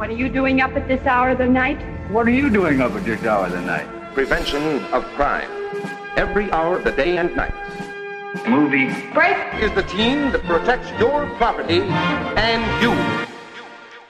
What are you doing up at this hour of the night? What are you doing up at this hour of the night? Prevention of crime. Every hour of the day and night. Movie. Break! Is the team that protects your property and you.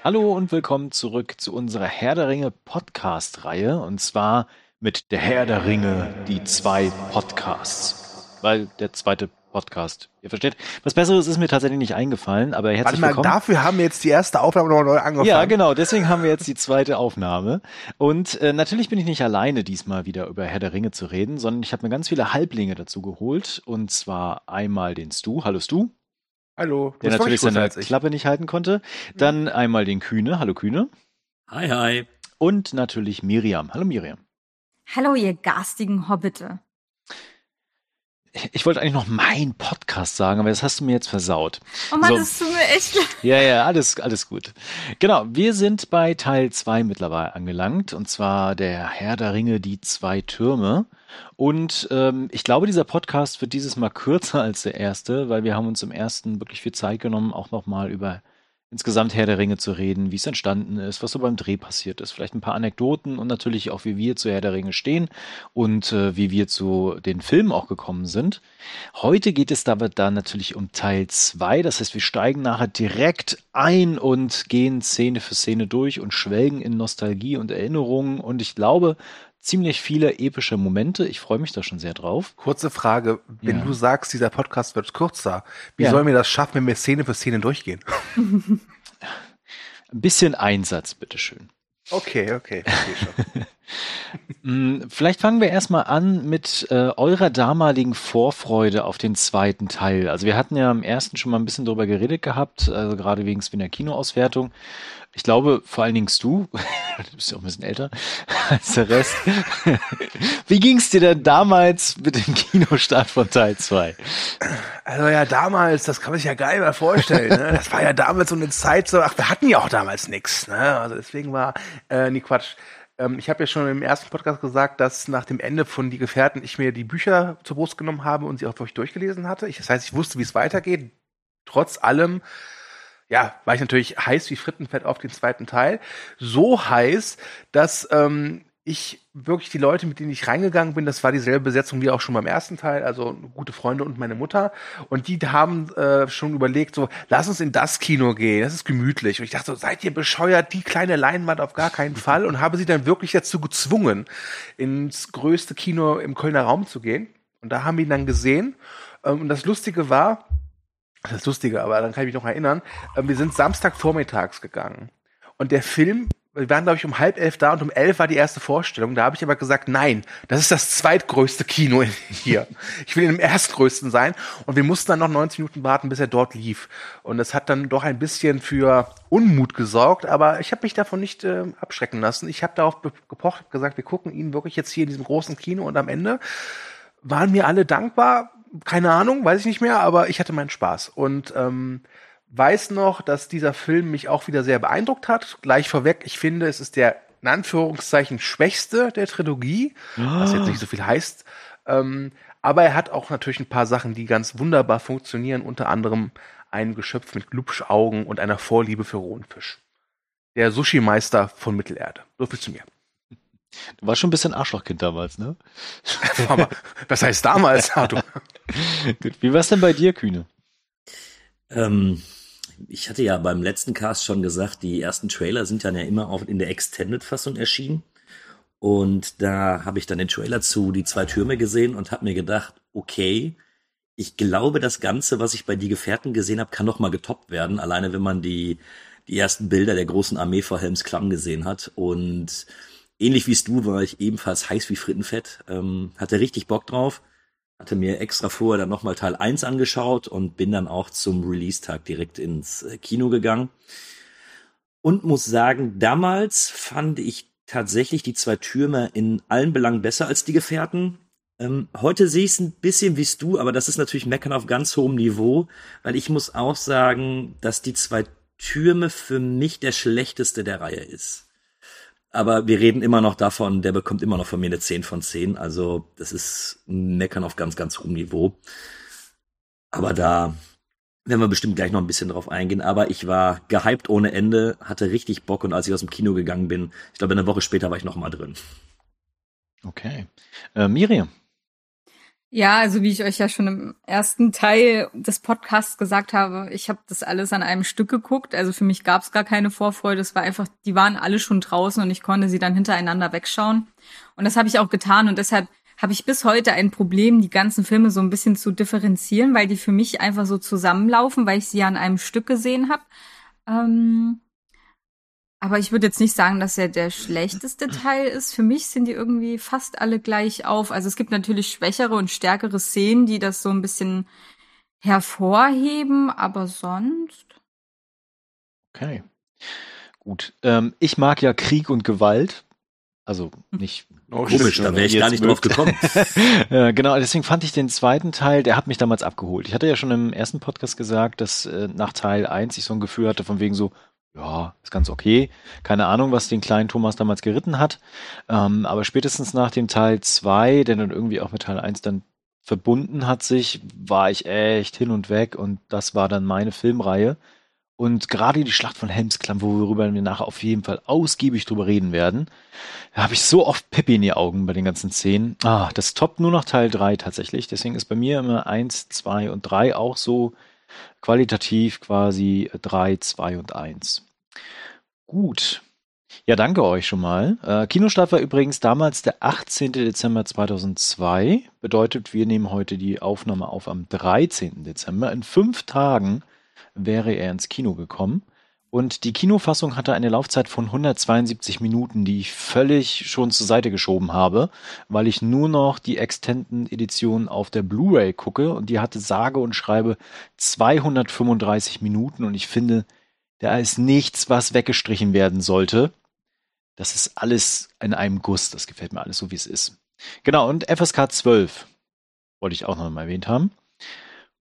Hallo und willkommen zurück zu unserer Herr der Ringe Podcast-Reihe und zwar mit der Herr der Ringe, die zwei Podcasts. Weil der zweite Podcast, ihr versteht. Was Besseres ist mir tatsächlich nicht eingefallen, aber herzlich Warte mal, willkommen. dafür haben wir jetzt die erste Aufnahme noch neu angefangen. Ja, genau, deswegen haben wir jetzt die zweite Aufnahme. Und äh, natürlich bin ich nicht alleine diesmal wieder über Herr der Ringe zu reden, sondern ich habe mir ganz viele Halblinge dazu geholt. Und zwar einmal den Stu. Hallo Stu. Hallo. Der natürlich seine. Klappe nicht halten konnte. Dann einmal den Kühne. Hallo Kühne. Hi, hi. Und natürlich Miriam. Hallo Miriam. Hallo, ihr garstigen Hobbite. Ich wollte eigentlich noch mein Podcast sagen, aber das hast du mir jetzt versaut. Oh Mann, So. das tut mir echt leid. Ja, ja, alles, alles gut. Genau, wir sind bei Teil 2 mittlerweile angelangt, und zwar der Herr der Ringe, die zwei Türme. Und ähm, ich glaube, dieser Podcast wird dieses Mal kürzer als der erste, weil wir haben uns im ersten wirklich viel Zeit genommen, auch nochmal über insgesamt Herr der Ringe zu reden, wie es entstanden ist, was so beim Dreh passiert ist, vielleicht ein paar Anekdoten und natürlich auch, wie wir zu Herr der Ringe stehen und äh, wie wir zu den Filmen auch gekommen sind. Heute geht es aber dann natürlich um Teil 2, das heißt, wir steigen nachher direkt ein und gehen Szene für Szene durch und schwelgen in Nostalgie und Erinnerungen. Und ich glaube, ziemlich viele epische Momente. Ich freue mich da schon sehr drauf. Kurze Frage, wenn Ja. du sagst, dieser Podcast wird kürzer, wie Ja. sollen wir das schaffen, wenn wir Szene für Szene durchgehen? Ein bisschen Einsatz, bitteschön. Okay, okay. Mm, Vielleicht fangen wir erstmal an mit äh, eurer damaligen Vorfreude auf den zweiten Teil. Also wir hatten ja im ersten schon mal ein bisschen drüber geredet gehabt, also gerade wegen Swinner Kinoauswertung. Ich glaube, vor allen Dingen du, du bist ja auch ein bisschen älter als der Rest. Wie ging's dir denn damals mit dem Kinostart von Teil 2? Also ja, damals, das kann man sich ja geil mal vorstellen. Ne? Das war ja damals so eine Zeit, so, ach, wir hatten ja auch damals nix. Ne? Also deswegen war, äh, nee, Quatsch. Ähm, ich habe ja schon im ersten Podcast gesagt, dass nach dem Ende von Die Gefährten ich mir die Bücher zur Brust genommen habe und sie auch wirklich durchgelesen hatte. Ich, das heißt, ich wusste, wie es weitergeht. Trotz allem, ja, war ich natürlich heiß wie Frittenfett auf den zweiten Teil. So heiß, dass ähm, ich wirklich die Leute, mit denen ich reingegangen bin, das war dieselbe Besetzung wie auch schon beim ersten Teil, also gute Freunde und meine Mutter. Und die haben äh, schon überlegt, so, lass uns in das Kino gehen, das ist gemütlich. Und ich dachte so, seid ihr bescheuert, die kleine Leinwand auf gar keinen Fall. Und habe sie dann wirklich dazu gezwungen, ins größte Kino im Kölner Raum zu gehen. Und da haben wir ihn dann gesehen. Ähm, und das Lustige war, das ist Lustige, aber dann kann ich mich noch erinnern, ähm, wir sind Samstag vormittags gegangen. Und der Film, wir waren, glaube ich, um halb elf da und um elf war die erste Vorstellung. Da habe ich aber gesagt, nein, das ist das zweitgrößte Kino hier. Ich will dem erstgrößten sein. Und wir mussten dann noch 90 Minuten warten, bis er dort lief. Und das hat dann doch ein bisschen für Unmut gesorgt, aber ich habe mich davon nicht äh, abschrecken lassen. Ich habe darauf gepocht, gesagt, wir gucken ihn wirklich jetzt hier in diesem großen Kino und am Ende waren mir alle dankbar. Keine Ahnung, weiß ich nicht mehr, aber ich hatte meinen Spaß. Und ähm, weiß noch, dass dieser Film mich auch wieder sehr beeindruckt hat. Gleich vorweg, ich finde, es ist der in Anführungszeichen schwächste der Trilogie, was jetzt nicht so viel heißt. Ähm, aber er hat auch natürlich ein paar Sachen, die ganz wunderbar funktionieren, unter anderem ein Geschöpf mit Glubschaugen und einer Vorliebe für rohen Fisch. Der Sushi-Meister von Mittelerde. So viel zu mir. Du warst schon ein bisschen Arschlochkind damals, ne? Was heißt damals, Arthur? Gut. Wie war's denn bei dir, Kühne? Ähm, ich hatte ja beim letzten Cast schon gesagt, die ersten Trailer sind dann ja immer auch in der Extended-Fassung erschienen. Und da habe ich dann den Trailer zu Die zwei Türme gesehen und habe mir gedacht, okay, ich glaube, das Ganze, was ich bei Die Gefährten gesehen habe, kann noch mal getoppt werden. Alleine wenn man die, die ersten Bilder der großen Armee vor Helmsklamm gesehen hat. Und ähnlich wie du war ich ebenfalls heiß wie Frittenfett. Ähm, hatte richtig Bock drauf. Hatte mir extra vorher dann nochmal Teil 1 angeschaut und bin dann auch zum Release-Tag direkt ins äh, Kino gegangen. Und muss sagen, damals fand ich tatsächlich die zwei Türme in allen Belangen besser als die Gefährten. Ähm, heute sehe ich es ein bisschen wie du, aber das ist natürlich Meckern auf ganz hohem Niveau, weil ich muss auch sagen, dass die zwei Türme für mich der schlechteste der Reihe ist. Aber wir reden immer noch davon, der bekommt immer noch von mir eine 10 von 10. Also das ist Meckern auf ganz, ganz hohem Niveau. Aber da werden wir bestimmt gleich noch ein bisschen drauf eingehen, aber ich war gehypt ohne Ende, hatte richtig Bock und als ich aus dem Kino gegangen bin, ich glaube eine Woche später war ich noch mal drin. Okay. Äh, Miriam. Ja, also wie ich euch ja schon im ersten Teil des Podcasts gesagt habe, ich habe das alles an einem Stück geguckt. Also für mich gab es gar keine Vorfreude. Es war einfach, die waren alle schon draußen und ich konnte sie dann hintereinander wegschauen. Und das habe ich auch getan und deshalb habe ich bis heute ein Problem, die ganzen Filme so ein bisschen zu differenzieren, weil die für mich einfach so zusammenlaufen, weil ich sie ja an einem Stück gesehen habe. Ähm, aber ich würde jetzt nicht sagen, dass er der schlechteste Teil ist. Für mich sind die irgendwie fast alle gleich auf. Also es gibt natürlich schwächere und stärkere Szenen, die das so ein bisschen hervorheben, aber sonst. Okay. Gut. Ähm, ich mag ja Krieg und Gewalt. Also nicht oh, komisch, da wäre ich gar nicht drauf gekommen. ja, genau, deswegen fand ich den zweiten Teil, der hat mich damals abgeholt. Ich hatte ja schon im ersten Podcast gesagt, dass äh, nach Teil 1 ich so ein Gefühl hatte, von wegen so, ja, ist ganz okay. Keine Ahnung, was den kleinen Thomas damals geritten hat. Ähm, aber spätestens nach dem Teil 2, der dann irgendwie auch mit Teil 1 dann verbunden hat sich, war ich echt hin und weg und das war dann meine Filmreihe. Und gerade die Schlacht von Helmsklamm, worüber wir nachher auf jeden Fall ausgiebig drüber reden werden, da habe ich so oft Pippi in die Augen bei den ganzen Szenen. Ah, das toppt nur noch Teil 3 tatsächlich. Deswegen ist bei mir immer 1, 2 und 3 auch so qualitativ quasi 3, 2 und 1. Gut. Ja, danke euch schon mal. Äh, Kinostart war übrigens damals der 18. Dezember 2002. Bedeutet, wir nehmen heute die Aufnahme auf am 13. Dezember. In fünf Tagen wäre er ins Kino gekommen. Und die Kinofassung hatte eine Laufzeit von 172 Minuten, die ich völlig schon zur Seite geschoben habe, weil ich nur noch die Extended Edition auf der Blu-ray gucke und die hatte sage und schreibe 235 Minuten und ich finde, da ist nichts, was weggestrichen werden sollte. Das ist alles in einem Guss. Das gefällt mir alles so, wie es ist. Genau, und FSK 12 wollte ich auch noch mal erwähnt haben.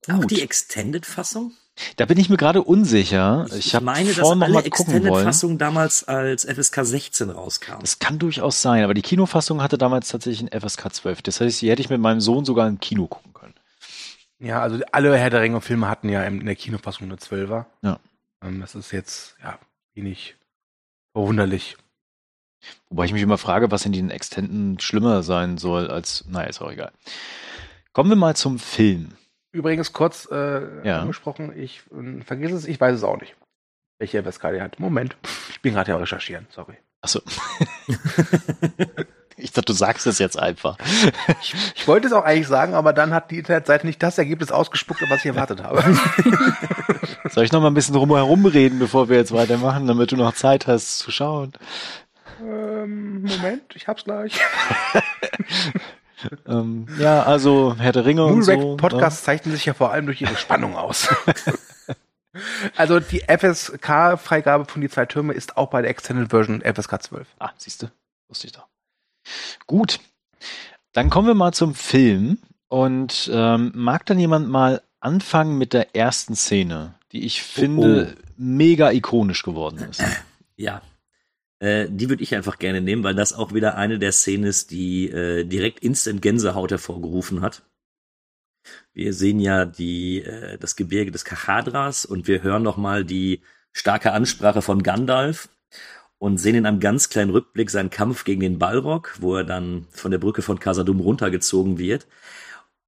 Auch die Extended-Fassung? Da bin ich mir gerade unsicher. Ich, ich habe meine, dass alle Extended-Fassungen damals als FSK 16 rauskamen. Das kann durchaus sein, aber die Kinofassung hatte damals tatsächlich ein FSK 12. Das heißt, die hätte ich mit meinem Sohn sogar im Kino gucken können. Ja, also alle Herr der Ringe-Filme hatten ja in der Kinofassung eine 12er. Ja. Ähm, das ist jetzt, ja, wenig verwunderlich. Wobei ich mich immer frage, was in den Extenden schlimmer sein soll als, naja, ist auch egal. Kommen wir mal zum Film. Übrigens kurz äh, ja. angesprochen, ich äh, vergiss es, ich weiß es auch nicht, welche die hat. Moment, ich bin gerade ja recherchieren, sorry. Achso. ich dachte, du sagst es jetzt einfach. ich, ich, wollte es auch eigentlich sagen, aber dann hat die Internetseite nicht das Ergebnis ausgespuckt, was ich erwartet habe. Soll ich noch mal ein bisschen drumherum reden, bevor wir jetzt weitermachen, damit du noch Zeit hast zu schauen? Ähm, Moment, ich hab's gleich. ähm, ja, also Herr der Ringe und so. Podcasts ne? zeichnen sich ja vor allem durch ihre Spannung aus. also die FSK-Freigabe von die zwei Türme ist auch bei der Extended Version FSK 12. Ah, siehst du, wusste ich doch. Gut, dann kommen wir mal zum Film und ähm, mag dann jemand mal anfangen mit der ersten Szene, die ich finde oh, oh. mega ikonisch geworden ist. Ja, äh, die würde ich einfach gerne nehmen, weil das auch wieder eine der Szenen ist, die äh, direkt instant Gänsehaut hervorgerufen hat. Wir sehen ja die, äh, das Gebirge des Kachadras und wir hören noch mal die starke Ansprache von Gandalf und sehen in einem ganz kleinen Rückblick seinen Kampf gegen den Balrog, wo er dann von der Brücke von Casadum runtergezogen wird.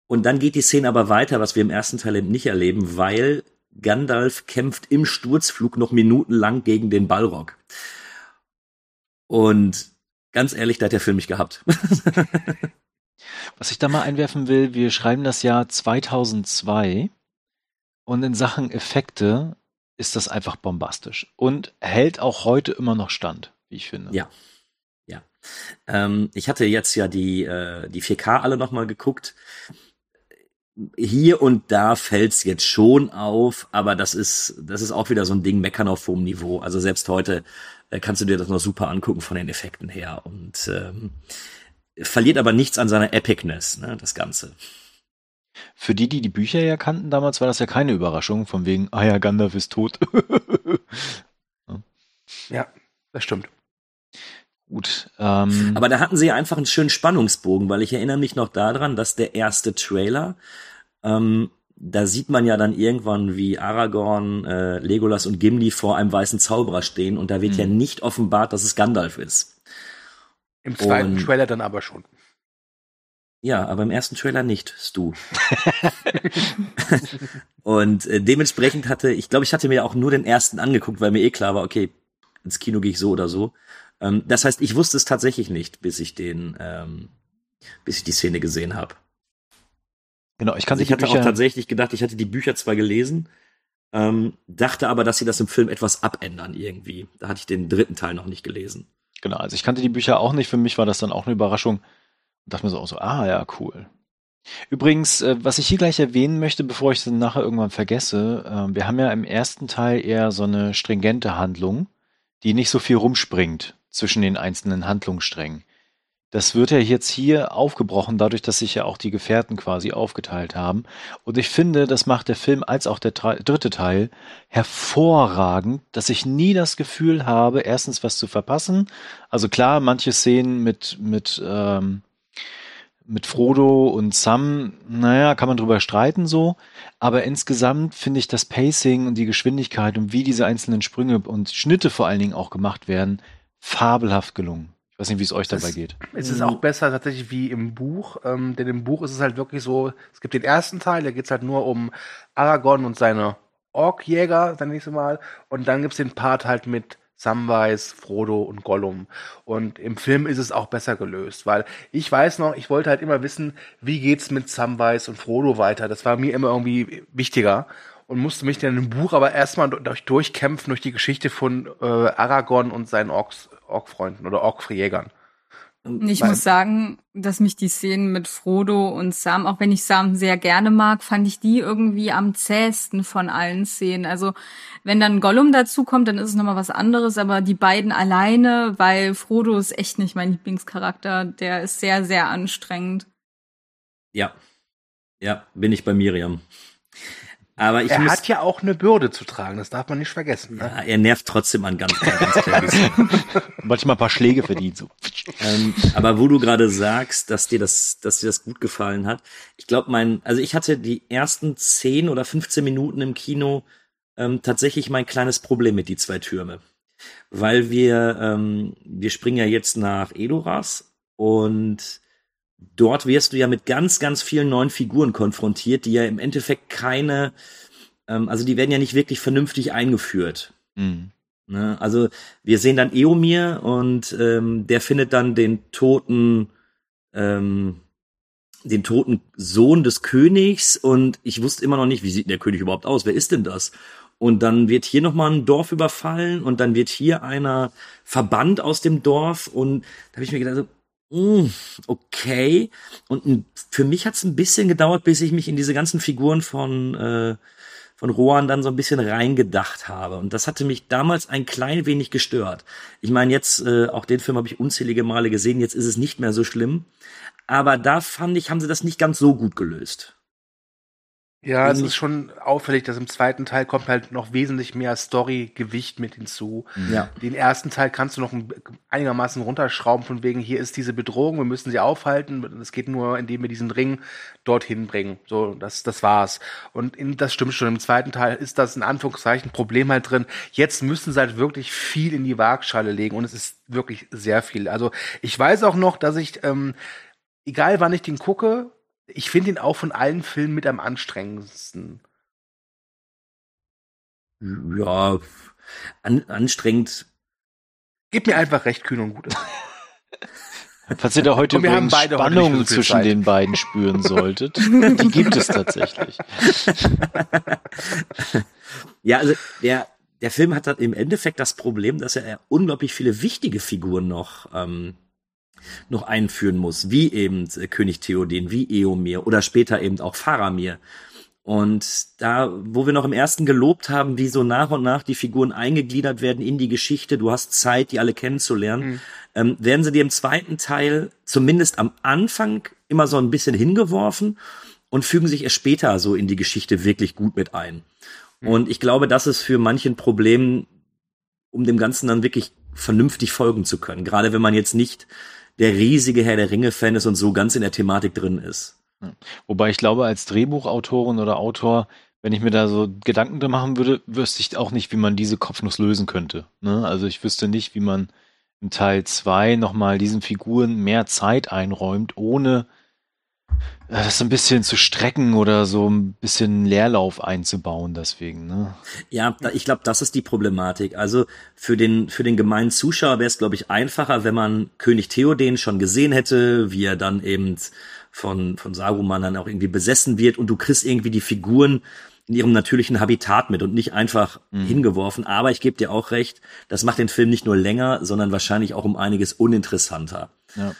Und dann geht die Szene aber weiter, was wir im ersten Teil eben nicht erleben, weil Gandalf kämpft im Sturzflug noch minutenlang gegen den Balrog. Und ganz ehrlich, da hat der Film mich gehabt. Was ich da mal einwerfen will, wir schreiben das Jahr 2002 und in Sachen Effekte ist das einfach bombastisch und hält auch heute immer noch stand, wie ich finde. Ja. Ja. Ähm, ich hatte jetzt ja die, äh, die 4K alle nochmal geguckt. Hier und da fällt's jetzt schon auf, aber das ist, das ist auch wieder so ein Ding, meckern auf hohem Niveau. Also selbst heute äh, kannst du dir das noch super angucken von den Effekten her und ähm, verliert aber nichts an seiner Epicness, ne, das Ganze. Für die, die die Bücher ja kannten damals, war das ja keine Überraschung, von wegen, ah ja, Gandalf ist tot. ja, das stimmt. Gut. Ähm, Aber da hatten sie ja einfach einen schönen Spannungsbogen, weil ich erinnere mich noch daran, dass der erste Trailer ähm, da sieht man ja dann irgendwann, wie Aragorn, äh, Legolas und Gimli vor einem weißen Zauberer stehen und da wird Mhm. ja nicht offenbart, dass es Gandalf ist. Im zweiten Und- Trailer dann aber schon. Ja, aber im ersten Trailer nicht, Stu. und äh, dementsprechend hatte, ich glaube, ich hatte mir auch nur den ersten angeguckt, weil mir eh klar war, okay, ins Kino gehe ich so oder so. Ähm, das heißt, ich wusste es tatsächlich nicht, bis ich den, ähm, bis ich die Szene gesehen habe. Genau, ich kann Also ich hatte auch tatsächlich gedacht, ich hatte die Bücher zwar gelesen, ähm, dachte aber, dass sie das im Film etwas abändern irgendwie. Da hatte ich den dritten Teil noch nicht gelesen. Genau, also ich kannte die Bücher auch nicht. Für mich war das dann auch eine Überraschung. Und dachte mir so auch so, ah ja, cool. Übrigens, äh, was ich hier gleich erwähnen möchte, bevor ich es dann nachher irgendwann vergesse, äh, wir haben ja im ersten Teil eher so eine stringente Handlung, die nicht so viel rumspringt zwischen den einzelnen Handlungssträngen. Das wird ja jetzt hier aufgebrochen, dadurch, dass sich ja auch die Gefährten quasi aufgeteilt haben. Und ich finde, das macht der Film als auch der dritte Teil hervorragend, dass ich nie das Gefühl habe, erstens was zu verpassen. Also klar, manche Szenen mit, mit, ähm, mit Frodo und Sam, naja, kann man drüber streiten so. Aber insgesamt finde ich das Pacing und die Geschwindigkeit und wie diese einzelnen Sprünge und Schnitte vor allen Dingen auch gemacht werden, fabelhaft gelungen. Ich weiß nicht, wie es euch dabei Das- geht. Es ist auch besser tatsächlich wie im Buch, ähm, denn im Buch ist es halt wirklich so, es gibt den ersten Teil, da geht es halt nur um Aragorn und seine Orkjäger, das nächste Mal, und dann gibt es den Part halt mit Samwise, Frodo und Gollum. Und im Film ist es auch besser gelöst, weil ich weiß noch, ich wollte halt immer wissen, wie geht's mit Samwise und Frodo weiter. Das war mir immer irgendwie wichtiger und musste mich dann im Buch aber erstmal durch, durchkämpfen durch die Geschichte von äh, Aragorn und seinen Orks, Orkfreunden oder Orkjägern. Ich muss sagen, dass mich die Szenen mit Frodo und Sam, auch wenn ich Sam sehr gerne mag, fand ich die irgendwie am zähesten von allen Szenen. Also wenn dann Gollum dazu kommt, dann ist es nochmal was anderes, aber die beiden alleine, weil Frodo ist echt nicht mein Lieblingscharakter, der ist sehr, sehr anstrengend. Ja. Ja, bin ich bei Miriam. Aber ich er muss, hat ja auch eine Bürde zu tragen, das darf man nicht vergessen. Ne? ja, er nervt trotzdem an ganz, ganz, ganz klein. Manchmal ein paar Schläge verdient. So. ähm, aber wo du gerade sagst, dass dir das, dass dir das gut gefallen hat, ich glaube, mein, also ich hatte die ersten 10 oder 15 Minuten im Kino ähm, tatsächlich mein kleines Problem mit die zwei Türme, weil wir, ähm, wir springen ja jetzt nach Edoras und dort wirst du ja mit ganz, ganz vielen neuen Figuren konfrontiert, die ja im Endeffekt keine, ähm, also die werden ja nicht wirklich vernünftig eingeführt. Mhm. Ne? Also wir sehen dann Eomir und ähm, der findet dann den toten, ähm, den toten Sohn des Königs und ich wusste immer noch nicht, wie sieht denn der König überhaupt aus? Wer ist denn das? Und dann wird hier nochmal ein Dorf überfallen und dann wird hier einer verbannt aus dem Dorf und da habe ich mir gedacht, so, mm, okay. Und für mich hat es ein bisschen gedauert, bis ich mich in diese ganzen Figuren von äh, von Rohan dann so ein bisschen reingedacht habe. Und das hatte mich damals ein klein wenig gestört. Ich meine, jetzt, äh, auch den Film habe ich unzählige Male gesehen, jetzt ist es nicht mehr so schlimm. Aber da fand ich, haben sie das nicht ganz so gut gelöst. Ja, es Irgendwie- ist schon auffällig, dass im zweiten Teil kommt halt noch wesentlich mehr Story-Gewicht mit hinzu. Ja. Den ersten Teil kannst du noch ein- einigermaßen runterschrauben, von wegen, hier ist diese Bedrohung, wir müssen sie aufhalten. Es geht nur, indem wir diesen Ring dorthin bringen. So, das, das war's. Und in, das stimmt schon. Im zweiten Teil ist das in Anführungszeichen Problem halt drin. Jetzt müssen sie halt wirklich viel in die Waagschale legen und es ist wirklich sehr viel. Also ich weiß auch noch, dass ich, ähm, egal wann ich den gucke, ich finde ihn auch von allen Filmen mit am anstrengendsten. Ja, an, anstrengend. Gib mir einfach recht, kühn und gut. Falls ihr da heute Und wir haben übrigens beide heute Spannungen nicht so zwischen Zeit. den beiden spüren solltet, die gibt es tatsächlich. Ja, also der, der Film hat dann im Endeffekt das Problem, dass er unglaublich viele wichtige Figuren noch, ähm, noch einführen muss, wie eben äh, König Theoden, wie Eomir oder später eben auch Faramir. Und da, wo wir noch im ersten gelobt haben, wie so nach und nach die Figuren eingegliedert werden in die Geschichte, du hast Zeit, die alle kennenzulernen, ähm, werden sie dir im zweiten Teil zumindest am Anfang immer so ein bisschen hingeworfen und fügen sich erst später so in die Geschichte wirklich gut mit ein. Und ich glaube, das ist für manchen Problem, um dem Ganzen dann wirklich vernünftig folgen zu können. Gerade wenn man jetzt nicht der riesige Herr der Ringe-Fan ist und so ganz in der Thematik drin ist. Wobei ich glaube, als Drehbuchautorin oder Autor, wenn ich mir da so Gedanken drin machen würde, wüsste ich auch nicht, wie man diese Kopfnuss lösen könnte. Ne? Also ich wüsste nicht, wie man in Teil 2 nochmal diesen Figuren mehr Zeit einräumt, ohne das so ein bisschen zu strecken oder so ein bisschen Leerlauf einzubauen deswegen. Ne? Ja, da, ich glaube, das ist die Problematik. Also für den für den gemeinen Zuschauer wäre es, glaube ich, einfacher, wenn man König Theoden schon gesehen hätte, wie er dann eben von von Saruman dann auch irgendwie besessen wird und du kriegst irgendwie die Figuren in ihrem natürlichen Habitat mit und nicht einfach mhm. hingeworfen. Aber ich gebe dir auch recht, das macht den Film nicht nur länger, sondern wahrscheinlich auch um einiges uninteressanter. Ja.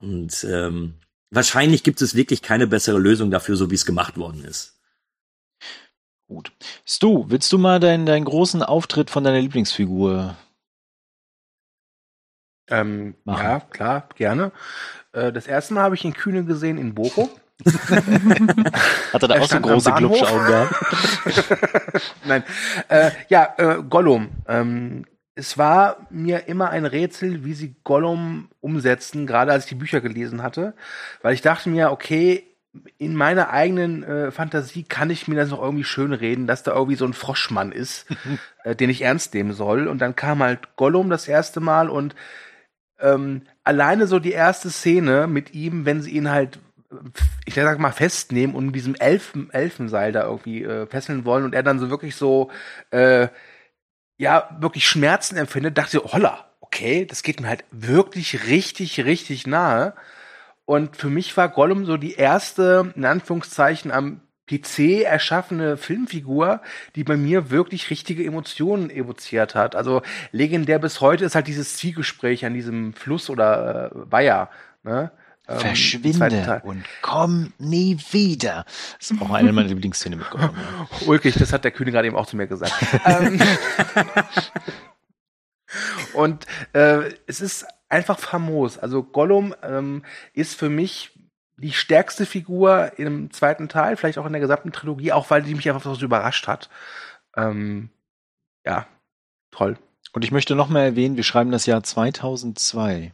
Und ähm, wahrscheinlich gibt es wirklich keine bessere Lösung dafür, so wie es gemacht worden ist. Gut. Stu, willst du mal deinen, deinen großen Auftritt von deiner Lieblingsfigur ähm, ja, klar, gerne. Äh, das erste Mal habe ich ihn Kühne gesehen in Bochum. Hat er da er auch so große Glubschaugen gehabt? Nein. Äh, ja, äh, Gollum. Ähm, es war mir immer ein Rätsel, wie sie Gollum umsetzen, gerade als ich die Bücher gelesen hatte. Weil ich dachte mir, okay, in meiner eigenen äh, Fantasie kann ich mir das noch irgendwie schön reden, dass da irgendwie so ein Froschmann ist, äh, den ich ernst nehmen soll. Und dann kam halt Gollum das erste Mal und ähm, alleine so die erste Szene mit ihm, wenn sie ihn halt ich sag mal, festnehmen und mit diesem Elfen, Elfenseil da irgendwie äh, fesseln wollen und er dann so wirklich so, äh, ja, wirklich Schmerzen empfindet, dachte holla, okay, das geht mir halt wirklich richtig, richtig nahe. Und für mich war Gollum so die erste, in Anführungszeichen, am PC erschaffene Filmfigur, die bei mir wirklich richtige Emotionen evoziert hat. Also legendär bis heute ist halt dieses Zielgespräch an diesem Fluss oder äh, Weiher. Ne? Ähm, Verschwinde und komm nie wieder. Das ist auch eine meiner Lieblingsszenen mit Gollum. Ja. Ulkig, das hat der König gerade eben auch zu mir gesagt. Ähm, und äh, es ist einfach famos. Also Gollum ähm, ist für mich die stärkste Figur im zweiten Teil, vielleicht auch in der gesamten Trilogie, auch weil die mich einfach so überrascht hat. Ähm, ja, toll. Und ich möchte noch mal erwähnen, wir schreiben das Jahr 2002.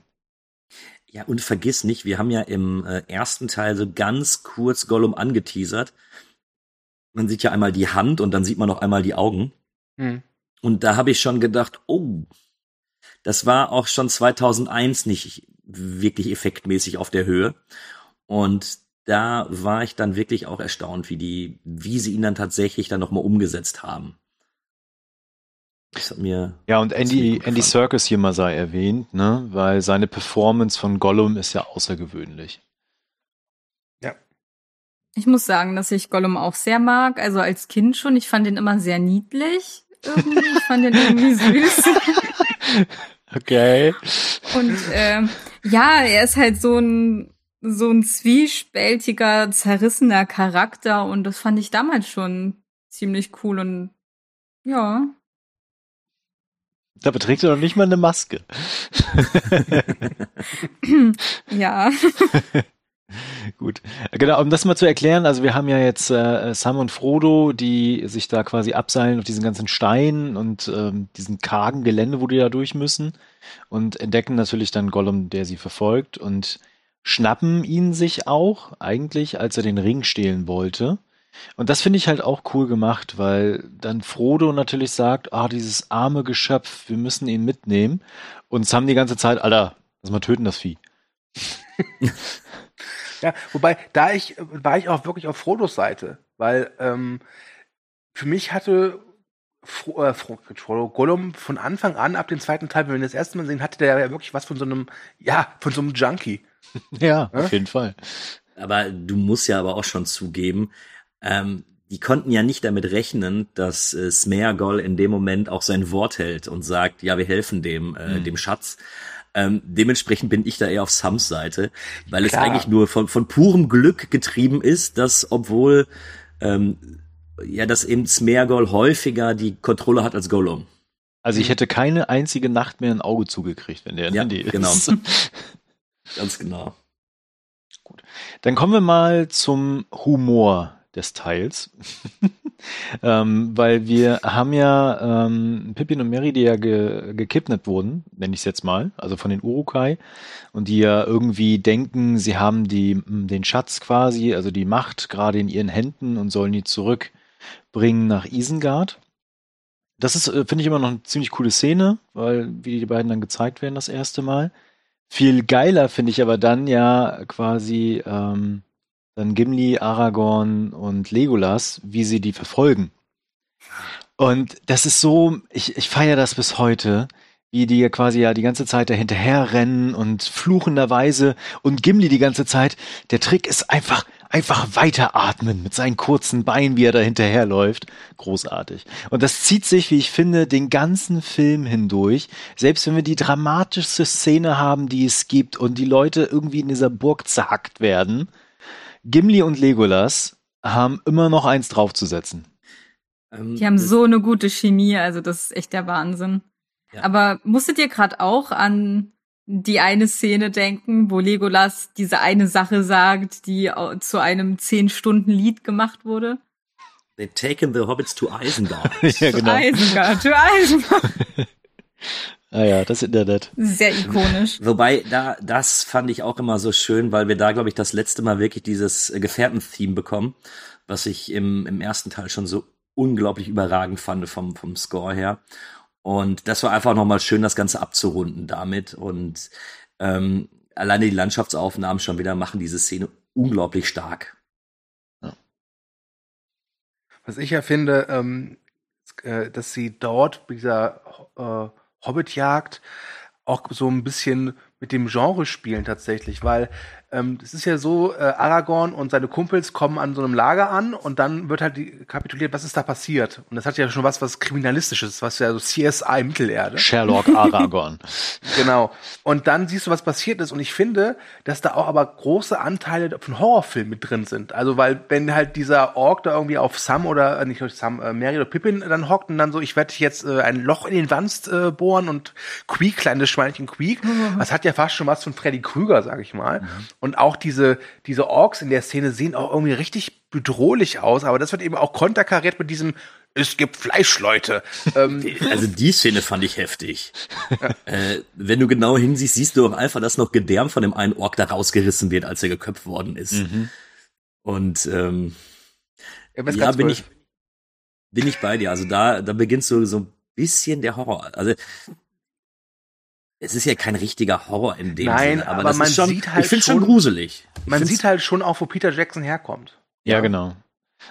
Ja, und vergiss nicht, wir haben ja im äh, ersten Teil so ganz kurz Gollum angeteasert. Man sieht ja einmal die Hand und dann sieht man noch einmal die Augen. Hm. Und da habe ich schon gedacht, oh, das war auch schon 2001 nicht wirklich effektmäßig auf der Höhe. Und da war ich dann wirklich auch erstaunt, wie die, wie sie ihn dann tatsächlich dann nochmal umgesetzt haben. Das hat mir. Ja, und Andy, Andy Serkis hier mal sei erwähnt, ne? Weil seine Performance von Gollum ist ja außergewöhnlich. Ja. Ich muss sagen, dass ich Gollum auch sehr mag. Also als Kind schon. Ich fand ihn immer sehr niedlich. Irgendwie. Ich fand ihn irgendwie süß. okay. Und ähm, ja, er ist halt so ein so ein zwiespältiger, zerrissener Charakter und das fand ich damals schon ziemlich cool und ja, da beträgt er noch nicht mal eine Maske. ja. Gut. Genau, um das mal zu erklären, also wir haben ja jetzt äh, Sam und Frodo, die sich da quasi abseilen auf diesen ganzen Steinen und ähm, diesen kargen Gelände, wo die da durch müssen und entdecken natürlich dann Gollum, der sie verfolgt und schnappen ihn sich auch eigentlich, als er den Ring stehlen wollte. Und das finde ich halt auch cool gemacht, weil dann Frodo natürlich sagt, ah, dieses arme Geschöpf, wir müssen ihn mitnehmen. Und Sam die ganze Zeit, Alter, lass mal töten das Vieh. ja, wobei, da ich, war ich auch wirklich auf Frodos Seite, weil ähm, für mich hatte Fro äh, Frodo Gollum von Anfang an, ab dem zweiten Teil, wenn wir das erste Mal sehen, hatte der ja wirklich was von so einem, ja, von so einem Junkie. Ja, ja? auf jeden Fall. Aber du musst ja aber auch schon zugeben, ähm, die konnten ja nicht damit rechnen, dass äh, Smeagol in dem Moment auch sein Wort hält und sagt, ja, wir helfen dem, äh, mhm. dem Schatz. Ähm, dementsprechend bin ich da eher auf Sams Seite, weil Klar. es eigentlich nur von, von purem Glück getrieben ist, dass obwohl ähm, ja, dass eben Smeagol häufiger die Kontrolle hat als Gollum. Also ich hätte keine einzige Nacht mehr ein Auge zugekriegt, wenn der in ja, Handy ist. Genau. Ganz genau. Gut. Dann kommen wir mal zum Humor des Teils. ähm, weil wir haben ja ähm, Pippin und Mary, die ja ge gekidnappt wurden, nenne ich es jetzt mal, also von den Urukai, und die ja irgendwie denken, sie haben die, den Schatz quasi, also die Macht gerade in ihren Händen und sollen die zurückbringen nach Isengard. Das ist, äh, finde ich, immer noch eine ziemlich coole Szene, weil wie die beiden dann gezeigt werden das erste Mal. Viel geiler finde ich aber dann ja quasi ähm, dann Gimli, Aragorn und Legolas, wie sie die verfolgen. Und das ist so, ich, ich feiere das bis heute, wie die ja quasi ja die ganze Zeit dahinterher rennen und fluchenderweise und Gimli die ganze Zeit. Der Trick ist einfach, einfach weiteratmen mit seinen kurzen Beinen, wie er da hinterherläuft. Großartig. Und das zieht sich, wie ich finde, den ganzen Film hindurch. Selbst wenn wir die dramatischste Szene haben, die es gibt und die Leute irgendwie in dieser Burg zerhackt werden, Gimli und Legolas haben immer noch eins draufzusetzen. Ähm, die haben so eine gute Chemie, also das ist echt der Wahnsinn. Ja. Aber musstet ihr gerade auch an die eine Szene denken, wo Legolas diese eine Sache sagt, die zu einem zehn Stunden Lied gemacht wurde? They've taken the hobbits to Isengard. ja, genau. To Isengard, to Isengard. Ah ja, das Internet. Sehr ikonisch. Wobei, da, das fand ich auch immer so schön, weil wir da, glaube ich, das letzte Mal wirklich dieses Gefährten-Theme bekommen, was ich im, im ersten Teil schon so unglaublich überragend fand vom, vom Score her. Und das war einfach nochmal schön, das Ganze abzurunden damit. Und ähm, alleine die Landschaftsaufnahmen schon wieder machen diese Szene unglaublich stark. Ja. Was ich ja finde, ähm, äh, dass sie dort dieser äh, Hobbitjagd auch so ein bisschen mit dem Genre spielen tatsächlich, weil ähm, es ist ja so, äh, Aragorn und seine Kumpels kommen an so einem Lager an und dann wird halt die, kapituliert, was ist da passiert. Und das hat ja schon was, was Kriminalistisches, was ja so CSI Mittelerde. Sherlock Aragorn. genau. Und dann siehst du, was passiert ist. Und ich finde, dass da auch aber große Anteile von Horrorfilmen mit drin sind. Also, weil wenn halt dieser Ork da irgendwie auf Sam oder, äh, nicht auf Sam, äh, Mary oder Pippin dann hockt und dann so, ich werde jetzt äh, ein Loch in den Wand äh, bohren und Queek, kleines Schweinchen Queek, mhm. das hat ja fast schon was von Freddy Krüger, sag ich mal. Mhm. Und auch diese, diese Orks in der Szene sehen auch irgendwie richtig bedrohlich aus, aber das wird eben auch konterkariert mit diesem es gibt Fleischleute. ähm, also die Szene fand ich heftig. äh, wenn du genau hinsiehst, siehst du auch einfach, dass noch Gedärm von dem einen Ork da rausgerissen wird, als er geköpft worden ist. Mhm. Und ähm, ja, ja bin ich bin ich bei dir. Also da da beginnt so so ein bisschen der Horror. Also es ist ja kein richtiger Horror in dem Nein, Sinne, aber, aber das man ist schon, sieht halt ich finde schon gruselig. Ich man sieht halt schon auch, wo Peter Jackson herkommt. Ja, ja. genau.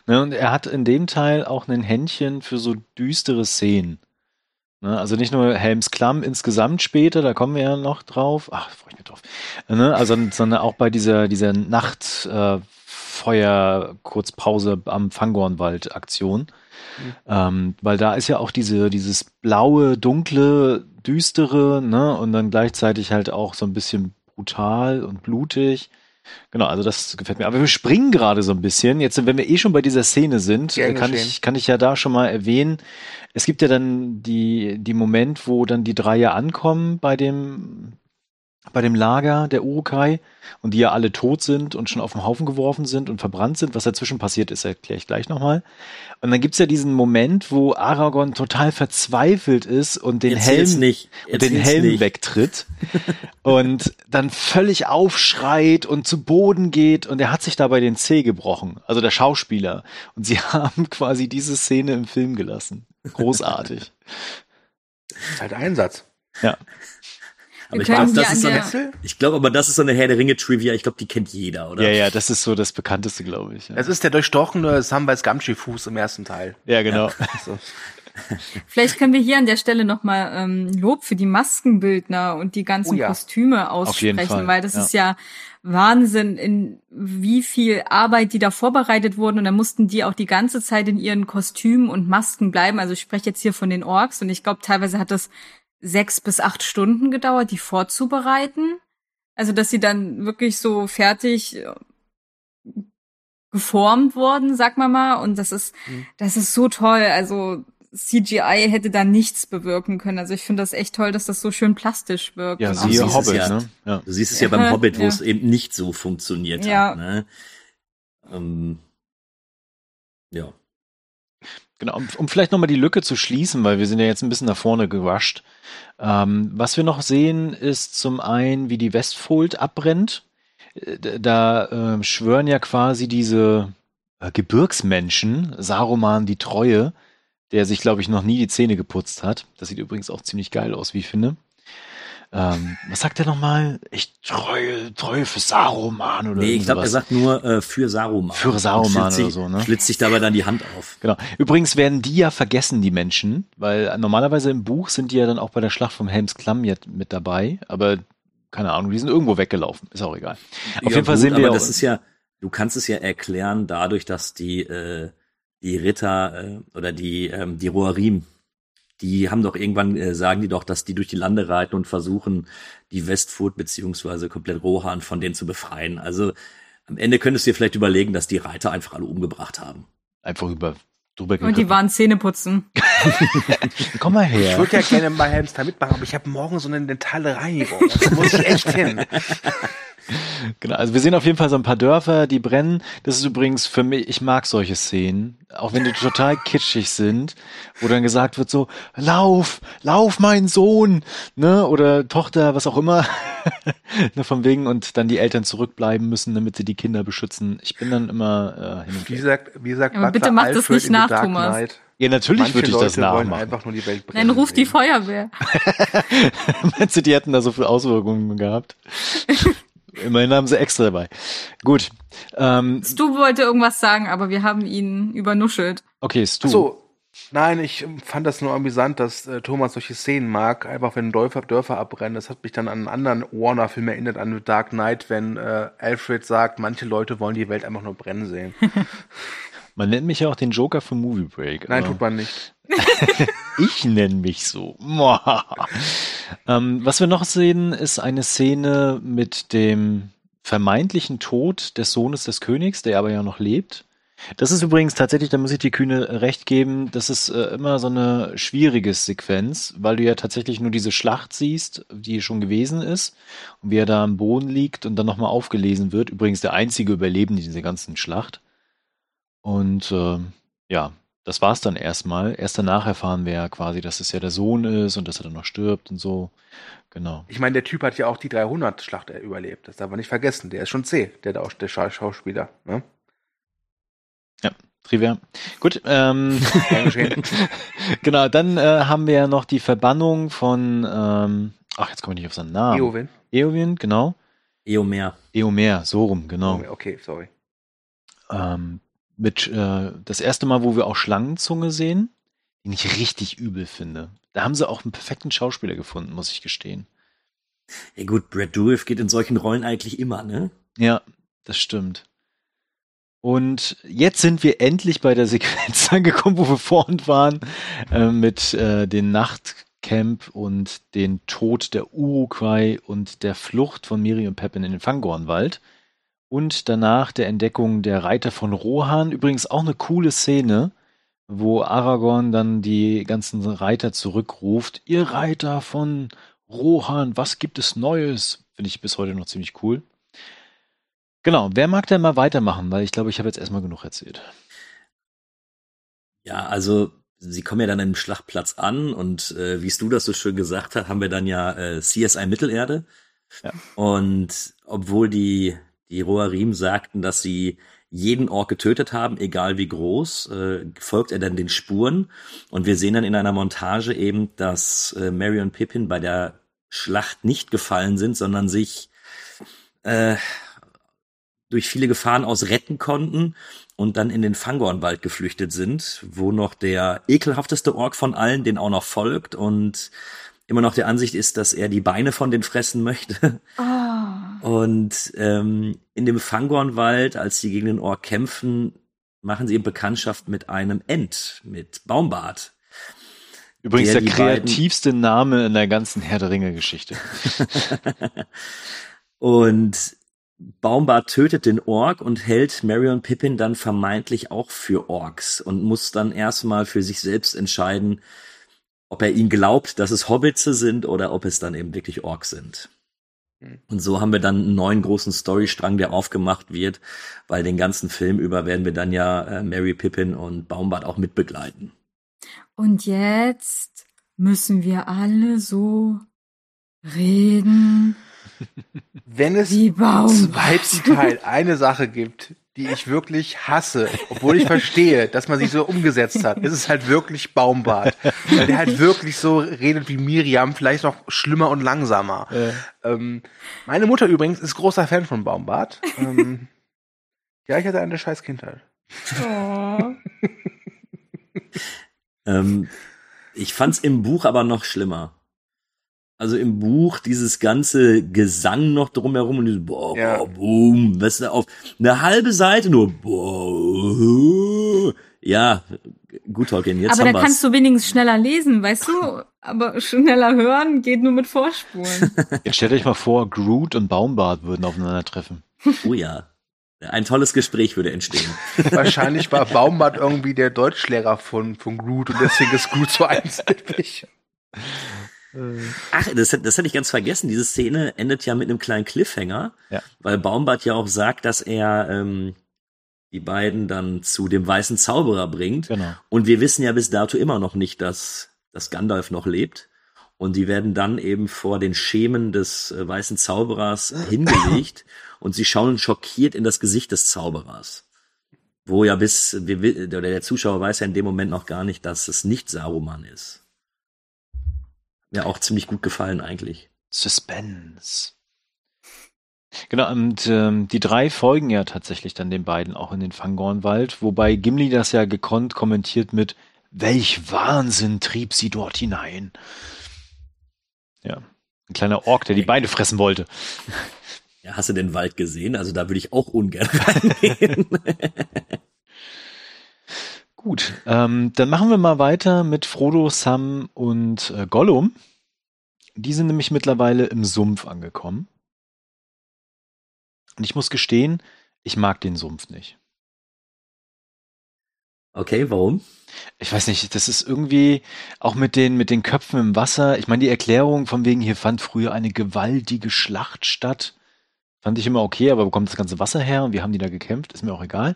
Ne, und er hat in dem Teil auch ein Händchen für so düstere Szenen. Ne, also nicht nur Helms Klamm insgesamt später, da kommen wir ja noch drauf. Ach, freue ich mich drauf. Ne, also, sondern auch bei dieser, dieser Nachtfeuer, äh, Kurzpause am Fangornwald-Aktion. Mhm. Ähm, weil da ist ja auch diese, dieses blaue, dunkle, düstere, ne, und dann gleichzeitig halt auch so ein bisschen brutal und blutig. Genau, also das gefällt mir. Aber wir springen gerade so ein bisschen. Jetzt, wenn wir eh schon bei dieser Szene sind, Gern kann ich, kann ich ja da schon mal erwähnen. Es gibt ja dann die, die Moment, wo dann die drei ja ankommen bei dem, bei dem Lager der Urukai und die ja alle tot sind und schon auf den Haufen geworfen sind und verbrannt sind. Was dazwischen passiert ist, erkläre ich gleich nochmal. Und dann gibt's ja diesen Moment, wo Aragorn total verzweifelt ist und den Helm, nicht. und den Helm nicht. wegtritt und dann völlig aufschreit und zu Boden geht und er hat sich dabei den Zeh gebrochen, also der Schauspieler. Und sie haben quasi diese Szene im Film gelassen. Großartig. Das ist halt Einsatz. Ja. Aber ich glaube, das ist so eine, ich glaube, aber das ist so eine Herr der Ringe Trivia. Ich glaube, die kennt jeder, oder? Ja, ja, das ist so das bekannteste, glaube ich. Ja. Es ist der durchstochene Samwise Gamgee Fuß im ersten Teil. Ja, genau. Ja. So. Vielleicht können wir hier an der Stelle nochmal ähm, Lob für die Maskenbildner und die ganzen oh ja. Kostüme aussprechen, weil das ja. ist ja Wahnsinn, in wie viel Arbeit die da vorbereitet wurden und dann mussten die auch die ganze Zeit in ihren Kostümen und Masken bleiben. Also ich spreche jetzt hier von den Orks und ich glaube, teilweise hat das sechs bis acht Stunden gedauert, die vorzubereiten. Also, dass sie dann wirklich so fertig äh, geformt wurden, sag mal mal. Und das ist, mhm. das ist so toll. Also, CGI hätte da nichts bewirken können. Also ich finde das echt toll, dass das so schön plastisch wirkt. Ja, siehe Hobbit, ja, ne? Ja. Du siehst es ja beim Hobbit, wo ja. es eben nicht so funktioniert ja. hat. Ne? Ähm, Ja. Genau, um, um vielleicht nochmal die Lücke zu schließen, weil wir sind ja jetzt ein bisschen nach vorne gerusht. Ähm, was wir noch sehen, ist zum einen, wie die Westfold abbrennt. Äh, Da äh, schwören ja quasi diese äh, Gebirgsmenschen, Saruman die Treue, der sich, glaube ich, noch nie die Zähne geputzt hat. Das sieht übrigens auch ziemlich geil aus, wie ich finde. Ähm, was sagt er nochmal? Ich treue, treue für Saruman oder Nee, ich glaube, er sagt nur äh, für Saruman. Für Saruman schlitzt oder sich- so, ne? Schlitzt sich dabei dann die Hand auf. Genau. Übrigens werden die ja vergessen, die Menschen, weil normalerweise im Buch sind die ja dann auch bei der Schlacht vom Helms Klamm jetzt mit dabei, aber keine Ahnung, die sind irgendwo weggelaufen, ist auch egal. Auf Ja, jeden Fall gut, sehen wir aber das ist ja, du kannst es ja erklären dadurch, dass die äh, die Ritter äh, oder die ähm, die Roarim, die haben doch irgendwann äh, sagen die doch, dass die durch die Lande reiten und versuchen, die Westfoot beziehungsweise komplett Rohan von denen zu befreien. Also am Ende könntest du dir vielleicht überlegen, dass die Reiter einfach alle umgebracht haben. einfach über drüber Und die waren Zähne putzen. Komm mal Ich her. würde ja gerne bei Hamster mitmachen, aber ich habe morgen so eine dentale Reinigung. Da muss ich echt hin. Genau, also wir sehen auf jeden Fall so ein paar Dörfer, die brennen. Das ist übrigens für mich, ich mag solche Szenen, auch wenn die total kitschig sind, wo dann gesagt wird so, lauf, lauf mein Sohn, ne, oder Tochter, was auch immer, ne, von wegen und dann die Eltern zurückbleiben müssen, damit sie die Kinder beschützen. Ich bin dann immer äh, hin und Wie sagt, wie sagt Aber bitte Butler mach das nicht nach, Thomas. Knight? Ja, natürlich Manche würde ich das Leute wollen nachmachen. einfach nur die Welt brennen. Dann ruft die. Feuerwehr. Meinst du, die hätten da so viele Auswirkungen gehabt? Immerhin haben sie extra dabei. Gut. Ähm, Stu wollte irgendwas sagen, aber wir haben ihn übernuschelt. okay, Stu. Ach so. Nein, ich fand das nur amüsant, dass äh, Thomas solche Szenen mag, einfach wenn Dörfer, Dörfer abbrennen. Das hat mich dann an einen anderen Warner-Film erinnert, an The Dark Knight, wenn äh, Alfred sagt, manche Leute wollen die Welt einfach nur brennen sehen. Man nennt mich ja auch den Joker für Movie Break. Nein, tut man nicht. Ich nenne mich so. Ähm, was wir noch sehen, ist eine Szene mit dem vermeintlichen Tod des Sohnes des Königs, der aber ja noch lebt. Das ist übrigens tatsächlich, da muss ich die Kühne recht geben, das ist äh, immer so eine schwierige Sequenz, weil du ja tatsächlich nur diese Schlacht siehst, die schon gewesen ist, und wie er da am Boden liegt und dann nochmal aufgelesen wird. Übrigens der einzige Überlebende dieser ganzen Schlacht. Und ähm, ja, das war's dann erstmal. Erst danach erfahren wir ja quasi, dass es ja der Sohn ist und dass er dann noch stirbt und so. Genau. Ich meine, der Typ hat ja auch die 300-Schlacht überlebt. Das darf man nicht vergessen. Der ist schon C, der, der, der Scha- Schauspieler. Ne? Trivia. Gut, ähm, genau, dann äh, haben wir ja noch die Verbannung von, ähm, ach, jetzt komme ich nicht auf seinen Namen. Eowyn. Eowyn, genau. Eomer. Eomer, so rum, genau. Okay, sorry. Ähm, mit äh, das erste Mal, wo wir auch Schlangenzunge sehen, den ich richtig übel finde. Da haben sie auch einen perfekten Schauspieler gefunden, muss ich gestehen. Ja gut, Brad Dourif geht in solchen Rollen eigentlich immer, ne? Ja, das stimmt. Und jetzt sind wir endlich bei der Sequenz angekommen, wo wir vorhin waren, äh, mit äh, dem Nachtcamp und den Tod der Uruguay und der Flucht von Miri und Pepin in den Fangornwald. Und danach der Entdeckung der Reiter von Rohan. Übrigens auch eine coole Szene, wo Aragorn dann die ganzen Reiter zurückruft. Ihr Reiter von Rohan, was gibt es Neues? Finde ich bis heute noch ziemlich cool. Genau, wer mag denn mal weitermachen? Weil ich glaube, ich habe jetzt erstmal genug erzählt. Ja, also sie kommen ja dann im Schlachtplatz an und äh, wie es du das so schön gesagt hast, haben wir dann ja äh, CSI Mittelerde. Ja. Und obwohl die, die Roarim sagten, dass sie jeden Ork getötet haben, egal wie groß, äh, folgt er dann den Spuren. Und wir sehen dann in einer Montage eben, dass äh, Mary und Pippin bei der Schlacht nicht gefallen sind, sondern sich äh, durch viele Gefahren aus retten konnten und dann in den Fangornwald geflüchtet sind, wo noch der ekelhafteste Ork von allen den auch noch folgt und immer noch der Ansicht ist, dass er die Beine von denen fressen möchte. Und ähm, in dem Fangornwald, als sie gegen den Ork kämpfen, machen sie eben Bekanntschaft mit einem Ent, mit Baumbart. Übrigens Der der, beiden- kreativste Name in der ganzen Herr der Ringe-Geschichte. Und Baumbart tötet den Ork und hält Marion Pippin dann vermeintlich auch für Orks und muss dann erstmal für sich selbst entscheiden, ob er ihn glaubt, dass es Hobbitze sind oder ob es dann eben wirklich Orks sind. Hm. Und so haben wir dann einen neuen großen Storystrang, der aufgemacht wird, weil den ganzen Film über werden wir dann ja äh, Mary Pippin und Baumbart auch mitbegleiten. Und jetzt müssen wir alle so reden. Wenn es Teil eine Sache gibt, die ich wirklich hasse, obwohl ich verstehe, dass man sie so umgesetzt hat, ist es halt wirklich Baumbart. Weil der halt wirklich so redet wie Miriam, vielleicht noch schlimmer und langsamer. Ähm, meine Mutter übrigens ist großer Fan von Baumbart. Ähm, ja, ich hatte eine scheiß Kindheit. Oh. Ähm, ich fand's im Buch aber noch schlimmer. Also im Buch dieses ganze Gesang noch drumherum und dieses boah, Ja. boah, boom, weißt du, auf eine halbe Seite nur boah, ja, gut, Tolkien, jetzt Aber haben da wir's. kannst du wenigstens schneller lesen, weißt du? Aber schneller hören geht nur mit Vorspulen. Jetzt stellt euch mal vor, Groot und Baumbart würden aufeinandertreffen. Oh ja. Ein tolles Gespräch würde entstehen. Wahrscheinlich war Baumbart irgendwie der Deutschlehrer von, von Groot und deswegen ist Groot so einsilbig. Ach, das, das hatte ich ganz vergessen. Diese Szene endet ja mit einem kleinen Cliffhanger, Ja. weil Baumbart ja auch sagt, dass er ähm, die beiden dann zu dem weißen Zauberer bringt. Genau. Und wir wissen ja bis dato immer noch nicht, dass, dass Gandalf noch lebt. Und die werden dann eben vor den Schemen des äh, weißen Zauberers hingelegt und sie schauen schockiert in das Gesicht des Zauberers. Wo ja bis, wir, der Zuschauer weiß ja in dem Moment noch gar nicht, dass es nicht Saruman ist. Mir auch ziemlich gut gefallen eigentlich. Suspense. Genau, und ähm, die drei folgen ja tatsächlich dann den beiden auch in den Fangornwald, wobei Gimli das ja gekonnt kommentiert mit Welch Wahnsinn trieb sie dort hinein. Ja, ein kleiner Ork, der die Beine fressen wollte. Ja, hast du den Wald gesehen? Also da würde ich auch ungern reingehen. Gut, ähm, dann machen wir mal weiter mit Frodo, Sam und äh, Gollum. Die sind nämlich mittlerweile im Sumpf angekommen. Und ich muss gestehen, ich mag den Sumpf nicht. okay, warum? Ich weiß nicht, das ist irgendwie auch mit den, mit den Köpfen im Wasser. Ich meine, die Erklärung von wegen, hier fand früher eine gewaltige Schlacht statt, fand ich immer okay, aber wo kommt das ganze Wasser her und wie haben die da gekämpft? Ist mir auch egal.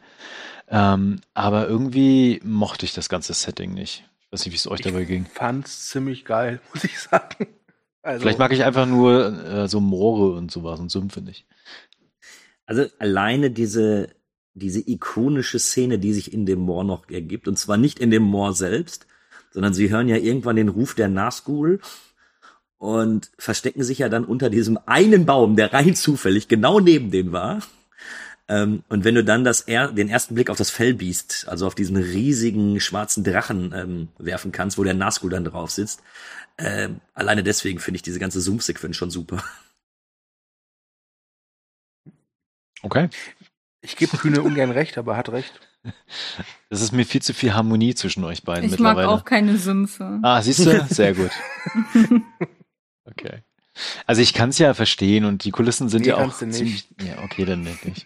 Ähm, aber irgendwie mochte ich das ganze Setting nicht. Ich weiß nicht, wie es euch dabei ging. Fand's ziemlich geil, muss ich sagen. Also, Vielleicht mag ich einfach nur äh, so Moore und sowas und Sümpfe nicht. Also alleine diese, diese ikonische Szene, die sich in dem Moor noch ergibt, und zwar nicht in dem Moor selbst, sondern sie hören ja irgendwann den Ruf der Nazgul und verstecken sich ja dann unter diesem einen Baum, der rein zufällig genau neben dem war. Ähm, und wenn du dann das er den ersten Blick auf das Fellbiest, also auf diesen riesigen schwarzen Drachen ähm, werfen kannst, wo der Nazgul dann drauf sitzt, ähm, alleine deswegen finde ich diese ganze Zoom-Sequenz schon super. Okay. ich gebe Kühne ungern recht, aber hat recht. Das ist mir viel zu viel Harmonie zwischen euch beiden Ich mag mittlerweile. auch keine Sümpfe. Ah, siehst du? Sehr gut. Okay. Also ich kann es ja verstehen und die Kulissen sind Nee, ja auch ziemlich. Ja, okay, dann nicht.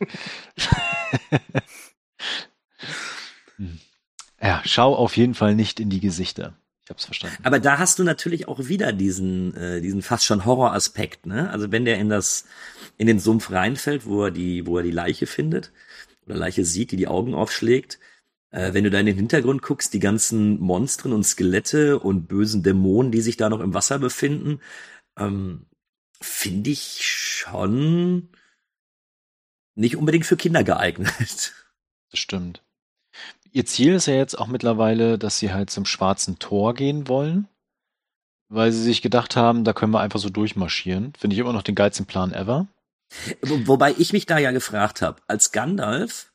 ja, schau auf jeden Fall nicht in die Gesichter. Ich hab's verstanden. Aber da hast du natürlich auch wieder diesen, äh, diesen fast schon Horroraspekt, ne? Also wenn der in das, in den Sumpf reinfällt, wo er die, wo er die Leiche findet oder Leiche sieht, die die Augen aufschlägt, äh, wenn du da in den Hintergrund guckst, die ganzen Monstren und Skelette und bösen Dämonen, die sich da noch im Wasser befinden, ähm, finde ich schon nicht unbedingt für Kinder geeignet. Das stimmt. Ihr Ziel ist ja jetzt auch mittlerweile, dass sie halt zum schwarzen Tor gehen wollen, weil sie sich gedacht haben, da können wir einfach so durchmarschieren. Finde ich immer noch den geilsten Plan ever. Wo, wobei ich mich da ja gefragt habe, als Gandalf,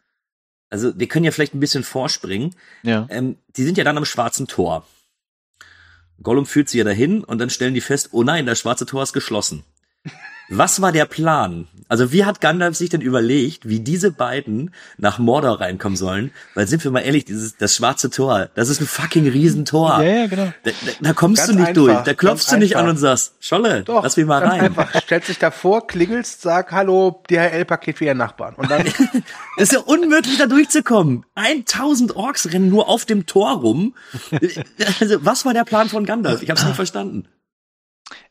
also wir können ja vielleicht ein bisschen vorspringen, Ja. ähm, die sind ja dann am schwarzen Tor. Gollum führt sie ja dahin und dann stellen die fest, oh nein, das schwarze Tor ist geschlossen. Was war der Plan? Also wie hat Gandalf sich denn überlegt, wie diese beiden nach Mordor reinkommen sollen? Weil sind wir mal ehrlich, dieses, das schwarze Tor, das ist ein fucking Riesentor. Ja, ja, genau. Da, da, da kommst Ganz du nicht einfach, durch. Da klopfst du nicht einfach. an und sagst, Scholle, Doch, lass mich mal rein. einfach. Stellt sich davor, klingelst, sag Hallo, DHL-Paket für Ihren Nachbarn. Und dann Es ist ja unmöglich, da durchzukommen. 1000 Orks rennen nur auf dem Tor rum. Also, was war der Plan von Gandalf? Ich hab's nicht verstanden.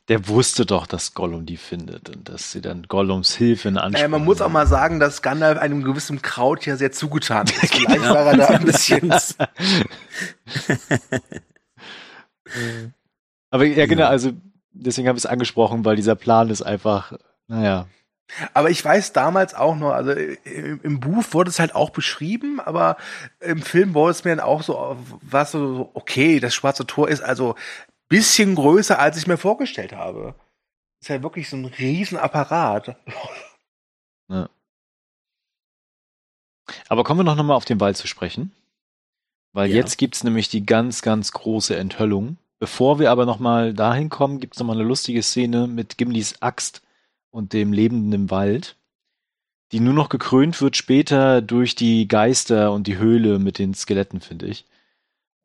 Der wusste doch, dass Gollum die findet und dass sie dann Gollums Hilfe in Anspruch Äh, man muss auch mal sagen, dass Gandalf einem gewissen Kraut ja sehr zugetan ist. Vielleicht Genau. war er da ein bisschen. Aber ja, genau, also deswegen habe ich es angesprochen, weil dieser Plan ist einfach, naja, Aber ich weiß damals auch noch, also äh, im im Buch wurde es halt auch beschrieben, aber im Film wurde es mir dann auch so, was so, okay, das schwarze Tor ist also bisschen größer, als ich mir vorgestellt habe. Ist ja wirklich so ein Riesenapparat. Aber kommen wir noch mal auf den Wald zu sprechen. Weil Ja. jetzt gibt's nämlich die ganz, ganz große Enthüllung. Bevor wir aber noch mal dahin kommen, gibt's noch mal eine lustige Szene mit Gimlis Axt und dem Lebenden im Wald, die nur noch gekrönt wird später durch die Geister und die Höhle mit den Skeletten, finde ich.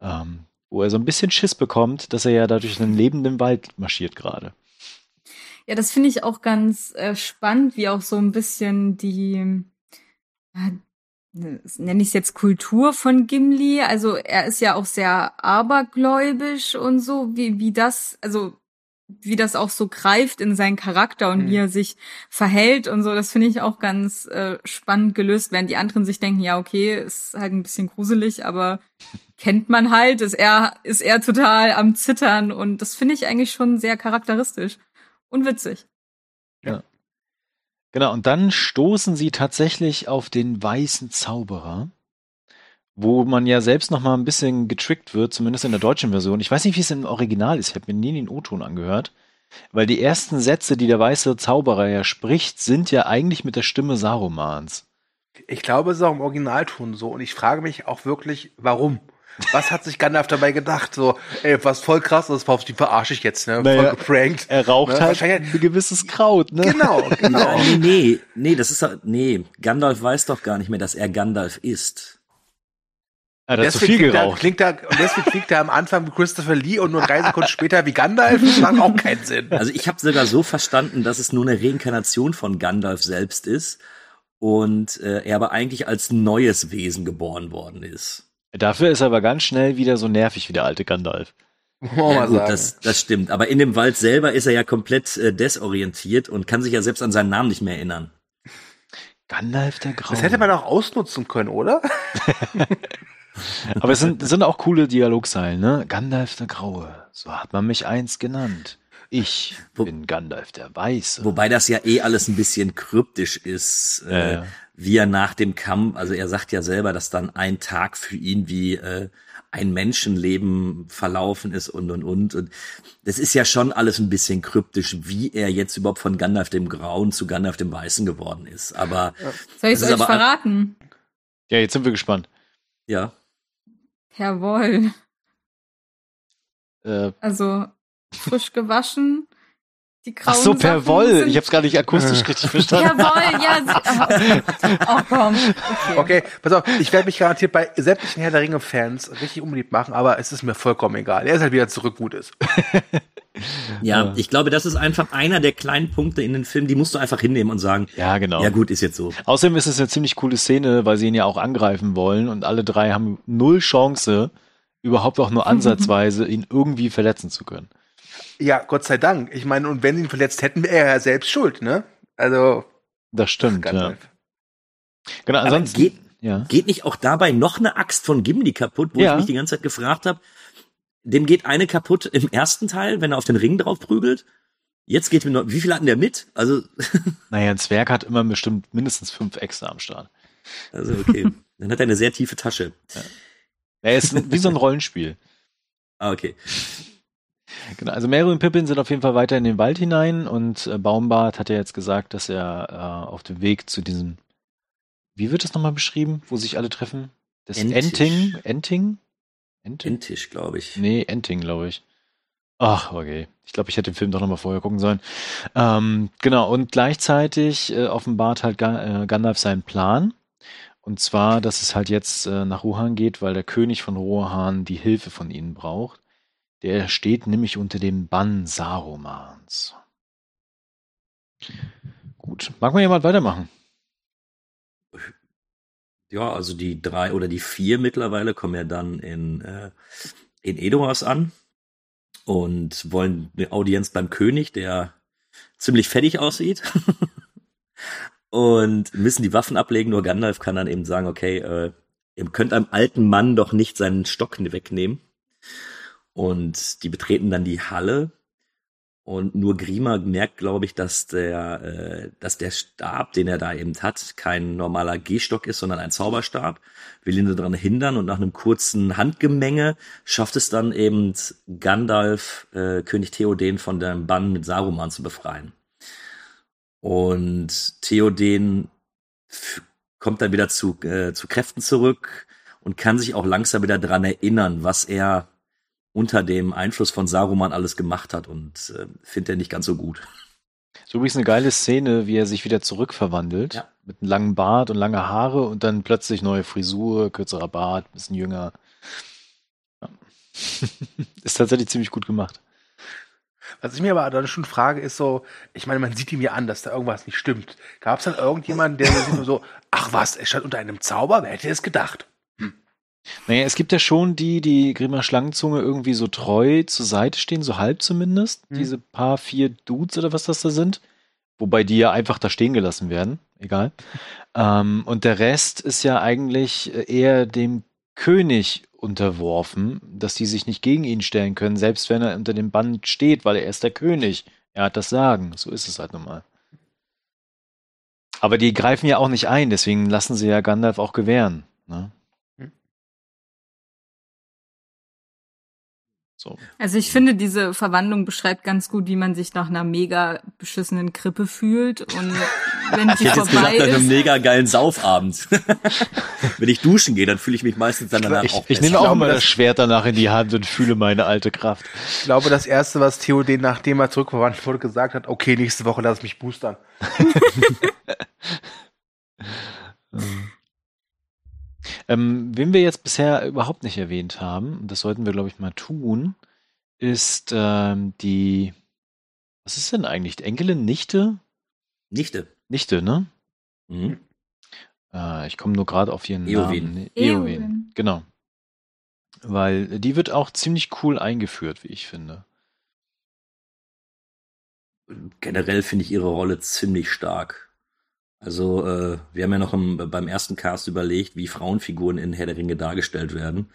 Ähm, wo er so ein bisschen Schiss bekommt, dass er ja dadurch einen lebenden Wald marschiert gerade. Ja, das finde ich auch ganz äh, spannend, wie auch so ein bisschen die, ja, nenne ich es jetzt Kultur von Gimli. Also er ist ja auch sehr abergläubisch und so, wie, wie das, also wie das auch so greift in seinen Charakter und Mhm. wie er sich verhält und so. Das finde ich auch ganz äh, spannend gelöst, während die anderen sich denken, ja, okay, ist halt ein bisschen gruselig, aber kennt man halt, ist er, ist er total am Zittern und das finde ich eigentlich schon sehr charakteristisch und witzig. Genau, und dann stoßen sie tatsächlich auf den weißen Zauberer, wo man ja selbst noch mal ein bisschen getrickt wird, zumindest in der deutschen Version. Ich weiß nicht, wie es im Original ist. Ich habe mir nie den O-Ton angehört, weil die ersten Sätze, die der weiße Zauberer ja spricht, sind ja eigentlich mit der Stimme Sarumans. Ich glaube, es ist auch im Originalton so. Und ich frage mich auch wirklich, warum? Was hat sich Gandalf dabei gedacht? So, ey, was voll krass, das war auf die verarsche ich jetzt, ne? Naja, voll geprankt. Er raucht Ne, halt wahrscheinlich- ein gewisses Kraut, ne? Genau, genau. Ja, nee, nee, nee, das ist doch- nee, Gandalf weiß doch gar nicht mehr, dass er Gandalf ist. Er hat zu Deswegen viel klingt er, geraucht. klingt er, und deswegen klingt er am Anfang wie Christopher Lee und nur drei Sekunden später wie Gandalf. Das macht auch keinen Sinn. Also ich habe sogar so verstanden, dass es nur eine Reinkarnation von Gandalf selbst ist und äh, er aber eigentlich als neues Wesen geboren worden ist. Dafür ist er aber ganz schnell wieder so nervig wie der alte Gandalf. Ja, gut, das, das stimmt. Aber in dem Wald selber ist er ja komplett äh, desorientiert und kann sich ja selbst an seinen Namen nicht mehr erinnern. Gandalf der Graue. das hätte man auch ausnutzen können, oder? Aber es sind, sind auch coole Dialogzeilen, ne? Gandalf der Graue, so hat man mich einst genannt. Ich Wo- bin Gandalf der Weiße. Wobei das ja eh alles ein bisschen kryptisch ist, äh, Ja, ja. Wie er nach dem Kampf, also er sagt ja selber, dass dann ein Tag für ihn wie äh, ein Menschenleben verlaufen ist und und und. Und das ist ja schon alles ein bisschen kryptisch, wie er jetzt überhaupt von Gandalf dem Grauen zu Gandalf dem Weißen geworden ist. Aber Soll ich Das es euch aber- verraten? Ja, jetzt sind wir gespannt. ja, Jawohl. Äh, Also frisch gewaschen. Die grauen ach so, per Woll. Ich habe es gar nicht akustisch richtig verstanden. Jawohl, ja. sie- Oh, oh komm. Okay. Okay, pass auf, ich werde mich garantiert bei sämtlichen Herr der Ringe-Fans richtig unbeliebt machen, aber es ist mir vollkommen egal. Er ist halt wieder zurück, gut ist. ja, Ja. ich glaube, das ist einfach einer der kleinen Punkte in den Film, die musst du einfach hinnehmen und sagen, Ja, genau. ja gut, ist jetzt so. Außerdem ist es eine ziemlich coole Szene, weil sie ihn ja auch angreifen wollen und alle drei haben null Chance, überhaupt auch nur ansatzweise ihn irgendwie verletzen zu können. Ja, Gott sei Dank. Ich meine, und wenn sie ihn verletzt hätten, wäre er ja selbst schuld, ne? Also, Das stimmt, ja. Gandalf. Genau, ansonsten. geht, ja. Geht nicht auch dabei noch eine Axt von Gimli kaputt, wo Ja. ich mich die ganze Zeit gefragt habe? Dem geht eine kaputt im ersten Teil, wenn er auf den Ring drauf prügelt. Jetzt geht mir noch, wie viel hatten der mit? Also, Naja, ein Zwerg hat immer bestimmt mindestens fünf Äxte am Start. also okay. Dann hat er eine sehr tiefe Tasche. Er ist wie so ein Rollenspiel. Ah, okay. Genau, also Mary und Pippin sind auf jeden Fall weiter in den Wald hinein und äh, Baumbart hat ja jetzt gesagt, dass er äh, auf dem Weg zu diesem, wie wird das nochmal beschrieben, wo sich alle treffen? Das Entisch. Enting? Enting? Enting? Endtisch, glaube ich. Nee, Enting, glaube ich. Ach, okay. Ich glaube, ich hätte den Film doch nochmal vorher gucken sollen. Ähm, genau, und gleichzeitig äh, offenbart halt Ga äh, Gandalf seinen Plan. Und zwar, dass es halt jetzt äh, nach Rohan geht, weil der König von Rohan die Hilfe von ihnen braucht. Der steht nämlich unter dem Bann Sarumans. Gut. Mag mal jemand weitermachen? Ja, also die drei oder die vier mittlerweile kommen ja dann in, äh, in Edoras an. und wollen eine Audienz beim König, der ziemlich fertig aussieht. und müssen die Waffen ablegen, nur Gandalf kann dann eben sagen, okay, äh, ihr könnt einem alten Mann doch nicht seinen Stock wegnehmen. Und die betreten dann die Halle und nur Grima merkt, glaube ich, dass der, äh, dass der Stab, den er da eben hat, kein normaler Gehstock ist, sondern ein Zauberstab. Will ihn daran hindern und nach einem kurzen Handgemenge schafft es dann eben Gandalf, äh, König Theoden von dem Bann mit Saruman zu befreien. Und Theoden kommt dann wieder zu, äh, zu Kräften zurück und kann sich auch langsam wieder dran erinnern, was er unter dem Einfluss von Saruman alles gemacht hat und äh, findet er nicht ganz so gut. So übrigens eine geile Szene, wie er sich wieder zurückverwandelt. Ja. Mit einem langen Bart und lange Haare und dann plötzlich neue Frisur, kürzerer Bart, bisschen jünger. Ja. ist tatsächlich ziemlich gut gemacht. Was ich mir aber dann schon frage, ist so, ich meine, man sieht ihm ja an, dass da irgendwas nicht stimmt. Gab es dann irgendjemanden, der sich so, ach was, er stand unter einem Zauber? Wer hätte es gedacht? Naja, es gibt ja schon die, die Grimmer Schlangenzunge irgendwie so treu zur Seite stehen, so halb zumindest. Mhm. Diese paar, vier Dudes oder was das da sind. Wobei die ja einfach da stehen gelassen werden. Egal. ähm, und der Rest ist ja eigentlich eher dem König unterworfen, dass die sich nicht gegen ihn stellen können, selbst wenn er unter dem Band steht, weil er ist der König. Er hat das Sagen. So ist es halt nun Aber die greifen ja auch nicht ein, deswegen lassen sie ja Gandalf auch gewähren. Ne? So. Also ich finde, diese Verwandlung beschreibt ganz gut, wie man sich nach einer mega beschissenen Krippe fühlt. Und wenn die ich hätte vorbei jetzt gesagt, ist, einem mega geilen Saufabend. wenn ich duschen gehe, dann fühle ich mich meistens dann danach ich, auch Ich nehme auch immer das Schwert danach in die Hand und fühle meine alte Kraft. Ich glaube, das erste, was Theo den, nachdem er zurückverwandelt wurde, gesagt hat, okay, nächste Woche lass mich boostern. Ähm, wen wir jetzt bisher überhaupt nicht erwähnt haben, und das sollten wir, glaube ich, mal tun, ist ähm, die, was ist denn eigentlich? Enkelin, Nichte? Nichte. Nichte, ne? Mhm. Äh, ich komme nur gerade auf ihren Eowyn. Namen. Eowyn. Genau. Weil die wird auch ziemlich cool eingeführt, wie ich finde. Generell finde ich ihre Rolle ziemlich stark. Also äh, wir haben ja noch im, beim ersten Cast überlegt, wie Frauenfiguren in Herr der Ringe dargestellt werden.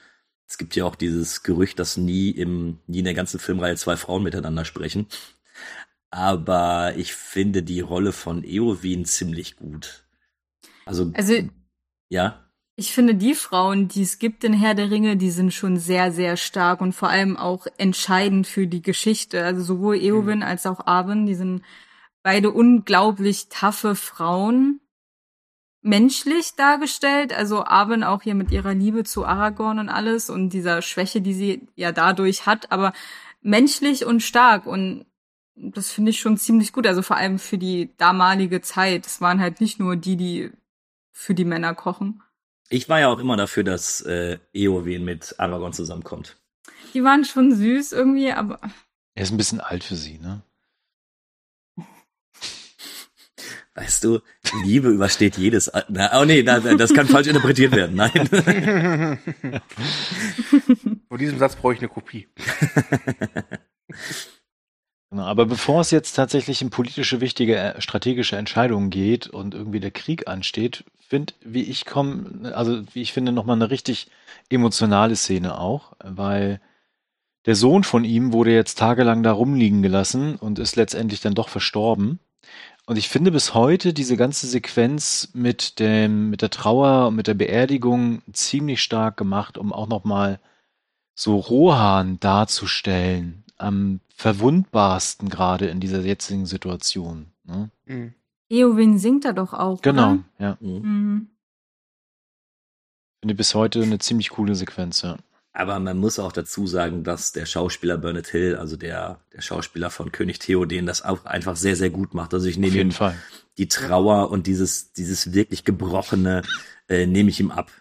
Es gibt ja auch dieses Gerücht, dass nie im nie in der ganzen Filmreihe zwei Frauen miteinander sprechen. Aber ich finde die Rolle von Eowyn ziemlich gut. Also, also ja. Ich finde, die Frauen, die es gibt in Herr der Ringe, die sind schon sehr, sehr stark und vor allem auch entscheidend für die Geschichte. Also sowohl Eowyn mhm. als auch Arwen, die sind beide unglaublich taffe Frauen menschlich dargestellt. Also Arwen auch hier mit ihrer Liebe zu Aragorn und alles und dieser Schwäche, die sie ja dadurch hat, aber menschlich und stark und das finde ich schon ziemlich gut. Also vor allem für die damalige Zeit. Es waren halt nicht nur die, die für die Männer kochen. Ich war ja auch immer dafür, dass äh, Eowyn mit Aragorn zusammenkommt. Die waren schon süß irgendwie, aber. Er ist ein bisschen alt für sie, ne? Weißt du, Liebe übersteht jedes. Na, oh nee, na, das kann falsch interpretiert werden. Nein. Von diesem Satz brauche ich eine Kopie. Genau, aber bevor es jetzt tatsächlich in politische, wichtige, äh, strategische Entscheidungen geht und irgendwie der Krieg ansteht, finde, wie ich komme, also wie ich finde, nochmal eine richtig emotionale Szene auch, weil der Sohn von ihm wurde jetzt tagelang da rumliegen gelassen und ist letztendlich dann doch verstorben. Und ich finde bis heute diese ganze Sequenz mit dem, mit der Trauer und mit der Beerdigung ziemlich stark gemacht, um auch nochmal so Rohan darzustellen. Am verwundbarsten gerade in dieser jetzigen Situation. Ne? Mhm. Eowyn singt da doch auch. Genau, oder? ja. Mhm. Finde bis heute eine ziemlich coole Sequenz, ja. Aber man muss auch dazu sagen, dass der Schauspieler Bernard Hill, also der, der Schauspieler von König Theoden, das auch einfach sehr, sehr gut macht. Also ich nehme ihm Fall. die Trauer und dieses, dieses wirklich Gebrochene, äh, nehme ich ihm ab.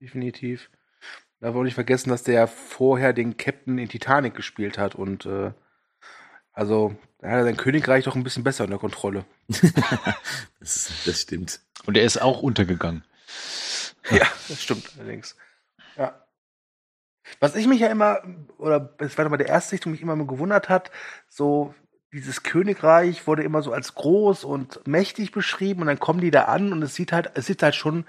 Definitiv. Da wollte ich vergessen, dass der vorher den Captain in Titanic gespielt hat und äh, also da hat er sein Königreich doch ein bisschen besser unter Kontrolle. das, das stimmt. Und er ist auch untergegangen. Ja, das stimmt allerdings. Ja. Was ich mich ja immer, oder es war mal der erste Sichtung, mich immer mal gewundert hat, so dieses Königreich wurde immer so als groß und mächtig beschrieben und dann kommen die da an und es sieht halt, es sieht halt schon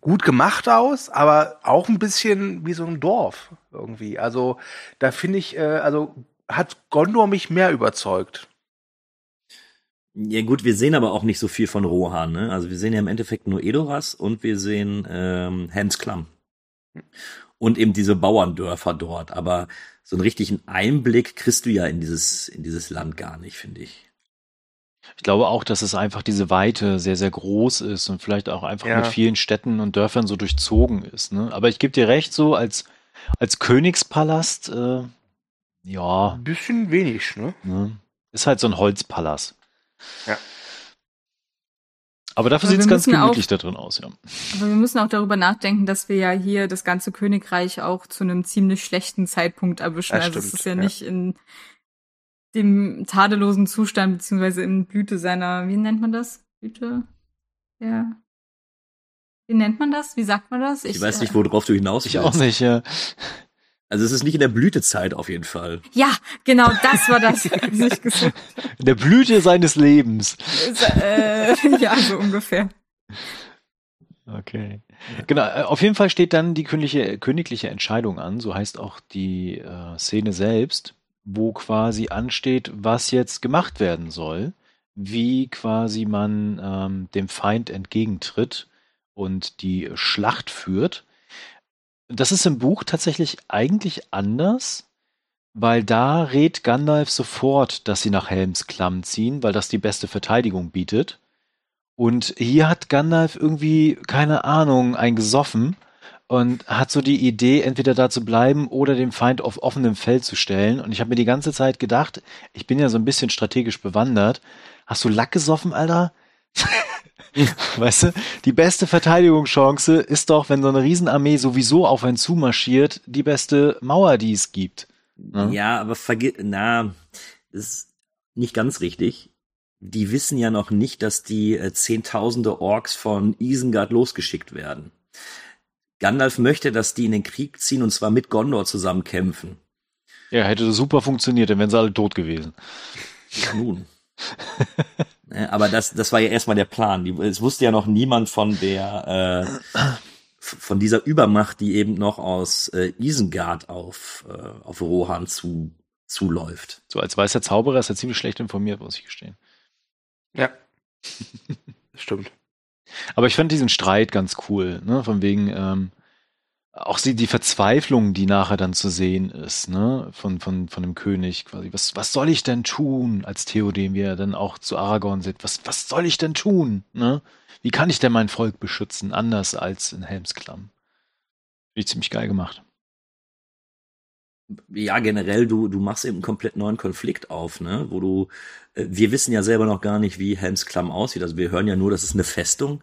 gut gemacht aus, aber auch ein bisschen wie so ein Dorf irgendwie. Also da finde ich, äh, also hat Gondor mich mehr überzeugt. Ja gut, wir sehen aber auch nicht so viel von Rohan. Ne? Also wir sehen ja im Endeffekt nur Edoras und wir sehen ähm, Hans Klamm. Und eben diese Bauerndörfer dort. Aber so einen richtigen Einblick kriegst du ja in dieses, in dieses Land gar nicht, finde ich. Ich glaube auch, dass es einfach diese Weite sehr, sehr groß ist und vielleicht auch einfach Ja. mit vielen Städten und Dörfern so durchzogen ist. Ne? Aber ich gebe dir recht, so als, als Königspalast, äh, ja, Ein bisschen wenig, ne? ne? ist halt so ein Holzpalast. Ja. Aber dafür sieht es ganz müssen auch- gemütlich da drin aus, ja. Aber wir müssen auch darüber nachdenken, dass wir ja hier das ganze Königreich auch zu einem ziemlich schlechten Zeitpunkt erwischen. Das also es stimmt, ist ja, ja. nicht in dem tadellosen Zustand, beziehungsweise in Blüte seiner, wie nennt man das? Blüte? Ja. Wie nennt man das? Wie sagt man das? Ich, weiß äh, nicht, worauf du hinaus Ich willst. auch nicht, ja. Also es ist nicht in der Blütezeit auf jeden Fall. Ja, genau, das war das, was ich gesagt In der Blüte seines Lebens. Äh, ja, so ungefähr. Okay. Genau, äh, auf jeden Fall steht dann die königliche, königliche Entscheidung an, so heißt auch die äh, Szene selbst, wo quasi ansteht, was jetzt gemacht werden soll, wie quasi man ähm, dem Feind entgegentritt und die Schlacht führt. Das ist im Buch tatsächlich eigentlich anders, weil da rät Gandalf sofort, dass sie nach Helms Klamm ziehen, weil das die beste Verteidigung bietet. Und hier hat Gandalf irgendwie, keine Ahnung, eingesoffen und hat so die Idee, entweder da zu bleiben oder den Feind auf offenem Feld zu stellen. Und ich habe mir die ganze Zeit gedacht, ich bin ja so ein bisschen strategisch bewandert. Hast du Lack gesoffen, Alter? weißt du, die beste Verteidigungschance ist doch, wenn so eine Riesenarmee sowieso auf einen zumarschiert, die beste Mauer, die es gibt. Ja. Ja, aber vergiss, na, das ist nicht ganz richtig. Die wissen ja noch nicht, dass die äh, Zehntausende Orks von Isengard losgeschickt werden. Gandalf möchte, dass die in den Krieg ziehen und zwar mit Gondor zusammen kämpfen. Ja, hätte super funktioniert, dann wären sie alle tot gewesen. Nun. Äh, Aber das, das war ja erstmal der Plan. Es wusste ja noch niemand von der, äh, von dieser Übermacht, die eben noch aus äh, Isengard auf, äh, auf Rohan zu, zuläuft. So als weißer Zauberer ist er ziemlich schlecht informiert, muss ich gestehen. Ja. Stimmt. Aber ich fand diesen Streit ganz cool, ne? Von wegen, ähm, auch die, die Verzweiflung, die nachher dann zu sehen ist, ne, von, von, von dem König quasi. Was, was soll ich denn tun, als Theoden, wie er dann auch zu Aragorn sagt, was, was soll ich denn tun, ne? Wie kann ich denn mein Volk beschützen, anders als in Helmsklamm? Finde ich ziemlich geil gemacht. ja, generell, du, du machst eben einen komplett neuen Konflikt auf, ne? Wo du, äh, wir wissen ja selber noch gar nicht, wie Helms Klamm aussieht. Also wir hören ja nur, das ist eine Festung,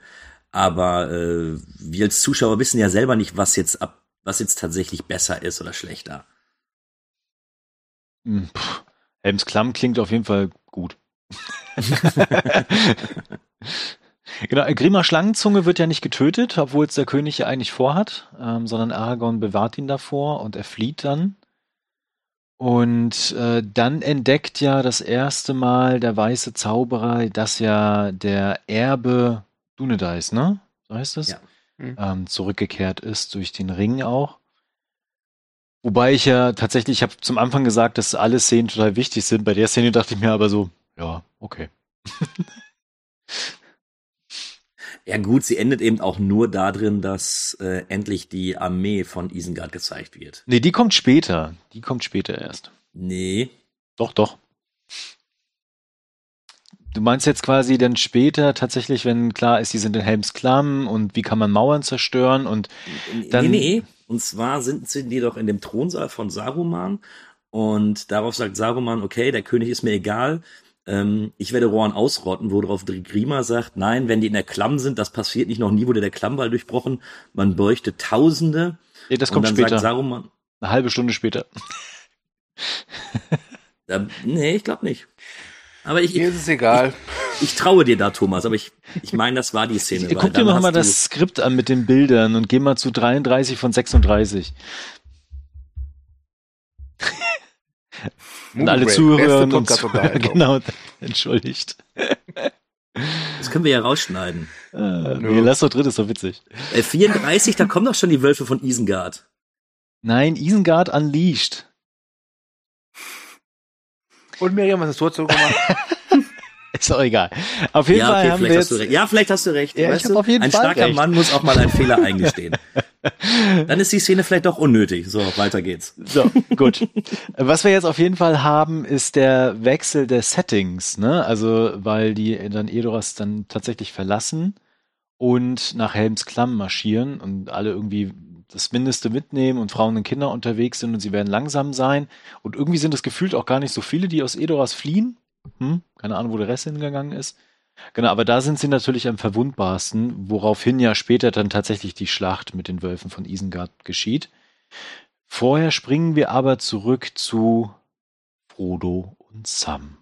aber äh, wir als Zuschauer wissen ja selber nicht, was jetzt ab, was jetzt tatsächlich besser ist oder schlechter. Hm, Puh. Helmsklamm klingt auf jeden Fall gut. Genau, Grima Schlangenzunge wird ja nicht getötet, obwohl es der König ja eigentlich vorhat, ähm, sondern Aragorn bewahrt ihn davor und er flieht dann. Und äh, dann entdeckt ja das erste Mal der weiße Zauberer, dass ja der Erbe Dunedain, ne? So heißt es? Ja. Mhm. Ähm, zurückgekehrt ist durch den Ring auch. Wobei ich ja tatsächlich, ich habe zum Anfang gesagt, dass alle Szenen total wichtig sind. Bei der Szene dachte ich mir aber so, ja, okay. Ja gut, sie endet eben auch nur darin, dass äh, endlich die Armee von Isengard gezeigt wird. Nee, die kommt später. Die kommt später erst. Nee, Doch, doch. Du meinst jetzt quasi dann später tatsächlich, wenn klar ist, die sind in Helms Klamm und wie kann man Mauern zerstören und Dann- nee, nee. Und zwar sind, sind die doch in dem Thronsaal von Saruman und darauf sagt Saruman, okay, der König ist mir egal, ähm, ich werde Rohan ausrotten, worauf Grima sagt, nein, wenn die in der Klamm sind, das passiert nicht, noch nie wurde der Klammwall durchbrochen, man bräuchte Tausende. nee, das und kommt dann später. sagt Saruman, Eine halbe Stunde später. nee, ich glaube nicht. Aber ich, Mir ist es egal. ich traue dir da, Thomas, aber ich, ich meine, das war die Szene. Guck dir dann noch hast mal du- das Skript an mit den Bildern und geh mal zu 33 von 36. Und alle beste und zu, Podcast-Unterhaltung. genau, entschuldigt. Das können wir ja rausschneiden. Äh, nee, lass doch drin, ist doch witzig. Äh, 34, da kommen doch schon die Wölfe von Isengard. Nein, Isengard Unleashed. Und Miriam, was hast du dazu gemacht? Ist auch egal. Auf jeden Ja, Fall okay, haben wir vielleicht hast jetzt, du recht. Ja, vielleicht hast du recht. Ja, ich weißt hab du? auf jeden Ein Fall starker recht. Mann muss auch mal einen Fehler eingestehen. Dann ist die Szene vielleicht doch unnötig. So, weiter geht's. So, gut. Was wir jetzt auf jeden Fall haben, ist der Wechsel der Settings, ne? Also, weil die dann Edoras dann tatsächlich verlassen und nach Helms Klamm marschieren und alle irgendwie das Mindeste mitnehmen und Frauen und Kinder unterwegs sind und sie werden langsam sein. Und irgendwie sind es gefühlt auch gar nicht so viele, die aus Edoras fliehen. Hm? Keine Ahnung, wo der Rest hingegangen ist. Genau, aber da sind sie natürlich am verwundbarsten, woraufhin ja später dann tatsächlich die Schlacht mit den Wölfen von Isengard geschieht. Vorher springen wir aber zurück zu Frodo und Sam.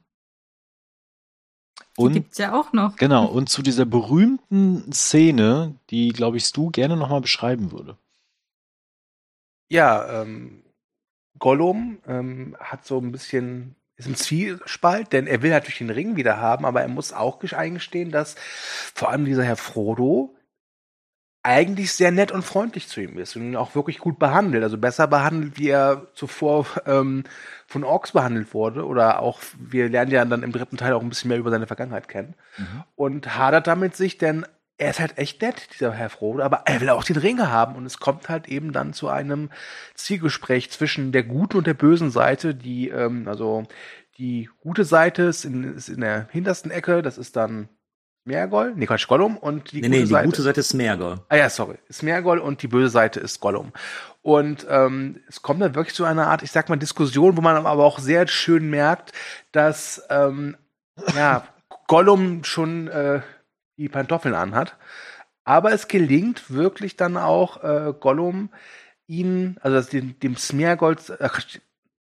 Die Und gibt's ja auch noch. genau, und zu dieser berühmten Szene, die, glaube ich, Stu gerne nochmal beschreiben würde. Ja, ähm, Gollum ähm, hat so ein bisschen ist im Zwiespalt, denn er will natürlich den Ring wieder haben, aber er muss auch eingestehen, dass vor allem dieser Herr Frodo eigentlich sehr nett und freundlich zu ihm ist und ihn auch wirklich gut behandelt, also besser behandelt, wie er zuvor ähm, von Orks behandelt wurde oder auch, wir lernen ja dann im dritten Teil auch ein bisschen mehr über seine Vergangenheit kennen und hadert damit sich, denn er ist halt echt nett, dieser Herr Frodo, aber er will auch den Ring haben und es kommt halt eben dann zu einem Zielgespräch zwischen der guten und der bösen Seite, die, ähm, also die gute Seite ist in, ist in der hintersten Ecke, das ist dann Smeargol, nee, Quatsch, Gollum und die Nee, gute nee, die Seite. gute Seite ist Smeargol. Ah ja, sorry. Smeargol und die böse Seite ist Gollum. Und ähm, es kommt dann wirklich zu einer Art, ich sag mal, Diskussion, wo man aber auch sehr schön merkt, dass ähm, ja, Gollum schon äh, die Pantoffeln anhat. Aber es gelingt wirklich dann auch äh, Gollum ihn, also dem, dem Smeargol, ach,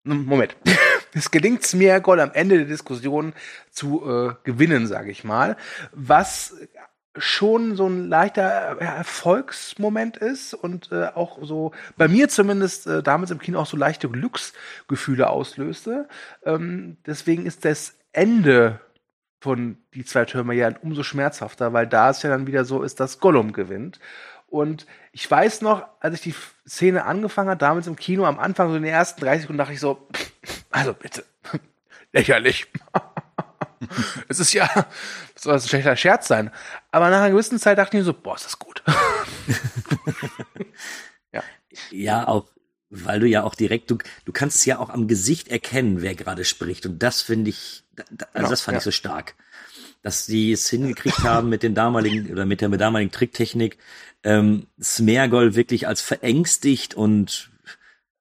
Moment. Es gelingt Smeargol am Ende der Diskussion zu äh, gewinnen, sage ich mal. Was schon so ein leichter äh, Erfolgsmoment ist und äh, auch so bei mir zumindest äh, damals im Kino auch so leichte Glücksgefühle auslöste. Ähm, deswegen ist das Ende von die zwei Türme ja umso schmerzhafter, weil da es ja dann wieder so ist, dass Gollum gewinnt. Und ich weiß noch, als ich die Szene angefangen hat, damals im Kino, am Anfang, so in den ersten 30 Sekunden, dachte ich so, also bitte, lächerlich. es ist ja, soll das ein schlechter Scherz sein. Aber nach einer gewissen Zeit dachte ich mir so, boah, ist das gut. Ja, auch, weil du ja auch direkt, du, du kannst es ja auch am Gesicht erkennen, wer gerade spricht. Und das finde ich, also Genau, das fand ja. ich so stark. Dass die es hingekriegt haben mit den damaligen, oder mit der damaligen Tricktechnik, ähm, Smeargol wirklich als verängstigt und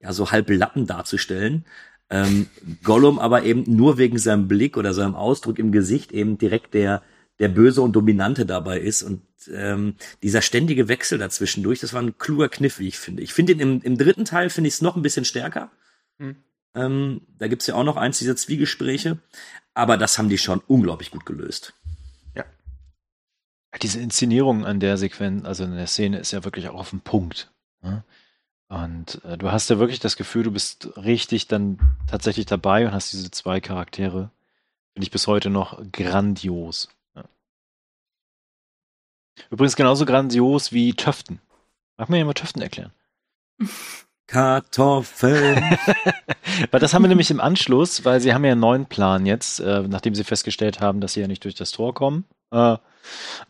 ja, so halb Lappen darzustellen. Ähm, Gollum aber eben nur wegen seinem Blick oder seinem Ausdruck im Gesicht eben direkt der, der Böse und Dominante dabei ist. Und ähm, dieser ständige Wechsel dazwischendurch, das war ein kluger Kniff, wie ich finde. Ich finde ihn im, im dritten Teil finde ich es noch ein bisschen stärker. Hm. Ähm, da gibt's ja auch noch eins dieser Zwiegespräche. Aber das haben die schon unglaublich gut gelöst. Diese Inszenierung an der Sequenz, also in der Szene, ist ja wirklich auch auf den Punkt. Ne? Und äh, du hast ja wirklich das Gefühl, du bist richtig dann tatsächlich dabei und hast diese zwei Charaktere. Finde ich bis heute noch grandios. Übrigens genauso grandios wie Töften. Mag mir ja mal Töften erklären. Kartoffeln. Weil das haben wir nämlich im Anschluss, weil sie haben ja einen neuen Plan jetzt, äh, nachdem sie festgestellt haben, dass sie ja nicht durch das Tor kommen. Äh,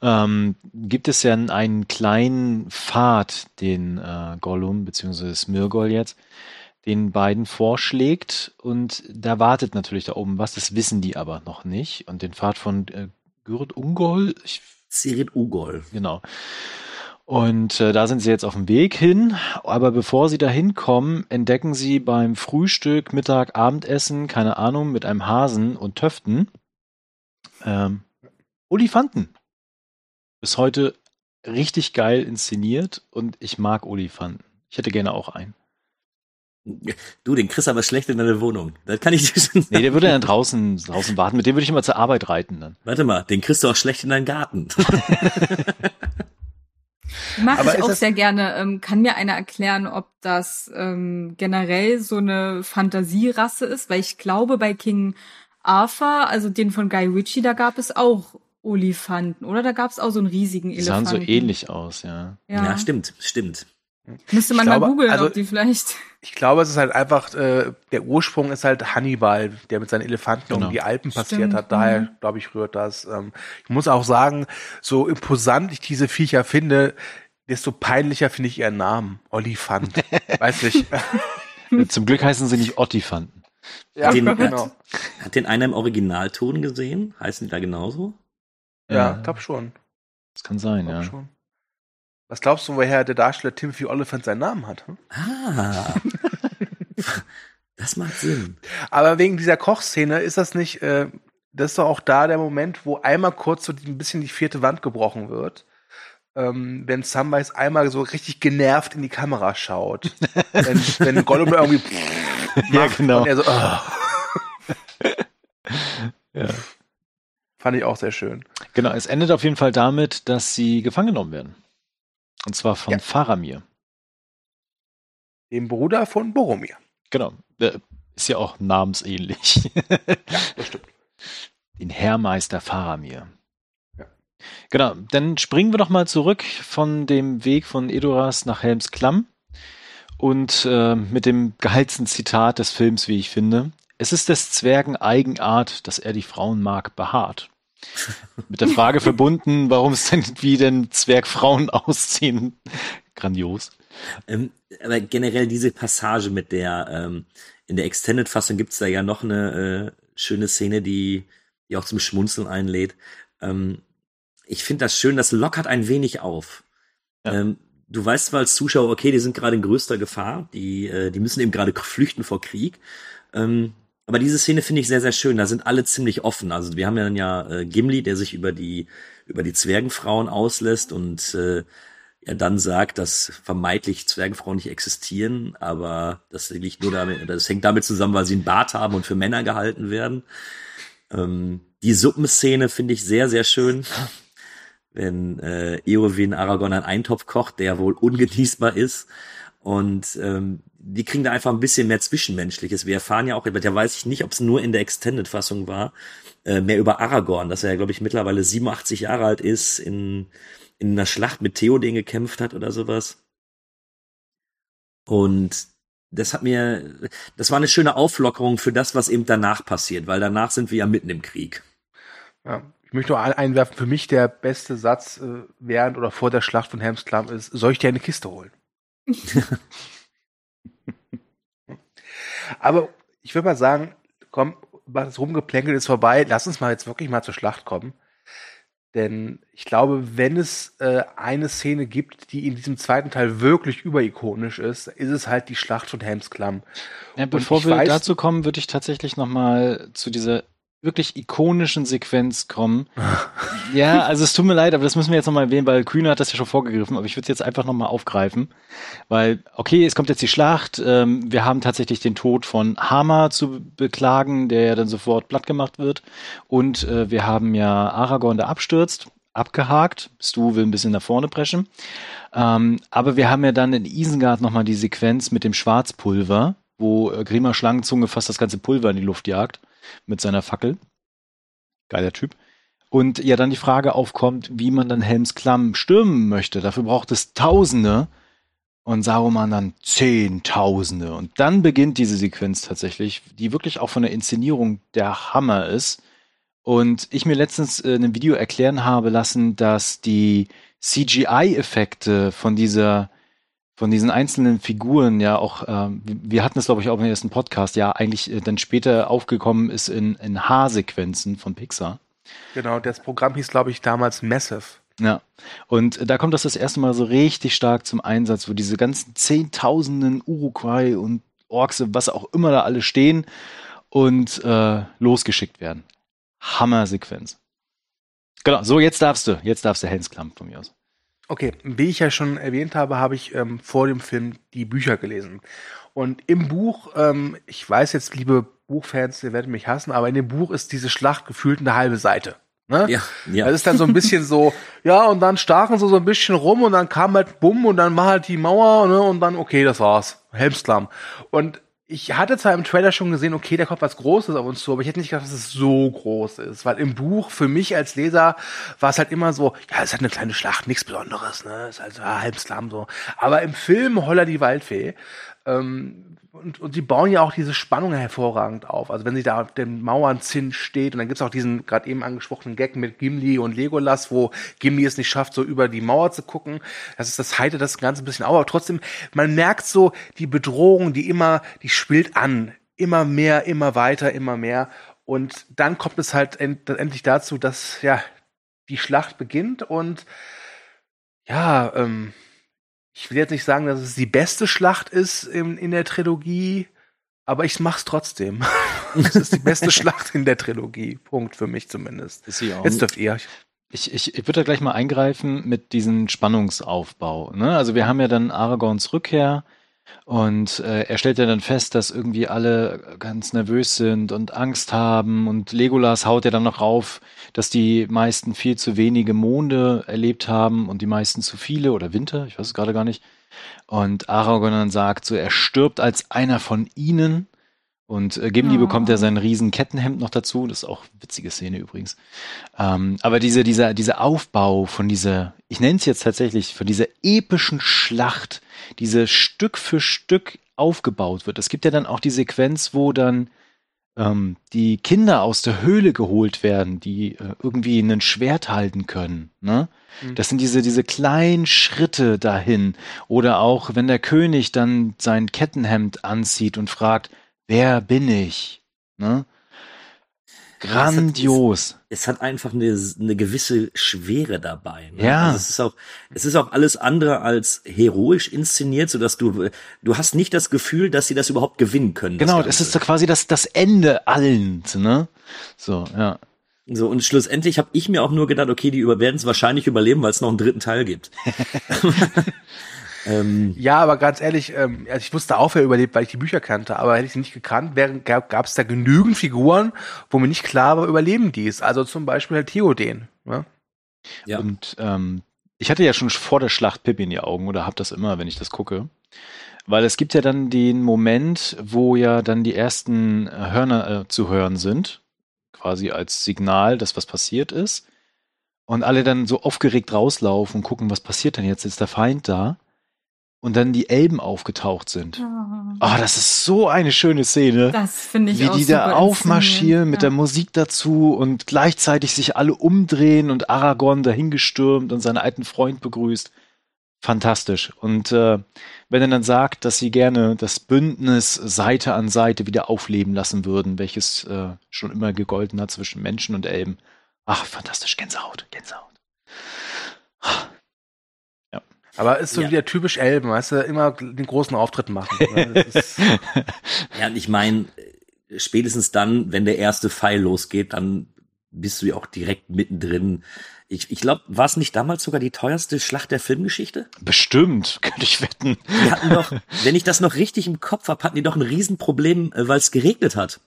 ähm, gibt es ja einen, einen kleinen Pfad, den äh, Gollum bzw. Smirgol jetzt den beiden vorschlägt und da wartet natürlich da oben was, das wissen die aber noch nicht und den Pfad von äh, Gürt Ungol, ich Sirit Ugol. Genau. Und äh, da sind sie jetzt auf dem Weg hin. Aber bevor sie da hinkommen, entdecken sie beim Frühstück, Mittag, Abendessen, keine Ahnung, mit einem Hasen und Töften, ähm, Olifanten. Bis heute richtig geil inszeniert und ich mag Olifanten. Ich hätte gerne auch einen. Du, den kriegst aber schlecht in deine Wohnung. Das kann ich dir schon sagen. Nee, der würde dann draußen, draußen warten. Mit dem würde ich immer zur Arbeit reiten dann. Warte mal, den kriegst du auch schlecht in deinen Garten. Mache ich auch sehr gerne. Ähm, kann mir einer erklären, ob das ähm, generell so eine Fantasierasse ist? Weil ich glaube, bei King Arthur, also den von Guy Ritchie, da gab es auch Olifanten, oder? Da gab es auch so einen riesigen Die sahen Elefanten. so ähnlich aus, ja. Ja, ja, stimmt, stimmt. Müsste man Ich mal glaube, googeln, also- ob die vielleicht. Ich glaube, es ist halt einfach, äh, der Ursprung ist halt Hannibal, der mit seinen Elefanten Genau. um die Alpen passiert Stimmt, hat. Daher, mhm. glaube ich, rührt das. Ähm, ich muss auch sagen, so imposant ich diese Viecher finde, desto peinlicher finde ich ihren Namen. Olifant. Weiß ich. Zum Glück heißen sie nicht Ottifanten. ja, Den- genau. Hat den einer im Originalton gesehen? Heißen die da genauso? Ja, glaub schon. Das kann sein, Glaub ja. schon. Was glaubst du, woher der Darsteller Timothy Oliphant seinen Namen hat? Hm? Ah. das macht Sinn. Aber wegen dieser Kochszene ist das nicht, äh, das ist doch auch da der Moment, wo einmal kurz so ein bisschen die vierte Wand gebrochen wird. Ähm, wenn Samwise einmal so richtig genervt in die Kamera schaut. wenn, wenn Gollum irgendwie Ja, macht genau. und er so, oh. Ja. Fand ich auch sehr schön. Genau, es endet auf jeden Fall damit, dass sie gefangen genommen werden. Und zwar von Ja. Faramir. Dem Bruder von Boromir. Genau. Ist ja auch namensähnlich. Ja, das stimmt. Den Herrmeister Faramir. Ja. Genau, dann springen wir doch mal zurück von dem Weg von Edoras nach Helms Klamm und äh, mit dem gehaltsten Zitat des Films, wie ich finde. Es ist des Zwergen Eigenart, dass er die Frauen mag, behaart. Mit der Frage verbunden, warum es denn wie denn Zwergfrauen aussehen. Grandios. Ähm, aber generell diese Passage mit der, ähm, in der Extended-Fassung gibt's da ja noch eine äh, schöne Szene, die, die auch zum Schmunzeln einlädt. Ähm, ich finde das schön, das lockert ein wenig auf. Ja. Ähm, du weißt zwar als Zuschauer, okay, die sind gerade in größter Gefahr, die, äh, die müssen eben gerade flüchten vor Krieg. Ähm, aber diese Szene finde ich sehr, sehr schön. Da sind alle ziemlich offen. Also wir haben ja dann ja äh, Gimli, der sich über die, über die Zwergenfrauen auslässt und äh, ja dann sagt, dass vermeintlich Zwergenfrauen nicht existieren, aber das liegt nur damit, das hängt damit zusammen, weil sie einen Bart haben und für Männer gehalten werden. Ähm, die Suppenszene finde ich sehr, sehr schön. Wenn äh, Eowyn Aragorn einen Eintopf kocht, der wohl ungenießbar ist. Und ähm, die kriegen da einfach ein bisschen mehr Zwischenmenschliches. Wir erfahren ja auch, da weiß ich nicht, ob es nur in der Extended-Fassung war, äh, mehr über Aragorn, dass er, glaube ich, mittlerweile 87 Jahre alt ist, in, in einer Schlacht mit Theoden gekämpft hat oder sowas. Und das hat mir, das war eine schöne Auflockerung für das, was eben danach passiert, weil danach sind wir ja mitten im Krieg. Ja. Ich möchte nur ein- einwerfen, für mich der beste Satz äh, während oder vor der Schlacht von Helms Klamm ist, soll ich dir eine Kiste holen? Aber ich würde mal sagen, komm, das Rumgeplänkel ist vorbei, lass uns mal jetzt wirklich mal zur Schlacht kommen. Denn ich glaube, wenn es äh, eine Szene gibt, die in diesem zweiten Teil wirklich überikonisch ist, ist es halt die Schlacht von Helms Klamm. Ja, bevor wir weiß- dazu kommen, würde ich tatsächlich noch mal zu dieser wirklich ikonischen Sequenz kommen. ja, also es tut mir leid, aber das müssen wir jetzt noch mal erwähnen, weil Kühne hat das ja schon vorgegriffen, aber ich würde es jetzt einfach noch mal aufgreifen, weil okay, es kommt jetzt die Schlacht, ähm, wir haben tatsächlich den Tod von Hammer zu beklagen, der ja dann sofort platt gemacht wird. Und äh, wir haben ja Aragorn, der abstürzt, abgehakt, Stu will ein bisschen nach vorne preschen, ähm, aber wir haben ja dann in Isengard noch mal die Sequenz mit dem Schwarzpulver, wo äh, Grima Schlangenzunge fast das ganze Pulver in die Luft jagt mit seiner Fackel. Geiler Typ. Und ja dann die Frage aufkommt, wie man dann Helms Klamm stürmen möchte. Dafür braucht es Tausende und Saruman dann Zehntausende. Und dann beginnt diese Sequenz tatsächlich, die wirklich auch von der Inszenierung der Hammer ist. Und ich mir letztens äh, in einem Video erklären habe lassen, dass die CGI-Effekte von dieser von diesen einzelnen Figuren ja auch, ähm, wir hatten es glaube ich auch im ersten Podcast, ja eigentlich äh, dann später aufgekommen ist in, in H-Sequenzen von Pixar. Genau, das Programm hieß, glaube ich, damals Massive. Ja, und da kommt das das erste Mal so richtig stark zum Einsatz, wo diese ganzen Zehntausenden Uruguay und Orks, was auch immer da alle stehen und äh, losgeschickt werden. Hammer-Sequenz. Genau, so jetzt darfst du, jetzt darfst du Helms Klamm von mir aus. Okay, wie ich ja schon erwähnt habe, habe ich ähm, vor dem Film die Bücher gelesen. Und im Buch, ähm, ich weiß jetzt, liebe Buchfans, ihr werdet mich hassen, aber in dem Buch ist diese Schlacht gefühlt eine halbe Seite. Ne? Ja, ja. Das ist dann so ein bisschen so, ja, und dann stachen sie so ein bisschen rum und dann kam halt Bumm und dann war halt die Mauer, ne, und dann, okay, das war's. Helmsklamm. Und ich hatte zwar im Trailer schon gesehen, okay, da kommt was Großes auf uns zu, aber ich hätte nicht gedacht, dass es so groß ist. Weil im Buch, für mich als Leser, war es halt immer so, ja, es halt eine kleine Schlacht, nichts Besonderes, ne? Es ist halt so, ja, Helmsklamm so. Aber im Film Holler die Waldfee, ähm, und, und sie bauen ja auch diese Spannung hervorragend auf. Also wenn sie da auf den Mauernzinn steht und dann gibt's auch diesen gerade eben angesprochenen Gag mit Gimli und Legolas, wo Gimli es nicht schafft, so über die Mauer zu gucken. Das ist das heite das Ganze ein bisschen auf, aber trotzdem, man merkt so die Bedrohung, die immer, die spielt an. Immer mehr, immer weiter, immer mehr. Und dann kommt es halt end, endlich dazu, dass ja die Schlacht beginnt und ja, ähm, ich will jetzt nicht sagen, dass es die beste Schlacht ist in, in der Trilogie, aber ich mach's trotzdem. es ist die beste Schlacht in der Trilogie. Punkt für mich zumindest. Ist sie auch. Jetzt dürft ihr. Ich, ich, ich würde da gleich mal eingreifen mit diesem Spannungsaufbau. Ne? Also wir haben ja dann Aragorns Rückkehr und äh, er stellt ja dann fest, dass irgendwie alle ganz nervös sind und Angst haben und Legolas haut ja dann noch rauf, dass die meisten viel zu wenige Monde erlebt haben und die meisten zu viele oder Winter, ich weiß es gerade gar nicht. Und Aragorn dann sagt so, er stirbt als einer von ihnen und äh, Gimli Oh. bekommt ja sein riesen Kettenhemd noch dazu. Das ist auch eine witzige Szene übrigens. Ähm, aber diese, dieser, dieser Aufbau von dieser, ich nenne es jetzt tatsächlich, von dieser epischen Schlacht, diese Stück für Stück aufgebaut wird. Es gibt ja dann auch die Sequenz, wo dann ähm, die Kinder aus der Höhle geholt werden, die äh, irgendwie ein Schwert halten können. Ne? Das sind diese, diese kleinen Schritte dahin. Oder auch, wenn der König dann sein Kettenhemd anzieht und fragt, wer bin ich? Ne? Grandios. es hat einfach eine, eine gewisse Schwere dabei. Ne? Ja. Also es ist auch, es ist auch alles andere als heroisch inszeniert, so dass du, du hast nicht das Gefühl, dass sie das überhaupt gewinnen können. Genau, Ganze. ist so quasi das, das Ende allen, ne? So, ja. So, und schlussendlich habe ich mir auch nur gedacht, okay, die über- werden es wahrscheinlich überleben, weil es noch einen dritten Teil gibt. ähm, Ja, aber ganz ehrlich, ähm, also ich wusste auch, wer überlebt, weil ich die Bücher kannte, aber hätte ich sie nicht gekannt, gab es da genügend Figuren, wo mir nicht klar war, überleben dies. Also zum Beispiel halt Theoden. Ne? ja. Und ähm, ich hatte ja schon vor der Schlacht Pippi in die Augen oder hab das immer, wenn ich das gucke. Weil es gibt ja dann den Moment, wo ja dann die ersten äh, Hörner äh, zu hören sind, quasi als Signal, dass was passiert ist. Und alle dann so aufgeregt rauslaufen und gucken, was passiert denn jetzt? Ist der Feind da? Und dann die Elben aufgetaucht sind. Ah, das ist so eine schöne Szene Das finde ich wie auch die da aufmarschieren mit der. Musik dazu und gleichzeitig sich alle umdrehen und Aragorn dahingestürmt und seinen alten Freund begrüßt. Fantastisch. Und äh, wenn er dann sagt, dass sie gerne das Bündnis Seite an Seite wieder aufleben lassen würden, welches äh, schon immer gegolten hat zwischen Menschen und Elben. Ach, fantastisch. Gänsehaut, Gänsehaut. Aber ist so Ja. wieder typisch Elben, weißt du, immer den großen Auftritt machen. Ne? Ja, und ich meine, spätestens dann, wenn der erste Pfeil losgeht, dann bist du ja auch direkt mittendrin. Ich, ich glaube, war es nicht damals sogar die teuerste Schlacht der Filmgeschichte? Bestimmt, könnte ich wetten. Die hatten doch, wenn ich das noch richtig im Kopf habe, hatten die doch ein Riesenproblem, äh, weil es geregnet hat.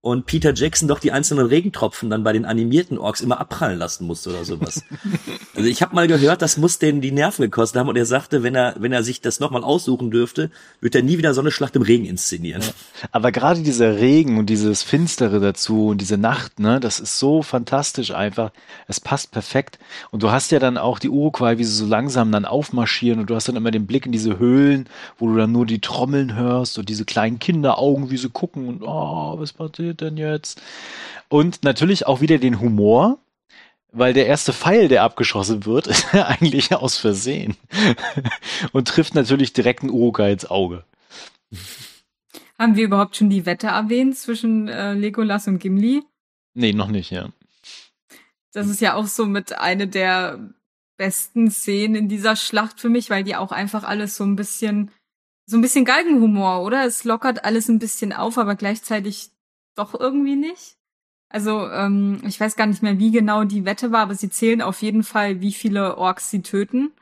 Und Peter Jackson doch die einzelnen Regentropfen dann bei den animierten Orks immer abprallen lassen musste oder sowas. also ich habe mal gehört, das muss denen die Nerven gekostet haben und er sagte, wenn er wenn er sich das nochmal aussuchen dürfte, wird er nie wieder so eine Schlacht im Regen inszenieren. Aber gerade dieser Regen und dieses Finstere dazu und diese Nacht, ne, das ist so fantastisch einfach. Es passt perfekt. Und du hast ja dann auch die Uruguay, wie sie so langsam dann aufmarschieren und du hast dann immer den Blick in diese Höhlen, wo du dann nur die Trommeln hörst und diese kleinen Kinderaugen, wie sie gucken und oh, was passiert denn jetzt? Und natürlich auch wieder den Humor. Weil der erste Pfeil, der abgeschossen wird, ist ja eigentlich aus Versehen. und trifft natürlich direkt einen Uruguay ins Auge. Haben wir überhaupt schon die Wette erwähnt zwischen äh, Legolas und Gimli? Nee, noch nicht, ja. Das ist ja auch so mit eine der besten Szenen in dieser Schlacht für mich, weil die auch einfach alles so ein bisschen, so ein bisschen Galgenhumor, oder? Es lockert alles ein bisschen auf, aber gleichzeitig doch irgendwie nicht. Also ähm, ich weiß gar nicht mehr, wie genau die Wette war, aber sie zählen auf jeden Fall, wie viele Orks sie töten.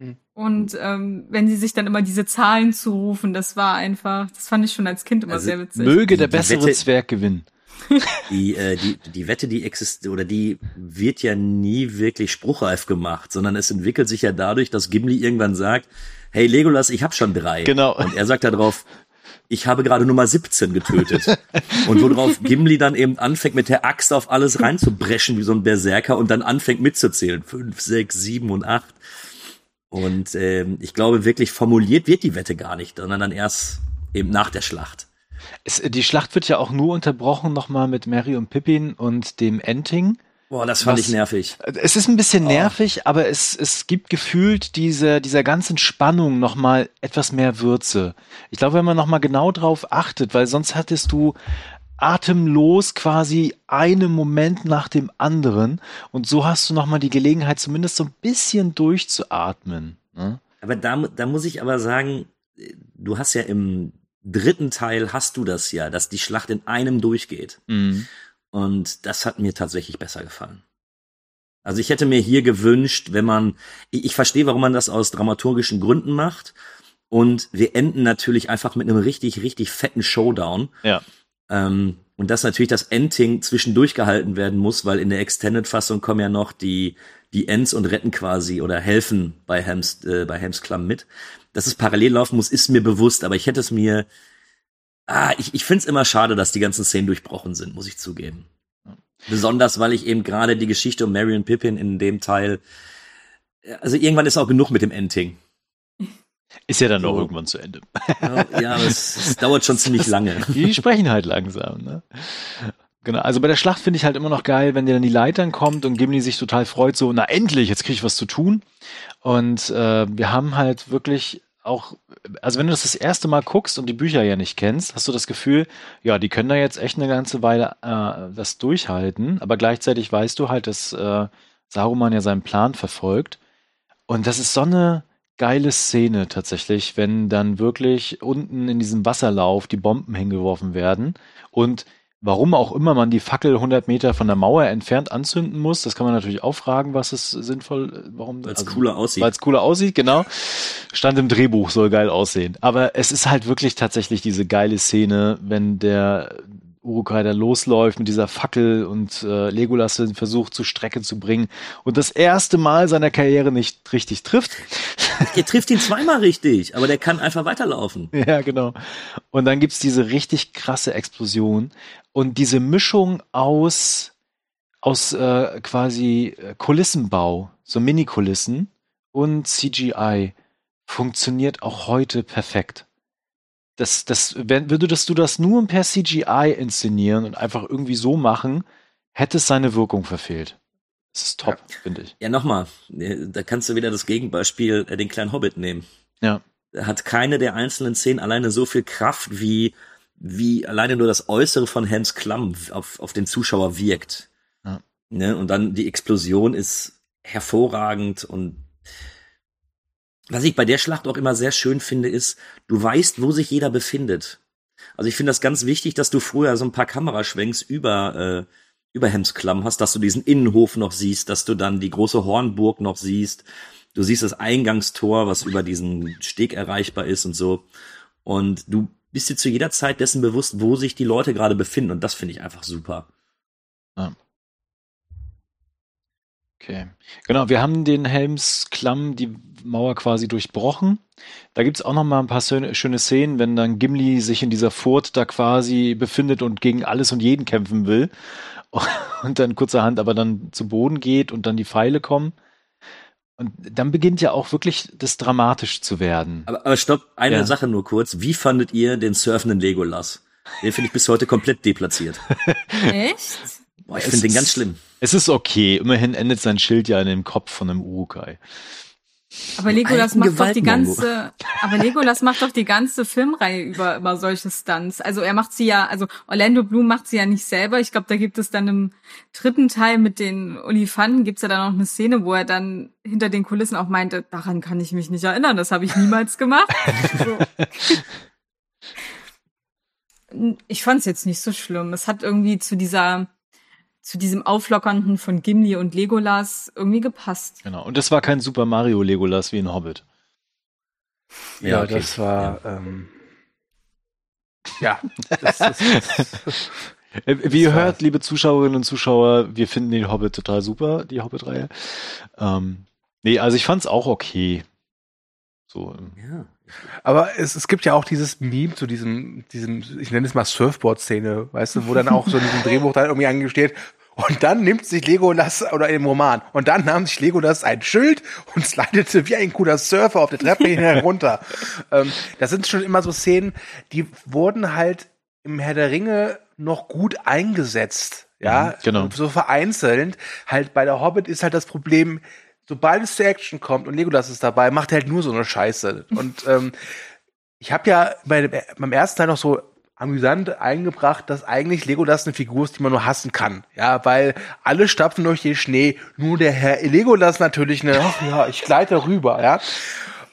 Hm. Und ähm, wenn sie sich dann immer diese Zahlen zurufen, das war einfach, das fand ich schon als Kind immer Also, sehr witzig. Möge der bessere Wette- Zwerg gewinnen. Die, äh, die, die Wette, die existiert, oder die wird ja nie wirklich spruchreif gemacht, sondern es entwickelt sich ja dadurch, dass Gimli irgendwann sagt, hey Legolas, ich hab schon drei. Genau. Und er sagt darauf, ich habe gerade Nummer 17 getötet. und worauf Gimli dann eben anfängt, mit der Axt auf alles reinzubrechen, wie so ein Berserker, und dann anfängt mitzuzählen. Fünf, sechs, sieben und acht. Und ähm, ich glaube, wirklich formuliert wird die Wette gar nicht, sondern dann erst eben nach der Schlacht. Es, die Schlacht wird ja auch nur unterbrochen nochmal mit Mary und Pippin und dem Enting. Boah, das fand Was- ich nervig. Es ist ein bisschen nervig, aber es, es gibt gefühlt diese, dieser ganzen Spannung nochmal etwas mehr Würze. Ich glaube, wenn man nochmal genau drauf achtet, weil sonst hattest du atemlos quasi einen Moment nach dem anderen und so hast du nochmal die Gelegenheit, zumindest so ein bisschen durchzuatmen. Ne? Aber da, da muss ich aber sagen, du hast ja im dritten Teil hast du das ja, dass die Schlacht in einem durchgeht. Mhm. Und das hat mir tatsächlich besser gefallen. Also ich hätte mir hier gewünscht, wenn man, ich, ich verstehe, warum man das aus dramaturgischen Gründen macht. Und wir enden natürlich einfach mit einem richtig, richtig fetten Showdown. Ja. Ähm, und dass natürlich das Ending zwischendurch gehalten werden muss, weil in der Extended-Fassung kommen ja noch die, die Ends und retten quasi oder helfen bei Helms, äh, bei Helms Klamm mit. Dass es parallel laufen muss, ist mir bewusst, aber ich hätte es mir, ah, ich, ich finde es immer schade, dass die ganzen Szenen durchbrochen sind, muss ich zugeben. Besonders, weil ich eben gerade die Geschichte um Marion Pippin in dem Teil, also irgendwann ist auch genug mit dem Ending. Ist ja dann So. auch irgendwann zu Ende. Ja, ja, aber es, es dauert schon ziemlich lange. Die sprechen halt langsam, ne? Genau, also bei der Schlacht finde ich halt immer noch geil, wenn dir dann die Leitern kommt und Gimli sich total freut, so, na endlich, jetzt kriege ich was zu tun. Und äh, wir haben halt wirklich auch, also wenn du das das erste Mal guckst und die Bücher ja nicht kennst, hast du das Gefühl, ja, die können da jetzt echt eine ganze Weile äh, das durchhalten, aber gleichzeitig weißt du halt, dass äh, Saruman ja seinen Plan verfolgt. Und das ist so eine geile Szene tatsächlich, wenn dann wirklich unten in diesem Wasserlauf die Bomben hingeworfen werden und warum auch immer man die Fackel 100 Meter von der Mauer entfernt anzünden muss, das kann man natürlich auch fragen, was es sinnvoll, warum Weil es also- cooler aussieht. weil es cooler aussieht, genau. Stand im Drehbuch, soll geil aussehen. Aber es ist halt wirklich tatsächlich diese geile Szene, wenn der Urukai da losläuft mit dieser Fackel und äh, Legolas den versucht zur Strecke zu bringen und das erste Mal seiner Karriere nicht richtig trifft. Er trifft ihn zweimal richtig, aber der kann einfach weiterlaufen. Ja, genau. Und dann gibt's diese richtig krasse Explosion und diese Mischung aus, aus äh, quasi äh, Kulissenbau, so Mini-Kulissen und CGI funktioniert auch heute perfekt. Das, das, wenn, würdest du das nur per CGI inszenieren und einfach irgendwie so machen, hätte es seine Wirkung verfehlt. Das ist top, finde ich. Ja, nochmal, da kannst du wieder das Gegenbeispiel, äh, den kleinen Hobbit nehmen. Ja. Hat keine der einzelnen Szenen alleine so viel Kraft, wie, wie alleine nur das Äußere von Helms Klamm auf, auf den Zuschauer wirkt. Ja. Ne? Und dann die Explosion ist hervorragend und was ich bei der Schlacht auch immer sehr schön finde, ist, du weißt, wo sich jeder befindet. Also ich finde das ganz wichtig, dass du früher so ein paar Kameraschwenks über, äh, über Hemsklamm hast, dass du diesen Innenhof noch siehst, dass du dann die große Hornburg noch siehst. Du siehst das Eingangstor, was über diesen Steg erreichbar ist und so. Und du bist dir zu jeder Zeit dessen bewusst, wo sich die Leute gerade befinden. Und das finde ich einfach super. Okay. Genau, wir haben den Helmsklamm, die Mauer quasi durchbrochen. Da gibt's auch noch mal ein paar schöne schöne Szenen, wenn dann Gimli sich in dieser Furt da quasi befindet und gegen alles und jeden kämpfen will. Und dann kurzerhand aber dann zu Boden geht und dann die Pfeile kommen. Und dann beginnt ja auch wirklich das dramatisch zu werden. Aber, aber stopp, eine Ja. Sache nur kurz. Wie fandet ihr den surfenden Legolas? Den finde ich bis heute komplett deplatziert. Echt? Boah, ich Es finde den ganz schlimm. Es ist okay. Immerhin endet sein Schild ja in dem Kopf von einem Urukai. Aber Legolas macht doch die ganze, aber Legolas macht doch die ganze Filmreihe über, über solche Stunts. Also er macht sie ja, also Orlando Bloom macht sie ja nicht selber. Ich glaube, da gibt es dann im dritten Teil mit den Olifanten gibt's ja dann noch eine Szene, wo er dann hinter den Kulissen auch meinte, daran kann ich mich nicht erinnern, das habe ich niemals gemacht. Ich fand's jetzt nicht so schlimm. Es hat irgendwie zu dieser, zu diesem Auflockernden von Gimli und Legolas irgendwie gepasst. Genau. Und das war kein Super Mario Legolas wie in Hobbit. Ja, Ja, okay. das war, ähm, ja, das, das, Äh, Wie ihr hört, liebe Zuschauerinnen und Zuschauer, wir finden den Hobbit total super, die Hobbit-Reihe. Ähm, nee, also ich fand's auch okay. So, ähm, Ja. Aber es, es gibt ja auch dieses Meme zu diesem, diesem, ich nenne es mal Surfboard-Szene, weißt du, wo dann auch so in diesem Drehbuch dann irgendwie angesteht. Und dann nimmt sich Legolas, oder im Roman, und dann nahm sich Legolas ein Schild und slidete wie ein cooler Surfer auf der Treppe herunter. ähm, das sind schon immer so Szenen, die wurden halt im Herr der Ringe noch gut eingesetzt. Ja, Mhm, genau. so vereinzelt. Halt bei der Hobbit ist halt das Problem, sobald es zur Action kommt und Legolas ist dabei, macht er halt nur so eine Scheiße. Und ähm, ich habe ja bei beim ersten Teil noch so amüsant eingebracht, dass eigentlich Legolas eine Figur ist, die man nur hassen kann. Ja, weil alle stapfen durch den Schnee, nur der Herr Legolas natürlich eine, ach ja, ich gleite rüber, ja.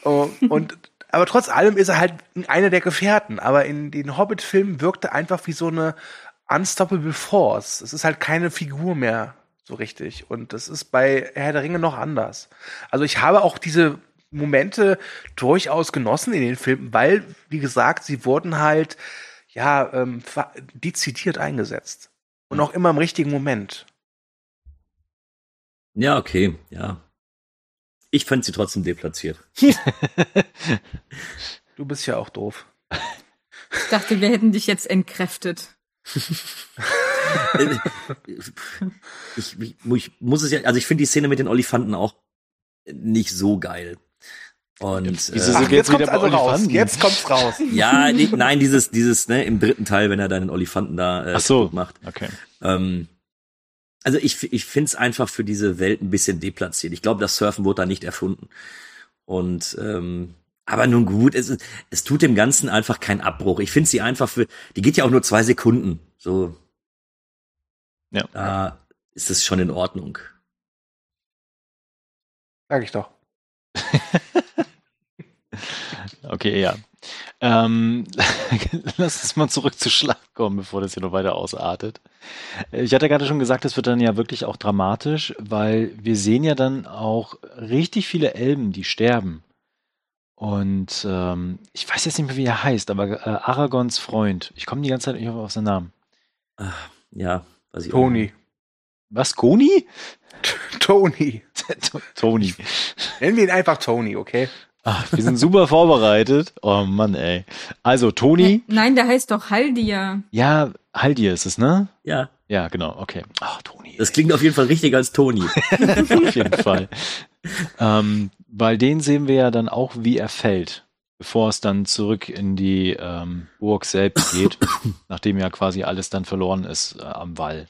Und aber trotz allem ist er halt einer der Gefährten. Aber in den Hobbit-Filmen wirkte er einfach wie so eine unstoppable Force. Es ist halt keine Figur mehr so richtig. Und das ist bei Herr der Ringe noch anders. Also ich habe auch diese Momente durchaus genossen in den Filmen, weil, wie gesagt, sie wurden halt ja ähm, dezidiert eingesetzt. Und auch immer im richtigen Moment. Ja, okay, ja. Ich fand sie trotzdem deplatziert. Du bist ja auch doof. Ich dachte, wir hätten dich jetzt entkräftet. ich, ich, ich muss es ja, also ich finde die Szene mit den Olifanten auch nicht so geil. Und Wieso äh, Ach, wir jetzt kommt's bei also raus. Jetzt kommt's raus. ja, nee, nein, dieses, dieses, ne, im dritten Teil, wenn er dann den Olifanten da äh, Ach so. macht. Okay. Ähm, also ich, ich finde es einfach für diese Welt ein bisschen deplatziert. Ich glaube, das Surfen wurde da nicht erfunden. Und ähm, aber nun gut, es, ist- es tut dem Ganzen einfach keinen Abbruch. Ich finde sie einfach für, die geht ja auch nur zwei Sekunden. So, Ja. da ist es schon in Ordnung. Sag ich doch. Okay, ja. Ähm, lass uns mal zurück zur Schlacht kommen, bevor das hier noch weiter ausartet. Ich hatte gerade schon gesagt, es wird dann ja wirklich auch dramatisch, weil wir sehen ja dann auch richtig viele Elben, die sterben. Und ähm, ich weiß jetzt nicht mehr, wie er heißt, aber äh, Aragons Freund. Ich komme die ganze Zeit nicht auf seinen Namen. Ah, ja, weiß ich Tony. Was, Goni? Tony. Tony. Nennen wir ihn einfach Tony, okay? Ach, wir sind super vorbereitet. Oh Mann, ey. Also, Toni. Nein, der heißt doch Haldir. Ja, Haldir ist es, ne? Ja, Ja, genau, okay. Ach, Toni. das klingt auf jeden Fall richtiger als Toni. auf jeden Fall. ähm, weil den sehen wir ja dann auch, wie er fällt, bevor es dann zurück in die ähm, Burg selbst geht, nachdem ja quasi alles dann verloren ist äh, am Wall.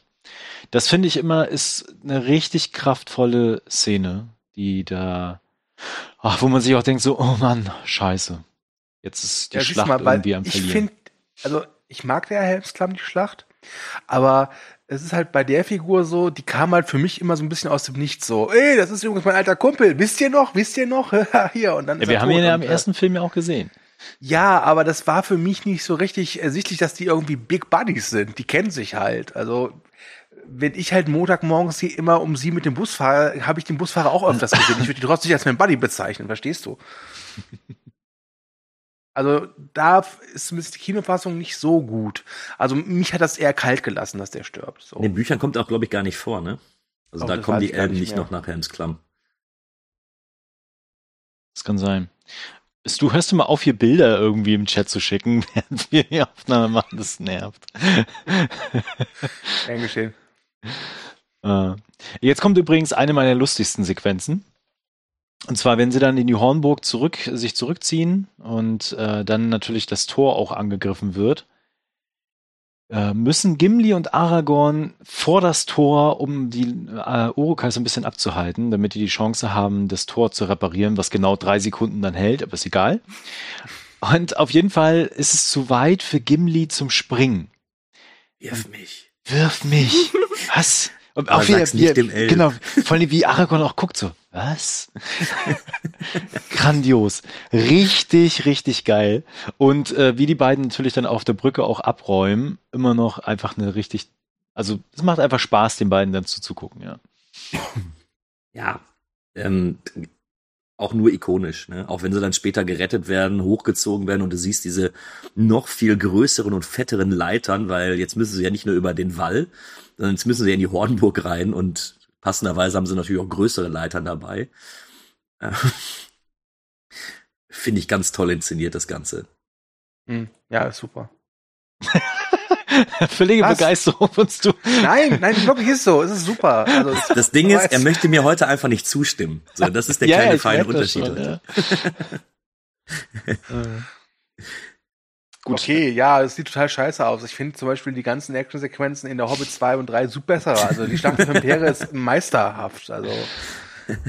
Das finde ich immer ist eine richtig kraftvolle Szene, die da, ach, wo man sich auch denkt so, oh Mann, scheiße. Jetzt ist die Ja, Schlacht mal, irgendwie am ich Verlieren. finde, also ich mag der Helmsklamm, die Schlacht, aber es ist halt bei der Figur so, die kam halt für mich immer so ein bisschen aus dem Nichts so, ey, das ist übrigens mein alter Kumpel, wisst ihr noch, wisst ihr noch? Hier, und dann ja, wir haben ihn ja im äh, ersten Film ja auch gesehen. Ja, aber das war für mich nicht so richtig ersichtlich, dass die irgendwie Big Buddies sind. Die kennen sich halt. Also, wenn ich halt Montagmorgens hier immer um sie mit dem Bus fahre, habe ich den Busfahrer auch öfters gesehen. Ich würde die trotzdem nicht als mein Buddy bezeichnen, verstehst du? Also, da ist zumindest die Kinofassung nicht so gut. Also, mich hat das eher kalt gelassen, dass der stirbt. So. In den Büchern kommt auch, glaube ich, gar nicht vor, ne? Also Oh, da kommen die Elben nicht nicht noch nach Helmsklamm. Das kann sein. Du hörst du mal auf, hier Bilder irgendwie im Chat zu schicken, während wir die Aufnahme machen. Das nervt. Gern geschehen. Äh, Jetzt kommt übrigens eine meiner lustigsten Sequenzen. Und zwar, wenn sie dann in die Hornburg zurück, sich zurückziehen und äh, dann natürlich das Tor auch angegriffen wird, äh, müssen Gimli und Aragorn vor das Tor, um die äh, Urukai so ein bisschen abzuhalten, damit die die Chance haben, das Tor zu reparieren, was genau drei Sekunden dann hält, aber ist egal. Und auf jeden Fall ist es zu weit für Gimli zum Springen. Wirf mich. Wirf mich. Was? Und auch wie, sag's wie, nicht dem Elb. genau, vor allem wie Aragorn auch guckt so, was? Grandios. Richtig, richtig geil. Und äh, wie die beiden natürlich dann auf der Brücke auch abräumen, immer noch einfach eine richtig Also es macht einfach Spaß, den beiden dann zuzugucken, ja. Ja, ähm, auch nur ikonisch, ne? Auch wenn sie dann später gerettet werden, hochgezogen werden und du siehst diese noch viel größeren und fetteren Leitern, weil jetzt müssen sie ja nicht nur über den Wall, sondern jetzt müssen sie ja in die Hornburg rein und passenderweise haben sie natürlich auch größere Leitern dabei. Äh, Finde ich ganz toll inszeniert, das Ganze. Hm, Ja, super. Völlige Was? Begeisterung von du. Nein, nein, wirklich ist so. Es ist super. Also, es- Das Ding ist, er möchte mir heute einfach nicht zustimmen. So, das ist der Ja, kleine feine das Unterschied. schon, heute. ja. Gut. Okay, ja, es sieht total scheiße aus. Ich finde zum Beispiel die ganzen Actionsequenzen in der Hobbit 2 und 3 super besser. Also die Schlacht von Impere ist meisterhaft. Also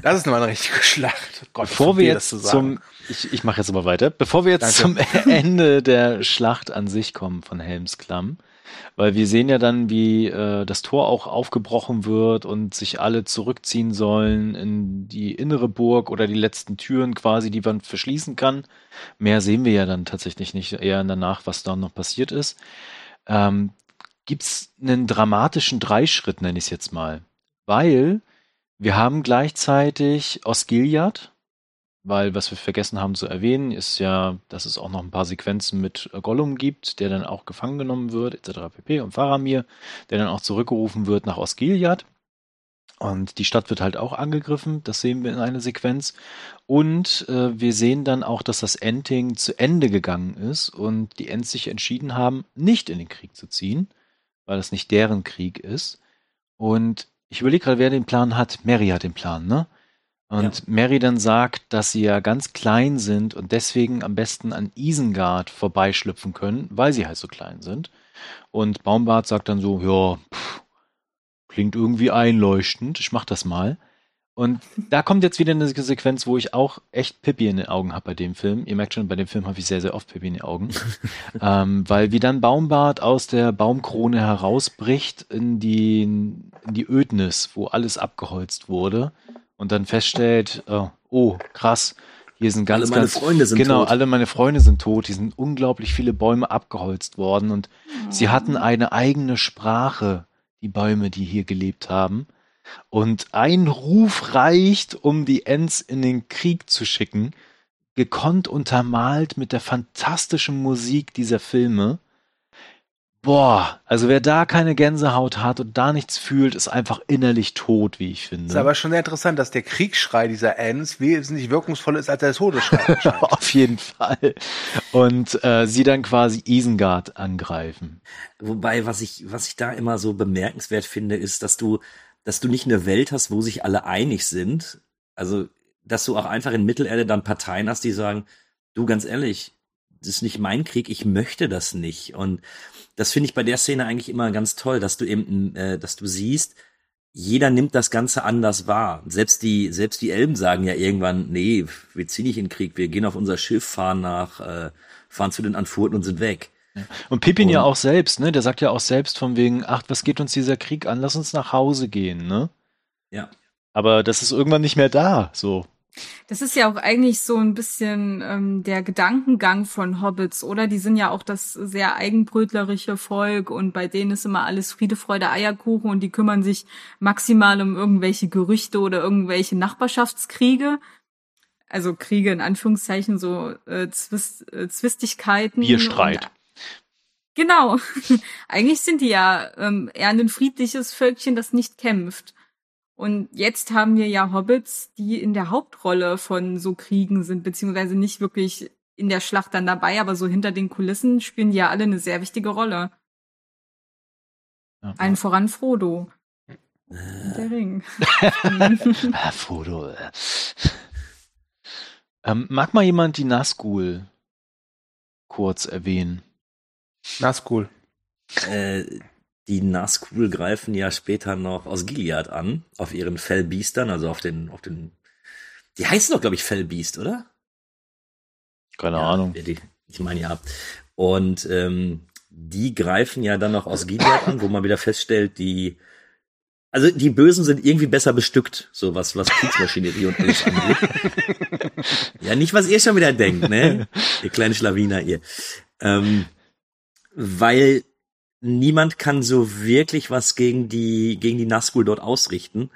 das ist nochmal eine richtige Schlacht. Gott, Bevor wir jetzt das zu sagen. zum, ich, ich mache jetzt mal weiter, bevor wir jetzt Danke. zum Ende der Schlacht an sich kommen von Helmsklamm, weil wir sehen ja dann, wie äh, das Tor auch aufgebrochen wird und sich alle zurückziehen sollen in die innere Burg oder die letzten Türen quasi, die man verschließen kann. Mehr sehen wir ja dann tatsächlich nicht, eher danach, was da noch passiert ist. Ähm, gibt's einen dramatischen Dreischritt, nenne ich es jetzt mal. Weil wir haben gleichzeitig Osgiliath, weil was wir vergessen haben zu erwähnen, ist ja, dass es auch noch ein paar Sequenzen mit äh, Gollum gibt, der dann auch gefangen genommen wird, etc. pp. und Faramir, der dann auch zurückgerufen wird nach Osgiliath. Und die Stadt wird halt auch angegriffen, das sehen wir in einer Sequenz. Und äh, wir sehen dann auch, dass das Ending zu Ende gegangen ist und die Ents sich entschieden haben, nicht in den Krieg zu ziehen, weil das nicht deren Krieg ist. Und ich überlege gerade, wer den Plan hat. Mary hat den Plan, ne? Und Ja. Mary dann sagt, dass sie ja ganz klein sind und deswegen am besten an Isengard vorbeischlüpfen können, weil sie halt so klein sind. Und Baumbart sagt dann so, ja, pff, klingt irgendwie einleuchtend, ich mach das mal. Und da kommt jetzt wieder eine Sequenz, wo ich auch echt Pippi in den Augen habe bei dem Film. Ihr merkt schon, bei dem Film habe ich sehr, sehr oft Pippi in den Augen. ähm, weil wie dann Baumbart aus der Baumkrone herausbricht in die, in die Ödnis, wo alles abgeholzt wurde und dann feststellt, oh, oh krass, hier sind ganz, Alle meine ganz, Freunde sind genau, tot. alle meine Freunde sind tot. Hier sind unglaublich viele Bäume abgeholzt worden und sie hatten eine eigene Sprache, die Bäume, die hier gelebt haben. Und ein Ruf reicht, um die Ents in den Krieg zu schicken, gekonnt untermalt mit der fantastischen Musik dieser Filme. Boah, also wer da keine Gänsehaut hat und da nichts fühlt, ist einfach innerlich tot, wie ich finde. ist aber schon sehr interessant, dass der Kriegsschrei dieser Ents wesentlich wirkungsvoller ist als der Todesschrei. anscheinend. Auf jeden Fall. Und äh, sie dann quasi Isengard angreifen. Wobei, was ich, was ich da immer so bemerkenswert finde, ist, dass du, dass du nicht eine Welt hast, wo sich alle einig sind. Also, dass du auch einfach in Mittelerde dann Parteien hast, die sagen, du ganz ehrlich, das ist nicht mein Krieg, ich möchte das nicht. Und das finde ich bei der Szene eigentlich immer ganz toll, dass du eben, äh, dass du siehst, jeder nimmt das Ganze anders wahr. Selbst die, selbst die Elben sagen ja irgendwann, nee, wir ziehen nicht in den Krieg, wir gehen auf unser Schiff, fahren nach, äh, fahren zu den Antworten und sind weg. Und Pippin ja Und- auch selbst, ne? Der sagt ja auch selbst von wegen, ach, was geht uns dieser Krieg an? Lass uns nach Hause gehen, ne? Ja. Aber das ist irgendwann nicht mehr da, so. Das ist ja auch eigentlich so ein bisschen ähm, der Gedankengang von Hobbits, oder? Die sind ja auch das sehr eigenbrötlerische Volk und bei denen ist immer alles Friede, Freude, Eierkuchen und die kümmern sich maximal um irgendwelche Gerüchte oder irgendwelche Nachbarschaftskriege. Also Kriege in Anführungszeichen, so äh, Zwist, äh, Zwistigkeiten. Bierstreit. Genau. eigentlich sind die ja ähm, eher ein friedliches Völkchen, das nicht kämpft. Und jetzt haben wir ja Hobbits, die in der Hauptrolle von so Kriegen sind, beziehungsweise nicht wirklich in der Schlacht dann dabei, aber so hinter den Kulissen spielen die ja alle eine sehr wichtige Rolle. Ja. Allen voran Frodo. Der Ring. Ah, Frodo. äh. ähm, mag mal jemand die Nazgul kurz erwähnen? Na, ist cool. Äh, die Nazgul greifen ja später noch aus Gilead an, auf ihren Fellbiestern, also auf den, auf den, die heißen doch, glaube ich, Fellbiest, oder? Keine Ja, Ahnung. Die, ich meine ja. Und ähm, die greifen ja dann noch aus Gilead an, wo man wieder feststellt, die, also die Bösen sind irgendwie besser bestückt, so was, was Kriegsmaschinerie und alles angeht. ja, nicht, was ihr schon wieder denkt, ne? Ihr kleinen Schlawiner, ihr. Ähm, weil niemand kann so wirklich was gegen die, gegen die Nazgul dort ausrichten.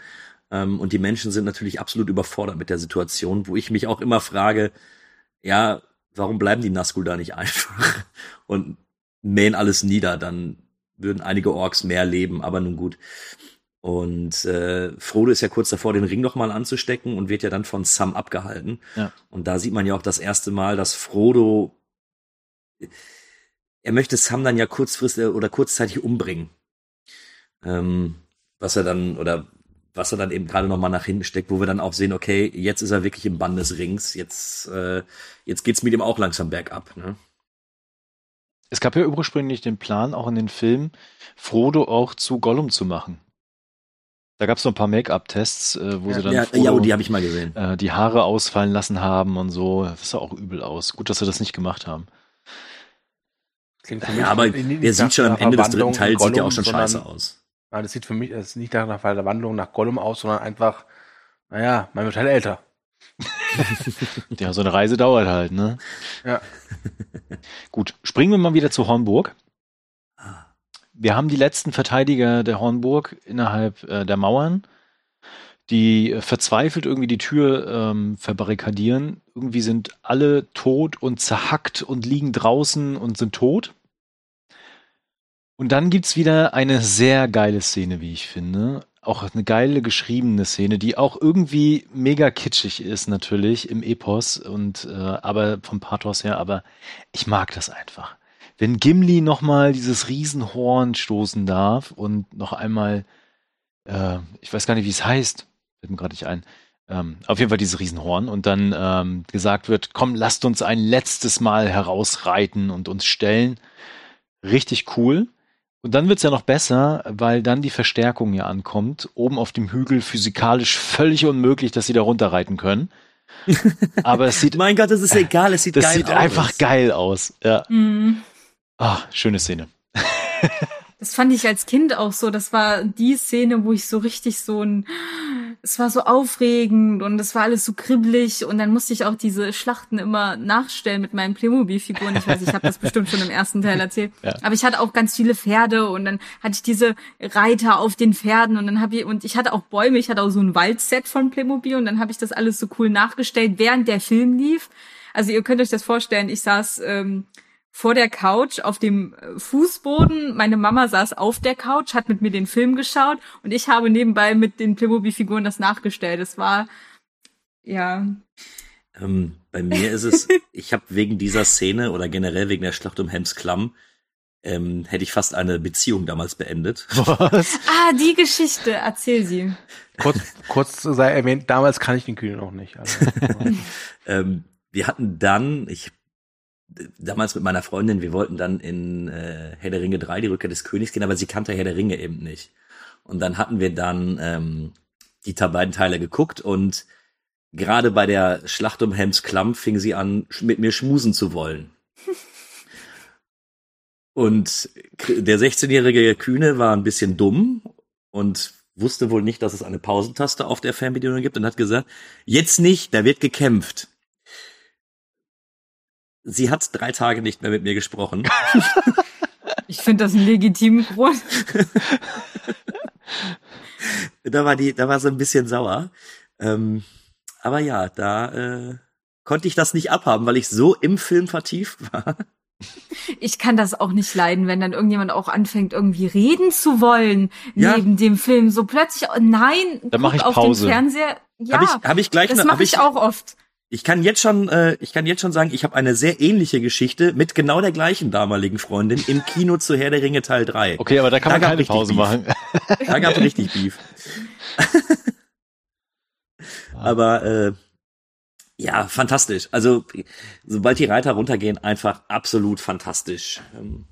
Ähm, und die Menschen sind natürlich absolut überfordert mit der Situation, wo ich mich auch immer frage, ja, warum bleiben die Nazgul da nicht einfach und mähen alles nieder? Dann würden einige Orks mehr leben, aber nun gut. Und äh, Frodo ist ja kurz davor, den Ring nochmal anzustecken und wird ja dann von Sam abgehalten. Ja. Und da sieht man ja auch das erste Mal, dass Frodo er möchte Sam dann ja kurzfristig oder kurzzeitig umbringen. Ähm, was er dann, oder was er dann eben gerade nochmal nach hinten steckt, wo wir dann auch sehen, okay, jetzt ist er wirklich im Bann des Rings, jetzt, äh, jetzt geht's mit ihm auch langsam bergab. Ne? Es gab ja ursprünglich den Plan, auch in den Film, Frodo auch zu Gollum zu machen. Da gab es noch ein paar Make-up-Tests, äh, wo ja, sie dann ja, Frodo, ja, oh, die habe ich mal gesehen. äh, die Haare ausfallen lassen haben und so. Das sah auch übel aus. Gut, dass sie das nicht gemacht haben. Klingt für Ja, mich aber nicht- nicht der sieht schon am Ende des dritten Teils sieht ja auch schon sondern- scheiße aus. Nein, das sieht für mich das ist nicht nach einer Verwandlung nach Gollum aus, sondern einfach, naja, man wird halt älter. Ja, so eine Reise dauert halt, ne? Ja. Gut, springen wir mal wieder zu Hornburg. Wir haben die letzten Verteidiger der Hornburg innerhalb äh, der Mauern, die äh, verzweifelt irgendwie die Tür ähm, verbarrikadieren. Irgendwie sind alle tot und zerhackt und liegen draußen und sind tot. Und dann gibt's wieder eine sehr geile Szene, wie ich finde. Auch eine geile geschriebene Szene, die auch irgendwie mega kitschig ist, natürlich im Epos und äh, aber vom Pathos her, aber ich mag das einfach. Wenn Gimli nochmal dieses Riesenhorn stoßen darf und noch einmal, äh, ich weiß gar nicht, wie es heißt, fällt mir gerade nicht ein, ähm, auf jeden Fall dieses Riesenhorn und dann ähm, gesagt wird, komm, lasst uns ein letztes Mal herausreiten und uns stellen. Richtig cool. Und dann wird's ja noch besser, weil dann die Verstärkung ja ankommt. Oben auf dem Hügel physikalisch völlig unmöglich, dass sie da runterreiten können. Aber es sieht, Mein Gott, das ist egal, es sieht das geil sieht aus. einfach geil aus. Ja. Mhm. Ah, schöne Szene. Das fand ich als Kind auch so. Das war die Szene, wo ich so richtig so ein, es war so aufregend und es war alles so kribbelig und dann musste ich auch diese Schlachten immer nachstellen mit meinen Playmobil-Figuren. Ich weiß, ich habe das bestimmt schon im ersten Teil erzählt. Ja. Aber ich hatte auch ganz viele Pferde und dann hatte ich diese Reiter auf den Pferden und dann habe ich und ich hatte auch Bäume. Ich hatte auch so ein Waldset von Playmobil und dann habe ich das alles so cool nachgestellt, während der Film lief. Also ihr könnt euch das vorstellen. Ich saß ähm, vor der Couch auf dem äh, Fußboden. Meine Mama saß auf der Couch, hat mit mir den Film geschaut und ich habe nebenbei mit den Playmobil-Figuren das nachgestellt. Es war, ja, Ähm, bei mir ist es, ich habe wegen dieser Szene oder generell wegen der Schlacht um Helms Klamm, ähm, hätte ich fast eine Beziehung damals beendet. Was? ah, die Geschichte, erzähl sie. Kurz, kurz sei erwähnt, damals kann ich den Kühl noch nicht. Also, ähm, wir hatten dann, ich damals mit meiner Freundin, wir wollten dann in äh, Herr der Ringe 3 die Rückkehr des Königs gehen, aber sie kannte Herr der Ringe eben nicht. Und dann hatten wir dann ähm, die beiden Teile geguckt und gerade bei der Schlacht um Helms Klamm fing sie an, mit mir schmusen zu wollen. Und der 16-jährige Kühne war ein bisschen dumm und wusste wohl nicht, dass es eine Pausentaste auf der Fernbedienung gibt und hat gesagt, jetzt nicht, da wird gekämpft. Sie hat drei Tage nicht mehr mit mir gesprochen. Ich finde das einen legitimen Grund. da war die, da war sie ein bisschen sauer. Ähm, aber ja, da äh, konnte ich das nicht abhaben, weil ich so im Film vertieft war. Ich kann das auch nicht leiden, wenn dann irgendjemand auch anfängt, irgendwie reden zu wollen Ja. neben dem Film. So plötzlich, oh nein, Dann mach guck ich auf Pause. den Fernseher. Ja, Hab ich, hab ich gleich das ne- mache hab ich auch oft. Ich kann jetzt schon, äh, ich kann jetzt schon sagen, ich habe eine sehr ähnliche Geschichte mit genau der gleichen damaligen Freundin im Kino zu Herr der Ringe Teil 3. Okay, aber da kann Da man gab keine Pause Beef. machen. Da gab richtig Beef. Aber äh, ja, fantastisch. Also sobald die Reiter runtergehen, einfach absolut fantastisch. Ähm,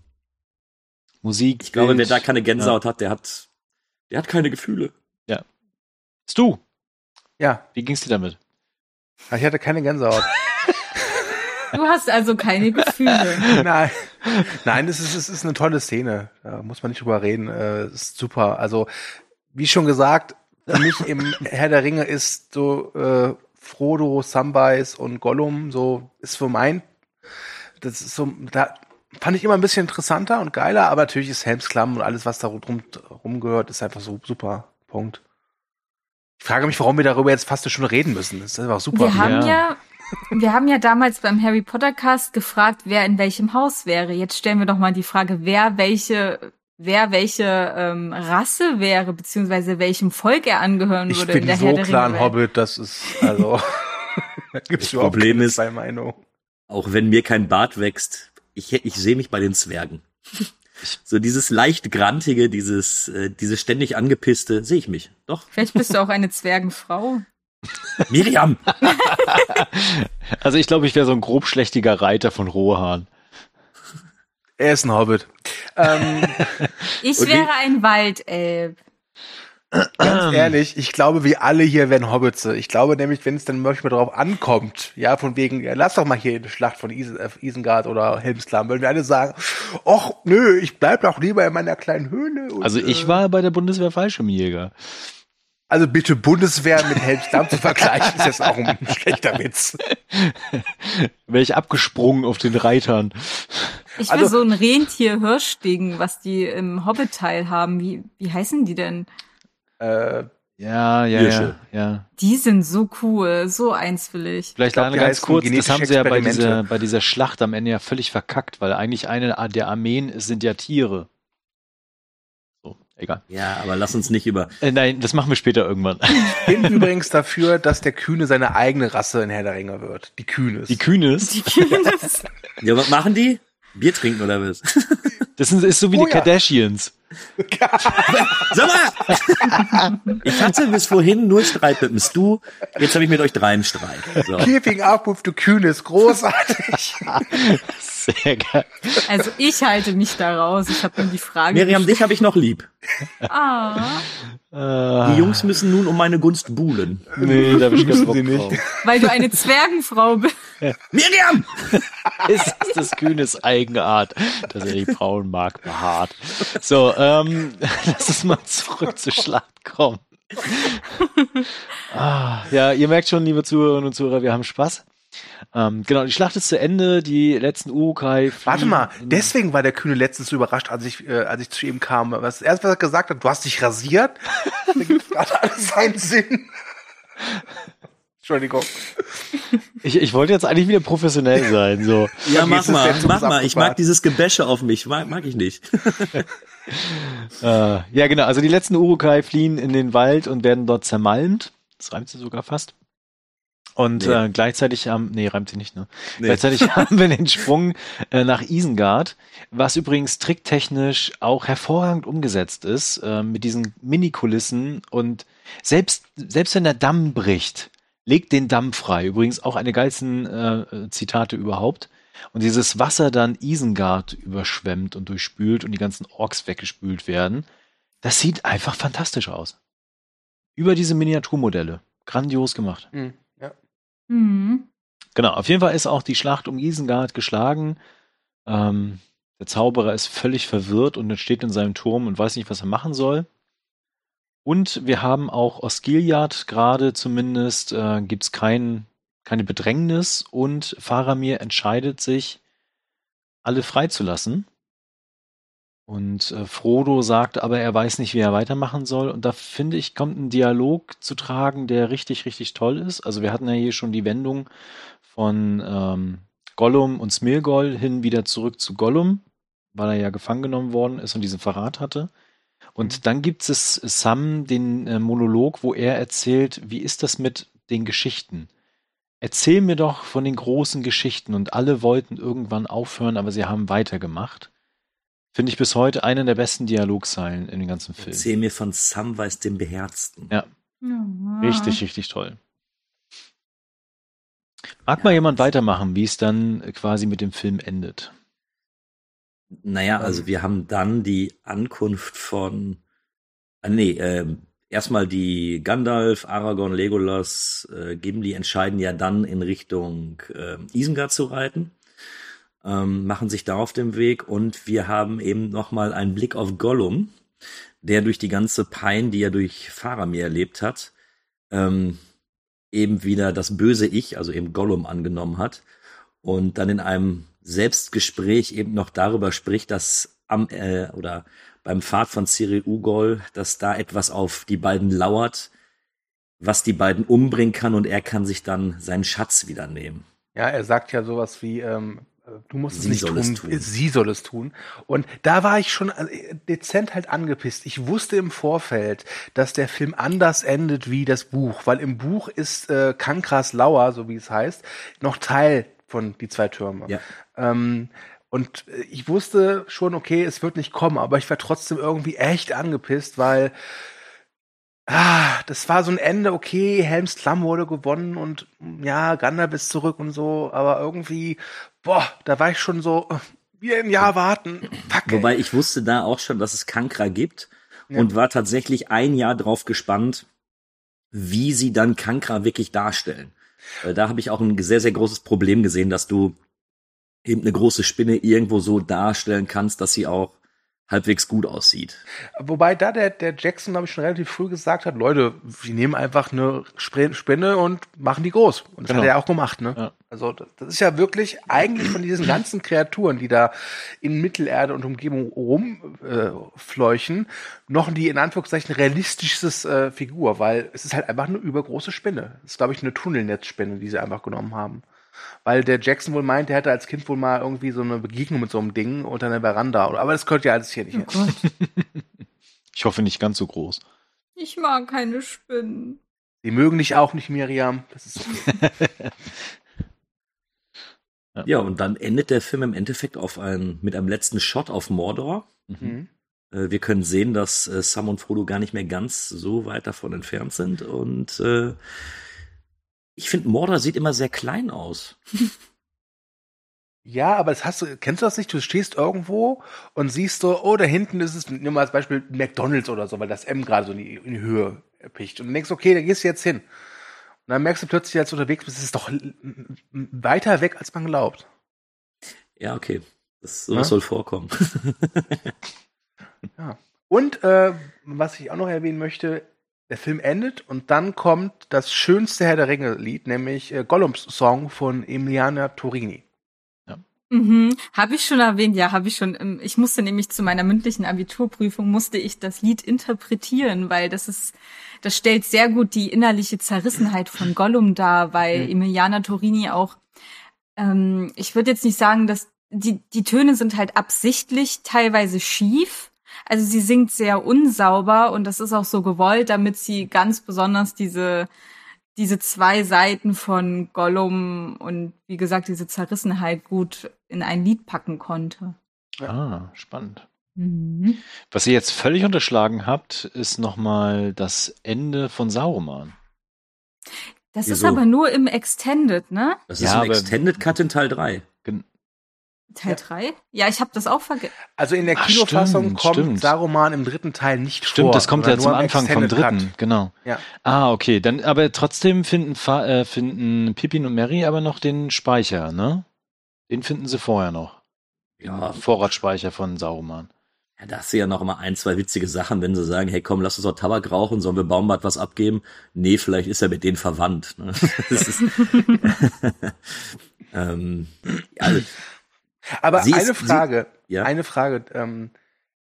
Musik. ich glaube, wer da keine Gänsehaut hat, der hat, der hat keine Gefühle. Stu, ja, wie ging's dir damit? Ich hatte keine Gänsehaut. Du hast also keine Gefühle. Nein, nein, es ist, es ist eine tolle Szene. Da muss man nicht drüber reden. Äh, Es ist super. Also, wie schon gesagt, für mich im Herr der Ringe ist so äh, Frodo, Samwise und Gollum so ist für mein. Das ist so da. fand ich immer ein bisschen interessanter und geiler, aber natürlich ist Helms Klamm und alles, was da rum, rumgehört, ist einfach so super. Punkt. Ich frage mich, warum wir darüber jetzt fast eine Stunde reden müssen. Das ist einfach super. Wir haben Ja. ja, wir haben ja damals beim Harry Potter Cast gefragt, wer in welchem Haus wäre. Jetzt stellen wir doch mal die Frage, wer welche, wer welche ähm, Rasse wäre, beziehungsweise welchem Volk er angehören ich würde in bin der so Herr der klar ein. Hobbit, das ist, also, Das Problem ist- zwei Meinungen. Auch wenn mir kein Bart wächst, ich, ich sehe mich bei den Zwergen. So dieses leicht grantige, dieses, äh, diese ständig angepisste, sehe ich mich. Doch. Vielleicht bist du auch eine Zwergenfrau. Miriam! Also ich glaube, ich wäre so ein grobschlächtiger Reiter von Rohan. Er ist ein Hobbit. Ähm, Ich wäre ein Waldelb. Ganz ehrlich, ich glaube, wir alle hier wären Hobbits. Ich glaube nämlich, wenn es dann manchmal drauf ankommt, ja, von wegen, ja, lass doch mal hier eine Schlacht von Isen, äh, Isengard oder Helmsklamm, würden wir alle sagen, ach, nö, ich bleib doch lieber in meiner kleinen Höhle. Und, Also ich äh, war bei der Bundeswehr Fallschirmjäger. Also bitte Bundeswehr mit Helmsklamm zu vergleichen, ist jetzt auch ein schlechter Witz. Wäre ich abgesprungen auf den Reitern. Ich will Also- so ein Rentier-Hirsch-Ding, was die im Hobbit-Teil haben. Wie, wie heißen die denn? Äh, Ja, ja, ja, Hirsche. ja. Die sind so cool, so eins will ich. Vielleicht glaub, glaub, die ganz kurz, das haben sie ja bei dieser, bei dieser Schlacht am Ende ja völlig verkackt, weil eigentlich eine der Armeen sind ja Tiere. So, egal. Ja, aber lass uns nicht über. Äh, nein, das machen wir später irgendwann. bin übrigens dafür, dass der Kühne seine eigene Rasse in Herr der Ringe wird. Die Kühnes. Die Kühnes, Die Kühnes. Ja, was machen die? Bier trinken oder was? das ist, ist so wie Oh die ja. Kardashians. Sag mal! Ich hatte bis vorhin nur Streit mit dem Stu, jetzt habe ich mit euch dreien Streit. So. Keeping up with the Kühnes, großartig. Sehr geil. Also ich halte mich da raus. Ich habe mir die Frage. Miriam, dich habe ich noch lieb. gestellt. Ah, Die Jungs müssen nun um meine Gunst buhlen. nee, da hab ich Müssen Bock drauf. weil du eine Zwergenfrau bist. Miriam! ist das Kühnes Eigenart, dass er die Frauen mag, behaart. So, ähm, lass uns mal zurück zur Schlacht kommen. ah, ja, ihr merkt schon, liebe Zuhörerinnen und Zuhörer, wir haben Spaß. Ähm, genau, die Schlacht ist zu Ende, die letzten Urukai. Warte mal, deswegen war der Kühne letztens so überrascht, als ich, äh, als ich zu ihm kam. Was erst was er gesagt hat, du hast dich rasiert. da gibt gerade alles seinen Sinn. Entschuldigung. Ich, ich wollte jetzt eigentlich wieder professionell sein, so. Ja, Okay, mach mal, mach mal. Ich mag dieses Gebäsche auf mich. Mag, mag ich nicht. Äh, ja, genau. Also die letzten Urukai fliehen in den Wald und werden dort zermalmt. Das reimt sie sogar fast. Und Nee. äh, gleichzeitig haben, nee, reimt sie nicht, ne? Nee. Gleichzeitig haben wir den Sprung äh, nach Isengard, was übrigens tricktechnisch auch hervorragend umgesetzt ist, äh, mit diesen Mini-Kulissen und selbst, selbst wenn der Damm bricht, legt den Damm frei. Übrigens auch eine geilsten äh, Zitate überhaupt. Und dieses Wasser dann Isengard überschwemmt und durchspült und die ganzen Orks weggespült werden, das sieht einfach fantastisch aus. Über diese Miniaturmodelle. Grandios gemacht. Hm, ja. Hm. Genau, auf jeden Fall ist auch die Schlacht um Isengard geschlagen. Ähm, der Zauberer ist völlig verwirrt und steht in seinem Turm und weiß nicht, was er machen soll. Und wir haben auch Osgiliath gerade zumindest, äh, gibt's kein, keine Bedrängnis und Faramir entscheidet sich, alle freizulassen. Und äh, Frodo sagt aber, er weiß nicht, wie er weitermachen soll. Und da finde ich, kommt ein Dialog zu tragen, der richtig, richtig toll ist. Also wir hatten ja hier schon die Wendung von ähm, Gollum und Smirgol hin wieder zurück zu Gollum, weil er ja gefangen genommen worden ist und diesen Verrat hatte. Und dann gibt es Sam den äh, Monolog, wo er erzählt, wie ist das mit den Geschichten? Erzähl mir doch von den großen Geschichten. Und alle wollten irgendwann aufhören, aber sie haben weitergemacht. Finde ich bis heute eine der besten Dialogzeilen in dem ganzen Film. Erzähl mir von Samwise dem Beherzten. Ja. Ja. Richtig, richtig toll. Mag mal jemand weitermachen, wie es dann quasi mit dem Film endet? Naja, also wir haben dann die Ankunft von, ah, nee, ähm, erstmal die Gandalf, Aragorn, Legolas, äh, Gimli entscheiden ja dann in Richtung äh, Isengard zu reiten, ähm, machen sich da auf dem Weg. Und wir haben eben nochmal einen Blick auf Gollum, der durch die ganze Pein, die er durch Faramir erlebt hat, ähm, eben wieder das böse Ich, also eben Gollum angenommen hat. Und dann in einem Selbstgespräch eben noch darüber spricht, dass am äh, oder beim Pfad von Cyril Ugol, dass da etwas auf die beiden lauert, was die beiden umbringen kann. Und er kann sich dann seinen Schatz wieder nehmen. Ja, er sagt ja sowas wie, ähm, du musst Sie es nicht tun, tun. sie soll es tun. Und da war ich schon äh, dezent halt angepisst. Ich wusste im Vorfeld, dass der Film anders endet wie das Buch, weil im Buch ist äh, Kankras Lauer, so wie es heißt, noch Teil von die zwei Türme. Ja. Ähm, und äh, ich wusste schon, okay, es wird nicht kommen, aber ich war trotzdem irgendwie echt angepisst, weil ah, das war so ein Ende, okay, Helms Klamm wurde gewonnen und ja, Gandalf ist zurück und so, aber irgendwie, boah, da war ich schon so, wieder ein Jahr warten. Fuck, ey. Wobei ich wusste da auch schon, dass es Kankra gibt Ja. und war tatsächlich ein Jahr drauf gespannt, wie sie dann Kankra wirklich darstellen. Da habe ich auch ein sehr, sehr großes Problem gesehen, dass du eben eine große Spinne irgendwo so darstellen kannst, dass sie auch halbwegs gut aussieht. Wobei da der, der Jackson, glaube ich, schon relativ früh gesagt hat, Leute, wir nehmen einfach eine Spinne und machen die groß. Und das Genau. hat er auch gemacht, ne? Ja. Also das ist ja wirklich eigentlich von diesen ganzen Kreaturen, die da in Mittelerde und Umgebung rumfleuchen, äh, fleuchen, noch die in Anführungszeichen realistisches äh, Figur, weil es ist halt einfach eine übergroße Spinne. Das ist, glaube ich, eine Tunnelnetzspinne, die sie einfach genommen haben. Weil der Jackson wohl meint, er hätte als Kind wohl mal irgendwie so eine Begegnung mit so einem Ding unter einer Veranda. Aber das gehört ja alles hier nicht Oh. Ich hoffe nicht ganz so groß. Ich mag keine Spinnen. Die mögen dich auch nicht, Miriam. Das ist okay. Ja, und dann endet der Film im Endeffekt auf ein, mit einem letzten Shot auf Mordor. Mhm. Äh, wir können sehen, dass äh, Sam und Frodo gar nicht mehr ganz so weit davon entfernt sind. Und äh, ich finde, Mordor sieht immer sehr klein aus. Ja, aber das hast du, kennst du das nicht? Du stehst irgendwo und siehst so, oh, da hinten ist es, nimm mal als Beispiel McDonalds oder so, weil das M gerade so in die, in die Höhe picht. Und du denkst, okay, da gehst du jetzt hin. Und dann merkst du plötzlich, als du unterwegs bist, es ist doch m- m- weiter weg, als man glaubt. Ja, okay. Das sowas Ja? soll vorkommen. Und äh, was ich auch noch erwähnen möchte, der Film endet und dann kommt das schönste Herr der Ringe-Lied, nämlich äh, Gollums Song von Emiliana Torini. Mhm. Habe ich schon erwähnt, ja, habe ich schon. ähm, Ich musste nämlich zu meiner mündlichen Abiturprüfung musste ich das Lied interpretieren, weil das ist, das stellt sehr gut die innerliche Zerrissenheit von Gollum dar, weil Mhm. Emiliana Torini auch, ähm, ich würde jetzt nicht sagen, dass die die Töne sind halt absichtlich teilweise schief. Also sie singt sehr unsauber und das ist auch so gewollt, damit sie ganz besonders diese diese zwei Seiten von Gollum und wie gesagt diese Zerrissenheit gut in ein Lied packen konnte. Ah, spannend. Mhm. Was ihr jetzt völlig unterschlagen habt, ist nochmal das Ende von Sauroman. Das ist Wieso? aber nur im Extended, ne? Das Ja, ist ein aber- Extended Cut in Teil 3. Teil Ja. drei? Ja, ich habe das auch vergessen. Also in der Ach, Kinofassung stimmt, kommt stimmt. Saruman im dritten Teil nicht Stimmt, vor. das kommt ja zum Anfang vom dritten, Cut. genau. Ja. Ah, okay, dann aber trotzdem finden, äh, finden Pippin und Mary aber noch den Speicher, ne? Den finden sie vorher noch. Ja, Den Vorratsspeicher von Sauroman. Ja, da hast du ja noch mal ein, zwei witzige Sachen, wenn sie sagen, hey komm, lass uns doch Tabak rauchen, sollen wir Baumbart was abgeben? Nee, vielleicht ist er mit denen verwandt. Ne? Das ist, ähm, also, Aber Sie ist- eine Frage, ja? eine Frage. Ähm,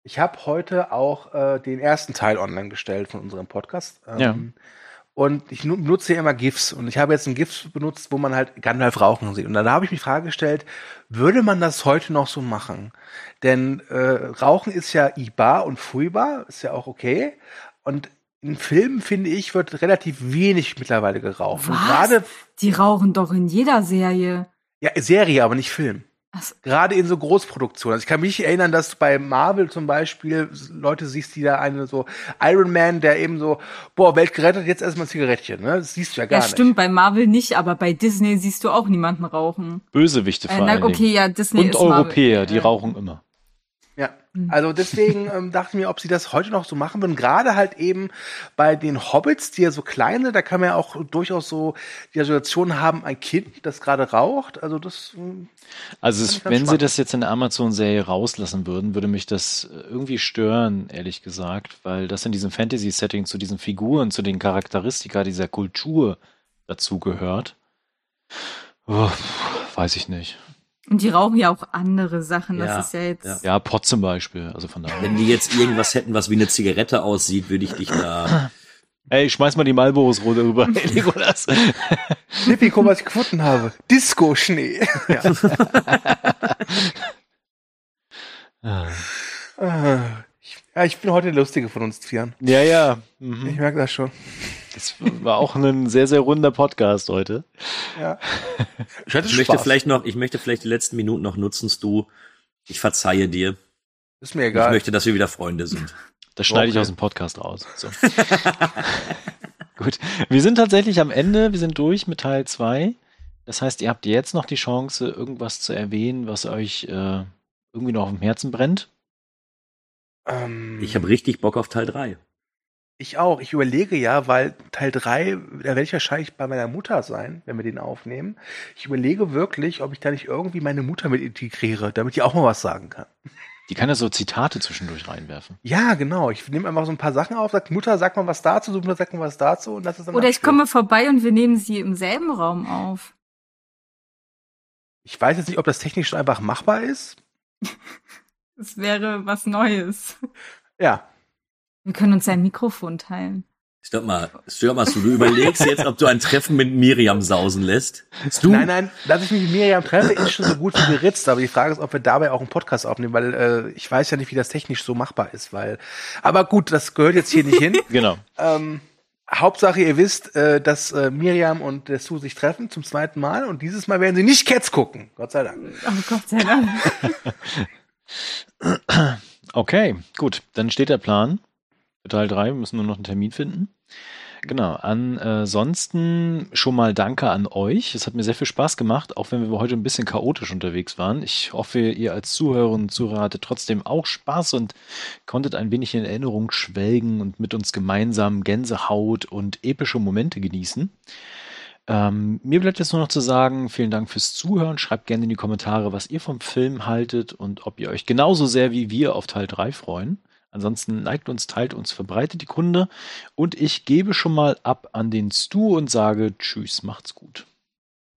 ich habe heute auch äh, den ersten Teil online gestellt von unserem Podcast. Ähm, Ja. Und ich nu- benutze ja immer GIFs. Und ich habe jetzt ein GIF benutzt, wo man halt Gandalf rauchen sieht. Und dann habe ich mich die Frage gestellt, würde man das heute noch so machen? Denn äh, Rauchen ist ja ibar und furchtbar, ist ja auch okay. Und in Filmen, finde ich, wird relativ wenig mittlerweile geraucht. Und Was? gerade, Die rauchen doch in jeder Serie. ja, Serie, aber nicht Film. Ach so. Gerade in so Großproduktionen. Also ich kann mich erinnern, dass du bei Marvel zum Beispiel Leute siehst, die da eine so Iron Man, der eben so, boah, Welt gerettet, jetzt erstmal ein Zigarettchen, ne? Das siehst du ja gar Ja, nicht. stimmt, bei Marvel nicht, aber bei Disney siehst du auch niemanden rauchen. Bösewichte Äh, vor na, allen okay, ja, Disney Und ist Marvel. Europäer, die Äh, rauchen immer. Ja. Hm. Also deswegen ähm, dachte ich mir, ob sie das heute noch so machen würden. Gerade halt eben bei den Hobbits, die ja so klein sind, da kann man ja auch durchaus so die Situation haben, ein Kind, das gerade raucht. Also das, ähm, Also es, wenn sie spannend. das jetzt in der Amazon-Serie rauslassen würden, würde mich das äh, irgendwie stören, ehrlich gesagt, weil das in diesem Fantasy-Setting zu diesen Figuren, zu den Charakteristika dieser Kultur dazu gehört. Oh, weiß ich nicht. Und die rauchen ja auch andere Sachen. Ja, das ist ja jetzt. ja. Ja, Pot zum Beispiel. Also von daher. Wenn die jetzt irgendwas hätten, was wie eine Zigarette aussieht, würde ich dich da. Ey, schmeiß mal die Malboros rüber, hey, Nikolas. Lippi, guck, was ich gefunden habe. Disco-Schnee. Ja. Ah. Ah, ich, ja, ich bin heute der Lustige von uns Vieren. ja, ja. Ich Mhm. merke das schon. Das war auch ein sehr, sehr runder Podcast heute. Ja. Ich hatte Ich möchte vielleicht noch, ich möchte vielleicht die letzten Minuten noch nutzen, Stu. Ich verzeihe dir. Ist mir Ich egal. möchte, dass wir wieder Freunde sind. Das schneide ich Okay. aus dem Podcast raus. So. Gut. Wir sind tatsächlich am Ende. Wir sind durch mit Teil 2. Das heißt, ihr habt jetzt noch die Chance, irgendwas zu erwähnen, was euch äh, irgendwie noch auf dem Herzen brennt. ähm, Ich habe richtig Bock auf Teil 3. Ich auch. Ich überlege ja, weil Teil 3, da werde ich wahrscheinlich bei meiner Mutter sein, wenn wir den aufnehmen. Ich überlege wirklich, ob ich da nicht irgendwie meine Mutter mit integriere, damit die auch mal was sagen kann. Die kann ja so Zitate zwischendurch reinwerfen. Ja, genau. Ich nehme einfach so ein paar Sachen auf, sag, Mutter, sag mal was dazu, Mutter, sag mal was dazu und das ist dann Oder ich komme vorbei und wir nehmen sie im selben Raum auf. Ich weiß jetzt nicht, ob das technisch so einfach machbar ist. Das wäre was Neues. Ja. Wir können uns ein Mikrofon teilen. Stopp mal, stopp mal. Du überlegst jetzt, ob du ein Treffen mit Miriam sausen lässt. Stu, Nein, nein, dass ich mich mit Miriam treffe, ist schon so gut wie geritzt. Aber die Frage ist, ob wir dabei auch einen Podcast aufnehmen, weil äh, ich weiß ja nicht, wie das technisch so machbar ist. Weil, aber gut, das gehört jetzt hier nicht hin. Genau. Ähm, Hauptsache, ihr wisst, äh, dass äh, Miriam und der Sue sich treffen zum zweiten Mal und dieses Mal werden sie nicht Cats gucken. Gott sei Dank. Oh Gott sei Dank. Okay, gut. Dann steht der Plan Teil 3. Wir müssen nur noch einen Termin finden. Genau. Ansonsten schon mal Danke an euch. Es hat mir sehr viel Spaß gemacht, auch wenn wir heute ein bisschen chaotisch unterwegs waren. Ich hoffe, ihr als Zuhörerinnen und Zuhörer hattet trotzdem auch Spaß und konntet ein wenig in Erinnerung schwelgen und mit uns gemeinsam Gänsehaut und epische Momente genießen. Ähm, mir bleibt jetzt nur noch zu sagen, vielen Dank fürs Zuhören. Schreibt gerne in die Kommentare, was ihr vom Film haltet und ob ihr euch genauso sehr wie wir auf Teil 3 freuen. Ansonsten liked uns, teilt uns, verbreitet die Kunde. Und ich gebe schon mal ab an den Stu und sage Tschüss, macht's gut.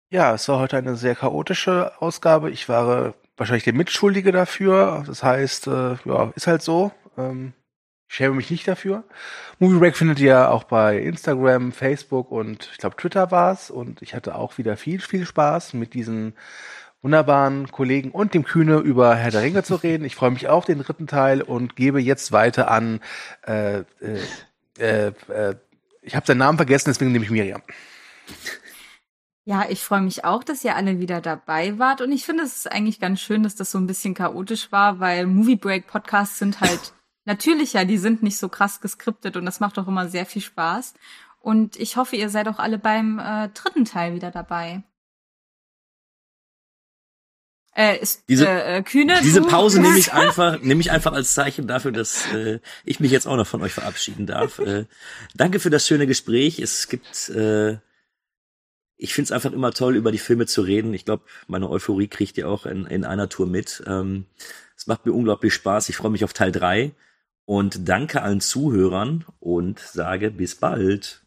Ja, es war heute eine sehr chaotische Ausgabe. Ich war wahrscheinlich der Mitschuldige dafür. Das heißt, äh, ja, ist halt so. Ähm, ich schäme mich nicht dafür. Movie Break findet ihr auch bei Instagram, Facebook und ich glaube Twitter war's. Und ich hatte auch wieder viel, viel Spaß mit diesen wunderbaren Kollegen und dem Kühne über Herr der Ringe zu reden. Ich freue mich auf den dritten Teil und gebe jetzt weiter an. Äh, äh, äh, ich habe seinen Namen vergessen, deswegen nehme ich Miriam. Ja, ich freue mich auch, dass ihr alle wieder dabei wart. Und ich finde, es ist eigentlich ganz schön, dass das so ein bisschen chaotisch war, weil Movie Break Podcasts sind halt natürlich ja, die sind nicht so krass geskriptet und das macht auch immer sehr viel Spaß. Und ich hoffe, ihr seid auch alle beim äh, dritten Teil wieder dabei. Äh, ist, Diese- äh, äh, Kühne, diese Pause nehme ich einfach, nehme ich einfach als Zeichen dafür, dass äh, ich mich jetzt auch noch von euch verabschieden darf. Äh, danke für das schöne Gespräch. Es gibt, äh, ich finde es einfach immer toll, über die Filme zu reden. Ich glaube, meine Euphorie kriegt ihr auch in, in einer Tour mit. Ähm, es macht mir unglaublich Spaß. Ich freue mich auf Teil drei und danke allen Zuhörern und sage bis bald.